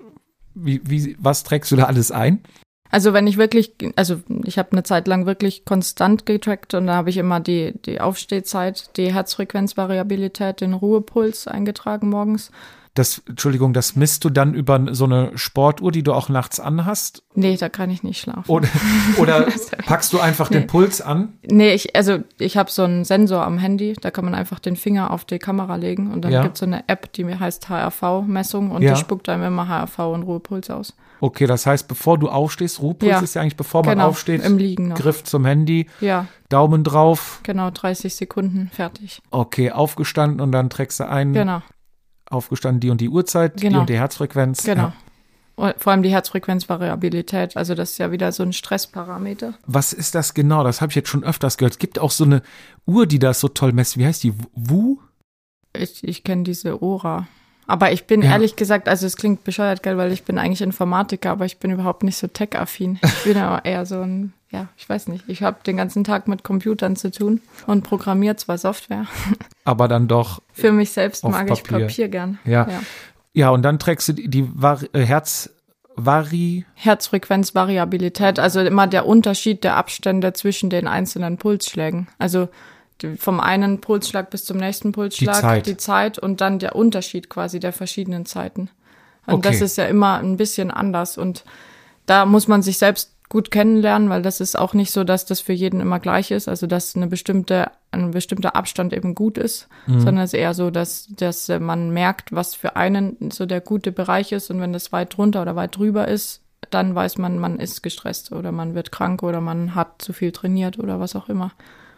Wie, wie, was trägst du da alles ein? Also wenn ich wirklich, also ich habe eine Zeit lang wirklich konstant getrackt und da habe ich immer die, die Aufstehzeit, die Herzfrequenzvariabilität, den Ruhepuls eingetragen morgens. Das, Entschuldigung, das misst du dann über so eine Sportuhr, die du auch nachts anhast? Nee, da kann ich nicht schlafen. Oder, <laughs> oder <laughs> packst du einfach den Puls an? Nee, ich, also ich habe so einen Sensor am Handy, da kann man einfach den Finger auf die Kamera legen und dann Ja. gibt's so eine App, die mir heißt HRV-Messung und Ja. die spuckt einem immer HRV und Ruhepuls aus. Okay, das heißt, bevor du aufstehst, Ruhepuls Ja. ist ja eigentlich, bevor man genau, aufsteht, im Liegen noch. Griff zum Handy, Ja, Daumen drauf, genau, 30 Sekunden, fertig. okay, aufgestanden und dann trägst du ein. Genau. Aufgestanden, die und die Uhrzeit, die Genau. und die Herzfrequenz. Genau. Ja. Und Vor allem die Herzfrequenzvariabilität, also das ist ja wieder so ein Stressparameter. Was ist das genau? Das habe ich jetzt schon öfters gehört. Es gibt auch so eine Uhr, die das so toll messt. Wie heißt die? Wu? Ich, ich kenne diese Ora. Aber ich bin Ja. ehrlich gesagt, also es klingt bescheuert, gell, weil ich bin eigentlich Informatiker, aber ich bin überhaupt nicht so tech-affin. Ich bin <laughs> aber eher so ein, ja, ich weiß nicht. Ich habe den ganzen Tag mit Computern zu tun und programmiere zwar Software. <laughs> Aber dann doch. Für mich selbst mag ich Papier. Papier gern. Ja. ja. Ja, und dann trägst du die, die Vari äh, Herzvari. Herzfrequenzvariabilität, also immer der Unterschied der Abstände zwischen den einzelnen Pulsschlägen. Also die- vom einen Pulsschlag bis zum nächsten Pulsschlag, Zeit. die Zeit und dann der Unterschied quasi der verschiedenen Zeiten. Und Okay. das ist ja immer ein bisschen anders und da muss man sich selbst gut kennenlernen, weil das ist auch nicht so, dass das für jeden immer gleich ist, also dass eine bestimmte, ein bestimmter Abstand eben gut ist, sondern es ist eher so, dass, dass man merkt, was für einen so der gute Bereich ist und wenn das weit drunter oder weit drüber ist, dann weiß man, man ist gestresst oder man wird krank oder man hat zu viel trainiert oder was auch immer.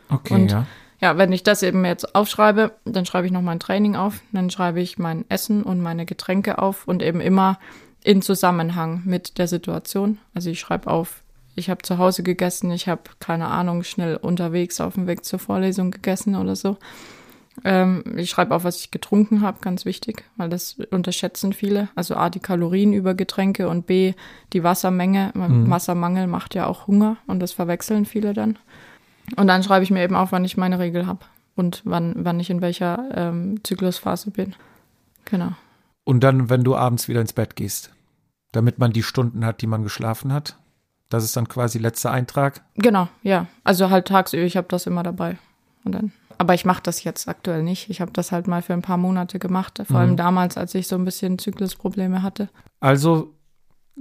Okay, Und- ja. Ja, wenn ich das eben jetzt aufschreibe, dann schreibe ich noch mein Training auf, dann schreibe ich mein Essen und meine Getränke auf und eben immer in Zusammenhang mit der Situation. Also ich schreibe auf, ich habe zu Hause gegessen, ich habe keine Ahnung, schnell unterwegs auf dem Weg zur Vorlesung gegessen oder so. Ähm, ich schreibe auf, was ich getrunken habe, ganz wichtig, weil das unterschätzen viele. Also A, die Kalorien über Getränke und B, die Wassermenge. Wassermangel macht ja auch Hunger und das verwechseln viele dann. Und dann schreibe ich mir eben auf, wann ich meine Regel habe und wann, wann ich in welcher ähm, Zyklusphase bin. Genau. Und dann, wenn du abends wieder ins Bett gehst, damit man die Stunden hat, die man geschlafen hat. Das ist dann quasi letzter Eintrag. Genau, ja. Also halt tagsüber, ich habe das immer dabei. Und dann. Aber ich mache das jetzt aktuell nicht. Ich habe das halt mal für ein paar Monate gemacht. Vor allem damals, als ich so ein bisschen Zyklusprobleme hatte. Also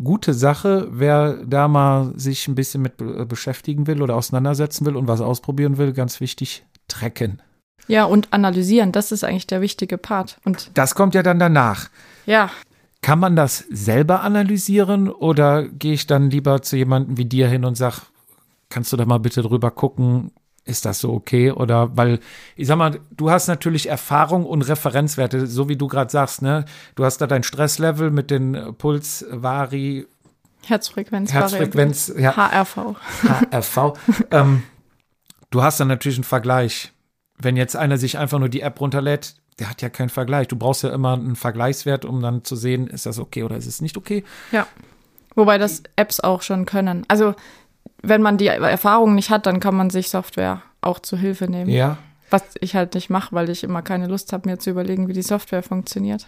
gute Sache, wer da mal sich ein bisschen mit be- beschäftigen will oder auseinandersetzen will und was ausprobieren will, ganz wichtig, trecken. Ja, und analysieren, das ist eigentlich der wichtige Part. Und Das kommt ja dann danach. ja, Kann man das selber analysieren oder gehe ich dann lieber zu jemandem wie dir hin und sag, kannst du da mal bitte drüber gucken, ist das so okay? Oder weil, ich sag mal, du hast natürlich Erfahrung und Referenzwerte, so wie du gerade sagst, ne? Du hast da dein Stresslevel mit den äh, Puls, Vari, Herzfrequenz. Herzfrequenz, ja. HRV. HRV. ähm, du hast dann natürlich einen Vergleich. Wenn jetzt einer sich einfach nur die App runterlädt, der hat ja keinen Vergleich. Du brauchst ja immer einen Vergleichswert, um dann zu sehen, ist das okay oder ist es nicht okay. Ja. Wobei das Apps auch schon können. Also, wenn man die Erfahrung nicht hat, dann kann man sich Software auch zu Hilfe nehmen. Ja. Was ich halt nicht mache, weil ich immer keine Lust habe, mir zu überlegen, wie die Software funktioniert.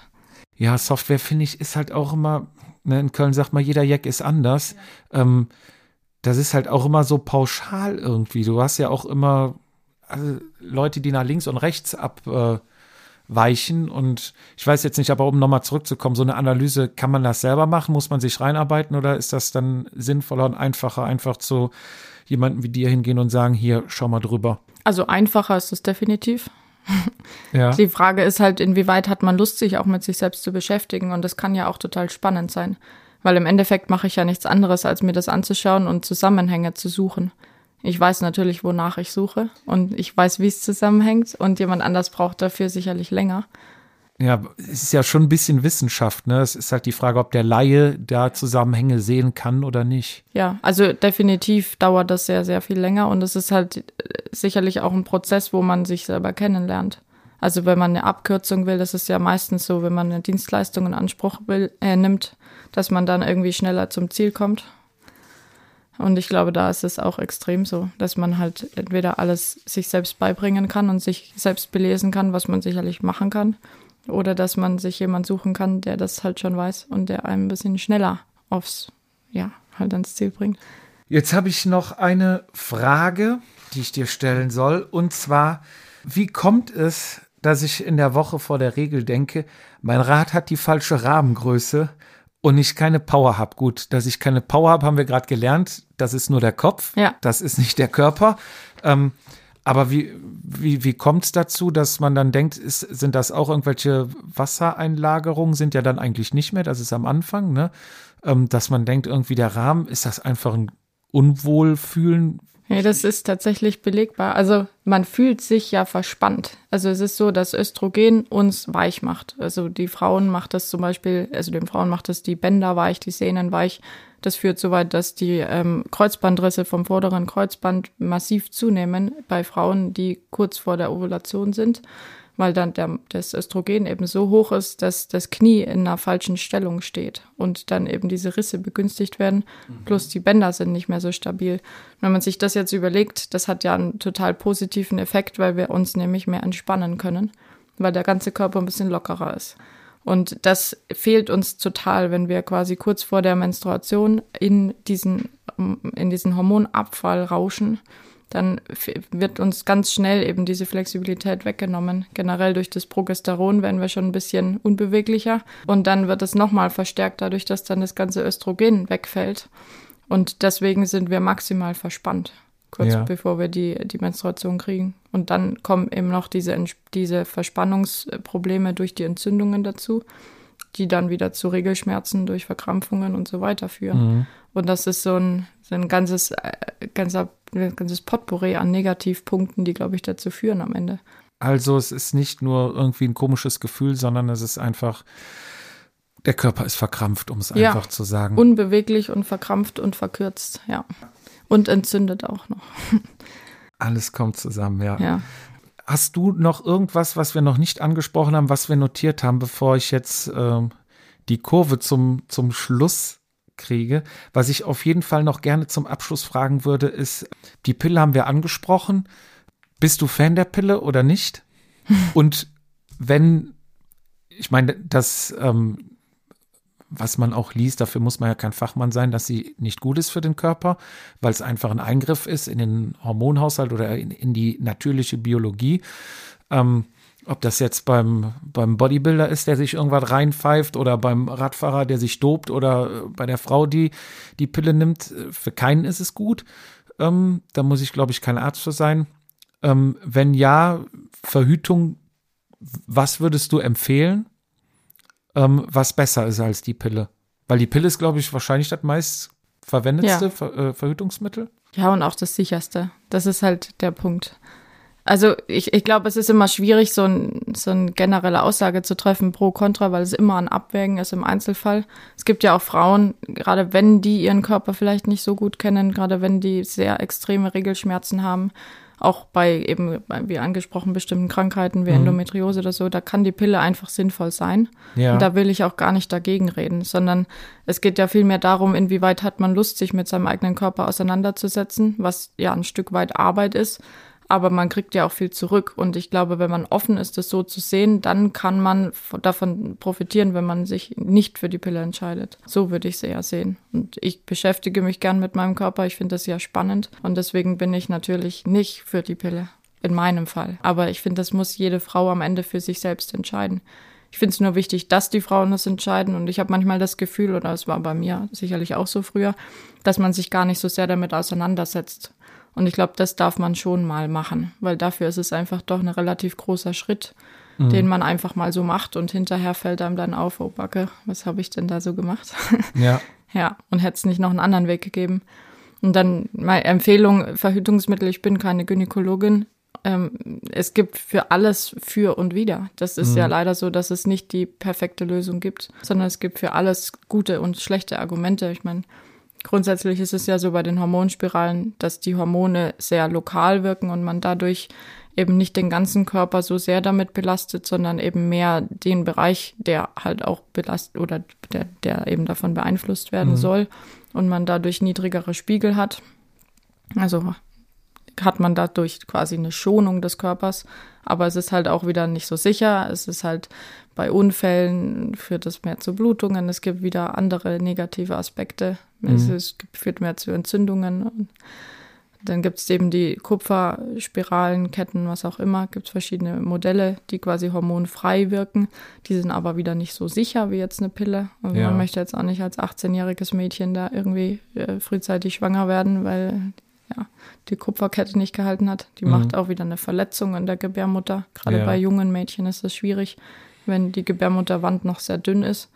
Ja, Software finde ich ist halt auch immer, ne, in Köln sagt man, jeder Jack ist anders. Ähm, das ist halt auch immer so pauschal irgendwie. Du hast ja auch immer also Leute, die nach links und rechts abweichen. Äh, weichen. und ich weiß jetzt nicht, aber um nochmal zurückzukommen, so eine Analyse, kann man das selber machen? Muss man sich reinarbeiten oder ist das dann sinnvoller und einfacher, einfach zu jemandem wie dir hingehen und sagen, hier, schau mal drüber. Also einfacher ist es definitiv. Ja. <laughs> Die Frage ist halt, inwieweit hat man Lust, sich auch mit sich selbst zu beschäftigen. Und das kann ja auch total spannend sein. Weil im Endeffekt mache ich ja nichts anderes, als mir das anzuschauen und Zusammenhänge zu suchen. Ich weiß natürlich, wonach ich suche und ich weiß, wie es zusammenhängt und jemand anders braucht dafür sicherlich länger. Ja, es ist ja schon ein bisschen Wissenschaft, ne? Es ist halt die Frage, ob der Laie da Zusammenhänge sehen kann oder nicht. Ja, also definitiv dauert das sehr, sehr viel länger und es ist halt äh, sicherlich auch ein Prozess, wo man sich selber kennenlernt. Also wenn man eine Abkürzung will, das ist ja meistens so, wenn man eine Dienstleistung in Anspruch will, äh, nimmt, dass man dann irgendwie schneller zum Ziel kommt. Und ich glaube, da ist es auch extrem so, dass man halt entweder alles sich selbst beibringen kann und sich selbst belesen kann, was man sicherlich machen kann, oder dass man sich jemand suchen kann, der das halt schon weiß und der einem ein bisschen schneller aufs, ja, halt ans Ziel bringt. Jetzt habe ich noch eine Frage, die ich dir stellen soll. Und zwar, wie kommt es, dass ich in der Woche vor der Regel denke, mein Rad hat die falsche Rahmengröße und ich keine Power habe? Gut, dass ich keine Power habe, haben wir gerade gelernt. Das ist nur der Kopf. Ja. Das ist nicht der Körper. Ähm, aber wie, wie, wie kommt es dazu, dass man dann denkt, ist, sind das auch irgendwelche Wassereinlagerungen? Sind ja dann eigentlich nicht mehr, das ist am Anfang, ne? Ähm, dass man denkt, irgendwie der Rahmen, ist das einfach ein Unwohlfühlen? Ja, das ist tatsächlich belegbar. Also man fühlt sich ja verspannt. Also es ist so, dass Östrogen uns weich macht. Also die Frauen macht das zum Beispiel, also den Frauen macht das die Bänder weich, die Sehnen weich. Das führt so weit, dass die ähm, Kreuzbandrisse vom vorderen Kreuzband massiv zunehmen bei Frauen, die kurz vor der Ovulation sind weil dann der, das Östrogen eben so hoch ist, dass das Knie in einer falschen Stellung steht und dann eben diese Risse begünstigt werden, mhm. plus die Bänder sind nicht mehr so stabil. wenn man sich das jetzt überlegt, das hat ja einen total positiven Effekt, weil wir uns nämlich mehr entspannen können, weil der ganze Körper ein bisschen lockerer ist. Und das fehlt uns total, wenn wir quasi kurz vor der Menstruation in diesen, in diesen Hormonabfall rauschen dann wird uns ganz schnell eben diese Flexibilität weggenommen. Generell durch das Progesteron werden wir schon ein bisschen unbeweglicher und dann wird es nochmal verstärkt dadurch, dass dann das ganze Östrogen wegfällt. Und deswegen sind wir maximal verspannt, kurz ja. bevor wir die, die Menstruation kriegen. Und dann kommen eben noch diese, diese Verspannungsprobleme durch die Entzündungen dazu, die dann wieder zu Regelschmerzen durch Verkrampfungen und so weiter führen. Mhm. Und das ist so ein, so ein ganzes, ein ganzes Potpourri an Negativpunkten, die, glaube ich, dazu führen am Ende. Also es ist nicht nur irgendwie ein komisches Gefühl, sondern es ist einfach, der Körper ist verkrampft, um es ja, einfach zu sagen. Unbeweglich und verkrampft und verkürzt, ja. Und entzündet auch noch. <laughs> Alles kommt zusammen, ja. ja. Hast du noch irgendwas, was wir noch nicht angesprochen haben, was wir notiert haben, bevor ich jetzt ähm, die Kurve zum, zum Schluss kriege. Was ich auf jeden Fall noch gerne zum Abschluss fragen würde, ist, die Pille haben wir angesprochen. Bist du Fan der Pille oder nicht? <laughs> Und wenn, ich meine, das, ähm, was man auch liest, dafür muss man ja kein Fachmann sein, dass sie nicht gut ist für den Körper, weil es einfach ein Eingriff ist in den Hormonhaushalt oder in, in die natürliche Biologie. Ähm, ob das jetzt beim, beim Bodybuilder ist, der sich irgendwas reinpfeift oder beim Radfahrer, der sich dopt oder äh, bei der Frau, die die Pille nimmt, äh, für keinen ist es gut. Ähm, da muss ich, glaube ich, kein Arzt für sein. Ähm, wenn ja, Verhütung, was würdest du empfehlen, ähm, was besser ist als die Pille? Weil die Pille ist, glaube ich, wahrscheinlich das meist verwendetste ja. Ver äh, Verhütungsmittel. Ja, und auch das sicherste. Das ist halt der Punkt. Also ich, ich glaube, es ist immer schwierig, so, ein, so eine generelle Aussage zu treffen pro Contra, weil es immer ein Abwägen ist im Einzelfall. Es gibt ja auch Frauen, gerade wenn die ihren Körper vielleicht nicht so gut kennen, gerade wenn die sehr extreme Regelschmerzen haben, auch bei eben, wie angesprochen, bestimmten Krankheiten wie mhm. Endometriose oder so, da kann die Pille einfach sinnvoll sein. Ja. Und da will ich auch gar nicht dagegen reden, sondern es geht ja vielmehr darum, inwieweit hat man Lust, sich mit seinem eigenen Körper auseinanderzusetzen, was ja ein Stück weit Arbeit ist aber man kriegt ja auch viel zurück. Und ich glaube, wenn man offen ist, das so zu sehen, dann kann man davon profitieren, wenn man sich nicht für die Pille entscheidet. So würde ich es eher sehen. Und ich beschäftige mich gern mit meinem Körper. Ich finde das ja spannend. Und deswegen bin ich natürlich nicht für die Pille. In meinem Fall. Aber ich finde, das muss jede Frau am Ende für sich selbst entscheiden. Ich finde es nur wichtig, dass die Frauen das entscheiden. Und ich habe manchmal das Gefühl, oder es war bei mir sicherlich auch so früher, dass man sich gar nicht so sehr damit auseinandersetzt. Und ich glaube, das darf man schon mal machen, weil dafür ist es einfach doch ein relativ großer Schritt, mhm. den man einfach mal so macht und hinterher fällt einem dann auf, oh Backe, was habe ich denn da so gemacht? <laughs> Ja. ja, und hätte es nicht noch einen anderen Weg gegeben. Und dann meine Empfehlung, Verhütungsmittel, ich bin keine Gynäkologin. Ähm, es gibt für alles für und wieder. Das ist mhm. ja leider so, dass es nicht die perfekte Lösung gibt, sondern es gibt für alles gute und schlechte Argumente. Ich meine, Grundsätzlich ist es ja so bei den Hormonspiralen, dass die Hormone sehr lokal wirken und man dadurch eben nicht den ganzen Körper so sehr damit belastet, sondern eben mehr den Bereich, der halt auch belastet oder der, der eben davon beeinflusst werden mhm. soll und man dadurch niedrigere Spiegel hat. Also hat man dadurch quasi eine Schonung des Körpers, aber es ist halt auch wieder nicht so sicher. Es ist halt bei Unfällen führt es mehr zu Blutungen. Es gibt wieder andere negative Aspekte. Mhm. Es, es führt mehr zu Entzündungen. Und dann gibt es eben die Kupferspiralen, Ketten, was auch immer. Gibt es verschiedene Modelle, die quasi hormonfrei wirken. Die sind aber wieder nicht so sicher wie jetzt eine Pille. Also ja. man möchte jetzt auch nicht als 18-jähriges Mädchen da irgendwie äh, frühzeitig schwanger werden, weil ja, die Kupferkette nicht gehalten hat. Die mhm. macht auch wieder eine Verletzung in der Gebärmutter. Gerade ja. bei jungen Mädchen ist das schwierig wenn die Gebärmutterwand noch sehr dünn ist.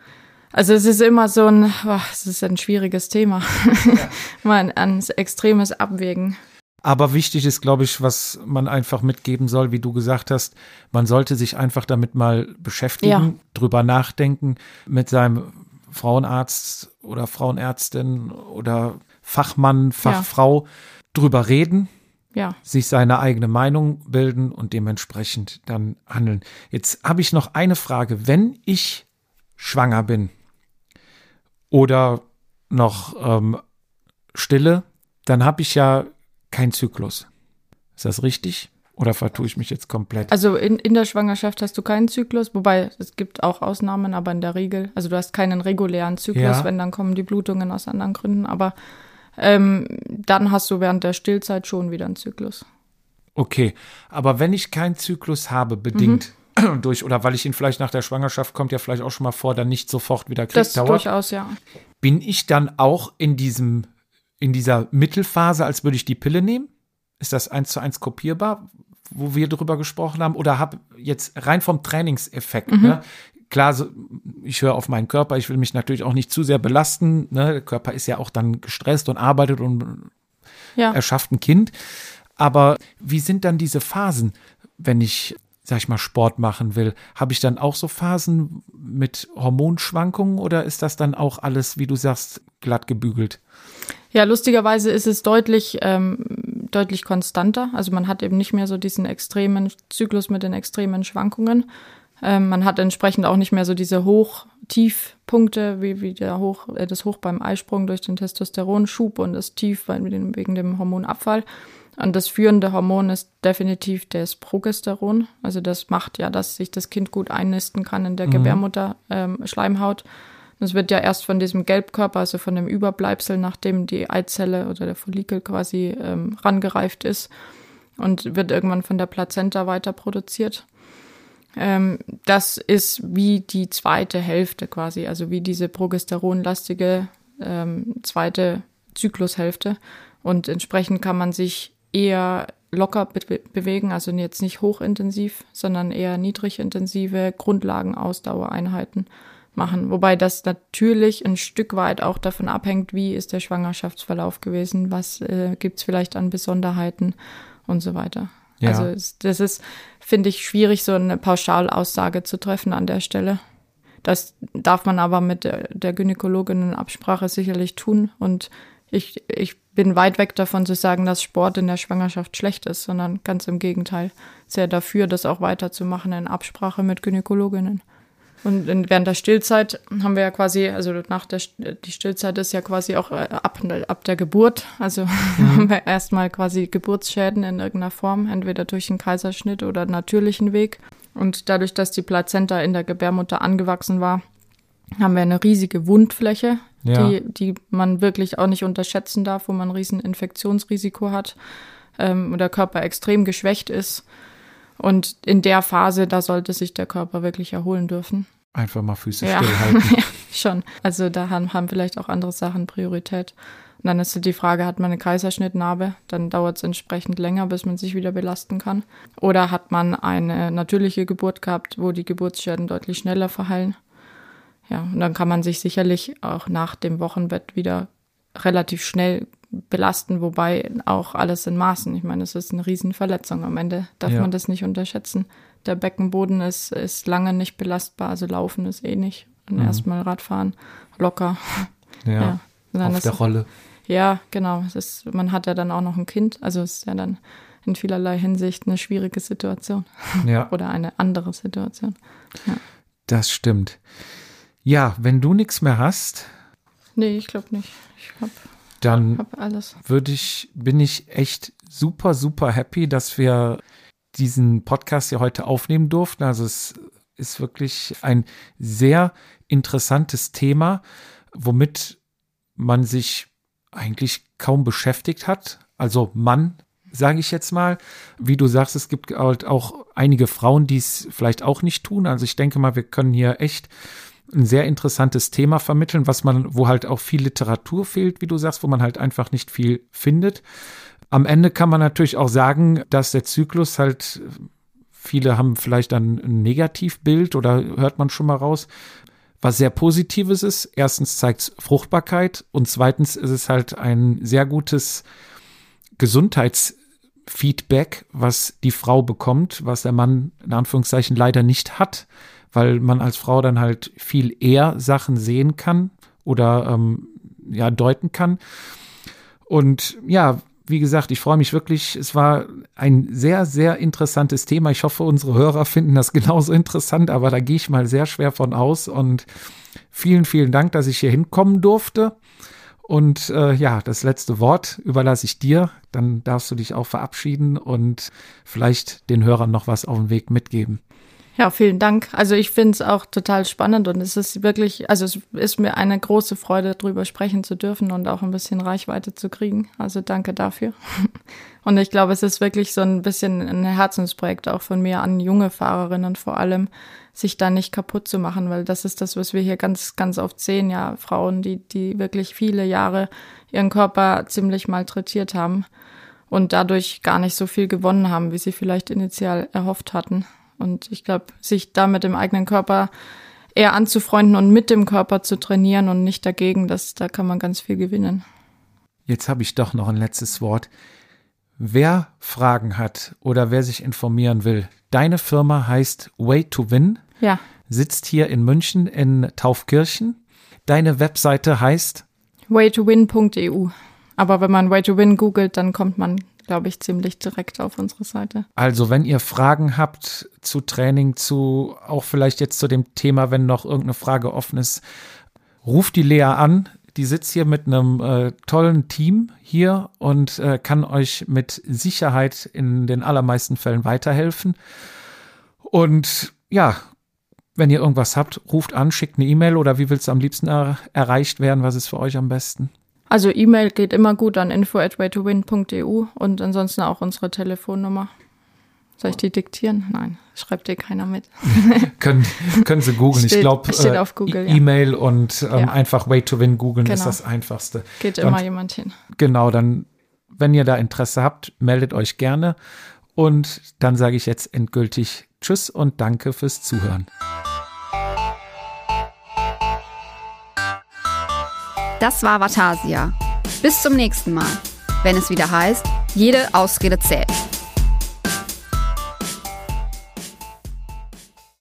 Also es ist immer so ein, oh, es ist ein schwieriges Thema. Ja. <laughs> Mal ein, extremes Abwägen. Aber wichtig ist, glaube ich, was man einfach mitgeben soll, wie du gesagt hast, man sollte sich einfach damit mal beschäftigen, Ja. drüber nachdenken, mit seinem Frauenarzt oder Frauenärztin oder Fachmann, Fachfrau drüber reden, Ja. sich seine eigene Meinung bilden und dementsprechend dann handeln. Jetzt habe ich noch eine Frage. Wenn ich schwanger bin oder noch ähm, stille, dann habe ich ja keinen Zyklus. Ist das richtig? Oder vertue ich mich jetzt komplett? Also in, in der Schwangerschaft hast du keinen Zyklus, wobei es gibt auch Ausnahmen, aber in der Regel, also du hast keinen regulären Zyklus, Ja. wenn dann kommen die Blutungen aus anderen Gründen, aber ähm, dann hast du während der Stillzeit schon wieder einen Zyklus. Okay, aber wenn ich keinen Zyklus habe, bedingt <clears throat> durch, oder weil ich ihn vielleicht nach der Schwangerschaft, kommt ja vielleicht auch schon mal vor, dann nicht sofort wieder kriegt, Das dauert, durchaus, ja. bin ich dann auch in diesem, in dieser Mittelphase, als würde ich die Pille nehmen? Ist das eins zu eins kopierbar, wo wir drüber gesprochen haben? Oder habe jetzt rein vom Trainingseffekt, ne? Klar, ich höre auf meinen Körper, ich will mich natürlich auch nicht zu sehr belasten. Ne? Der Körper ist ja auch dann gestresst und arbeitet und Ja. erschafft ein Kind. Aber wie sind dann diese Phasen, wenn ich, sag ich mal, Sport machen will? Habe ich dann auch so Phasen mit Hormonschwankungen oder ist das dann auch alles, wie du sagst, glatt gebügelt? Ja, lustigerweise ist es deutlich, ähm, deutlich konstanter. Also man hat eben nicht mehr so diesen extremen Zyklus mit den extremen Schwankungen. Ähm, man hat entsprechend auch nicht mehr so diese Hoch-Tief-Punkte, wie, wie der Hoch, äh, das Hoch beim Eisprung durch den Testosteronschub und das Tief wegen dem Hormonabfall. Und das führende Hormon ist definitiv das Progesteron. Also das macht ja, dass sich das Kind gut einnisten kann in der Gebärmutter ähm, Schleimhaut. Das wird ja erst von diesem Gelbkörper, also von dem Überbleibsel, nachdem die Eizelle oder der Follikel quasi ähm, rangereift ist und wird irgendwann von der Plazenta weiter produziert. Ähm, das ist wie die zweite Hälfte quasi, also wie diese progesteronlastige ähm, zweite Zyklushälfte. Und entsprechend kann man sich eher locker be bewegen, also jetzt nicht hochintensiv, sondern eher niedrigintensive Grundlagenausdauereinheiten machen. Wobei das natürlich ein Stück weit auch davon abhängt, wie ist der Schwangerschaftsverlauf gewesen, was äh, gibt's vielleicht an Besonderheiten und so weiter. Ja. Also das ist, finde ich, schwierig, so eine Pauschalaussage zu treffen an der Stelle. Das darf man aber mit der, der Gynäkologin in Absprache sicherlich tun. Und ich, ich bin weit weg davon zu sagen, dass Sport in der Schwangerschaft schlecht ist, sondern ganz im Gegenteil. Sehr dafür, das auch weiterzumachen in Absprache mit Gynäkologinnen. Und während der Stillzeit haben wir ja quasi, also nach der die Stillzeit ist ja quasi auch äh, ab, ab der Geburt. Also <laughs> haben wir erstmal quasi Geburtsschäden in irgendeiner Form, entweder durch einen Kaiserschnitt oder natürlichen Weg. Und dadurch, dass die Plazenta in der Gebärmutter angewachsen war, haben wir eine riesige Wundfläche, Ja. die, die man wirklich auch nicht unterschätzen darf, wo man ein riesen Infektionsrisiko hat ähm, und der Körper extrem geschwächt ist. Und in der Phase, da sollte sich der Körper wirklich erholen dürfen. Einfach mal Füße Ja. stillhalten. <laughs> ja, schon. Also da haben, haben vielleicht auch andere Sachen Priorität. Und dann ist die Frage, hat man eine Kaiserschnittnarbe? Dann dauert es entsprechend länger, bis man sich wieder belasten kann. Oder hat man eine natürliche Geburt gehabt, wo die Geburtsschäden deutlich schneller verheilen? Ja, und dann kann man sich sicherlich auch nach dem Wochenbett wieder relativ schnell belasten, wobei auch alles in Maßen. Ich meine, es ist eine Riesenverletzung. Am Ende darf Ja. man das nicht unterschätzen. Der Beckenboden ist, ist lange nicht belastbar, also Laufen ist eh nicht. Und Mhm. erstmal Radfahren, locker. Ja. Ja. Auf der Rolle. ja, genau. Es ist, man hat ja dann auch noch ein Kind, also es ist ja dann in vielerlei Hinsicht eine schwierige Situation Ja. <laughs> oder eine andere Situation. Das stimmt. Ja, wenn du nichts mehr hast, Nee, ich glaube nicht. Ich habe dann würde ich, bin ich echt super, super happy, dass wir diesen Podcast ja heute aufnehmen durften. Also es ist wirklich ein sehr interessantes Thema, womit man sich eigentlich kaum beschäftigt hat. Also Mann, sage ich jetzt mal. Wie du sagst, es gibt halt auch einige Frauen, die es vielleicht auch nicht tun. Also ich denke mal, wir können hier echt ein sehr interessantes Thema vermitteln, was man, wo halt auch viel Literatur fehlt, wie du sagst, wo man halt einfach nicht viel findet. Am Ende kann man natürlich auch sagen, dass der Zyklus halt, viele haben vielleicht dann ein Negativbild oder hört man schon mal raus, was sehr Positives ist. Erstens zeigt es Fruchtbarkeit und zweitens ist es halt ein sehr gutes Gesundheitsfeedback, was die Frau bekommt, was der Mann in Anführungszeichen leider nicht hat, weil man als Frau dann halt viel eher Sachen sehen kann oder ähm, ja deuten kann. Und ja, wie gesagt, ich freue mich wirklich. Es war ein sehr, sehr interessantes Thema. Ich hoffe, unsere Hörer finden das <laughs> genauso interessant, aber da gehe ich mal sehr schwer von aus. Und vielen, vielen Dank, dass ich hier hinkommen durfte. Und äh, ja, das letzte Wort überlasse ich dir. Dann darfst du dich auch verabschieden und vielleicht den Hörern noch was auf den Weg mitgeben. Ja, vielen Dank. Also ich finde es auch total spannend und es ist wirklich, also es ist mir eine große Freude, darüber sprechen zu dürfen und auch ein bisschen Reichweite zu kriegen. Also danke dafür. <laughs> Und ich glaube, es ist wirklich so ein bisschen ein Herzensprojekt auch von mir an junge Fahrerinnen vor allem, sich da nicht kaputt zu machen, weil das ist das, was wir hier ganz, ganz oft sehen, ja, Frauen, die, die wirklich viele Jahre ihren Körper ziemlich malträtiert haben und dadurch gar nicht so viel gewonnen haben, wie sie vielleicht initial erhofft hatten. Und ich glaube, sich da mit dem eigenen Körper eher anzufreunden und mit dem Körper zu trainieren und nicht dagegen, das, da kann man ganz viel gewinnen. Jetzt habe ich doch noch ein letztes Wort. Wer Fragen hat oder wer sich informieren will, deine Firma heißt Way to Win. Ja. Sitzt hier in München in Taufkirchen. Deine Webseite heißt waytowin.eu. Aber wenn man Way to Win googelt, dann kommt man glaube ich, ziemlich direkt auf unsere Seite. Also, wenn ihr Fragen habt zu Training, zu auch vielleicht jetzt zu dem Thema, wenn noch irgendeine Frage offen ist, ruft die Lea an. Die sitzt hier mit einem äh, tollen Team hier und äh, kann euch mit Sicherheit in den allermeisten Fällen weiterhelfen. Und ja, wenn ihr irgendwas habt, ruft an, schickt eine E-Mail oder wie willst du am liebsten er erreicht werden? Was ist für euch am besten? Also E-Mail geht immer gut an info@waytowin.eu und ansonsten auch unsere Telefonnummer. Soll ich die diktieren? Nein, schreibt dir keiner mit. <laughs> können, können Sie googeln. Ich glaube, auf Google, ja. E-Mail und ähm, Ja. einfach Way to Win googeln ist Genau. das einfachste. Geht Und- immer jemand hin. Genau, dann, wenn ihr da Interesse habt, meldet euch gerne. Und dann sage ich jetzt endgültig Tschüss und danke fürs Zuhören. Das war Vatasia. Bis zum nächsten Mal, wenn es wieder heißt, jede Ausrede zählt.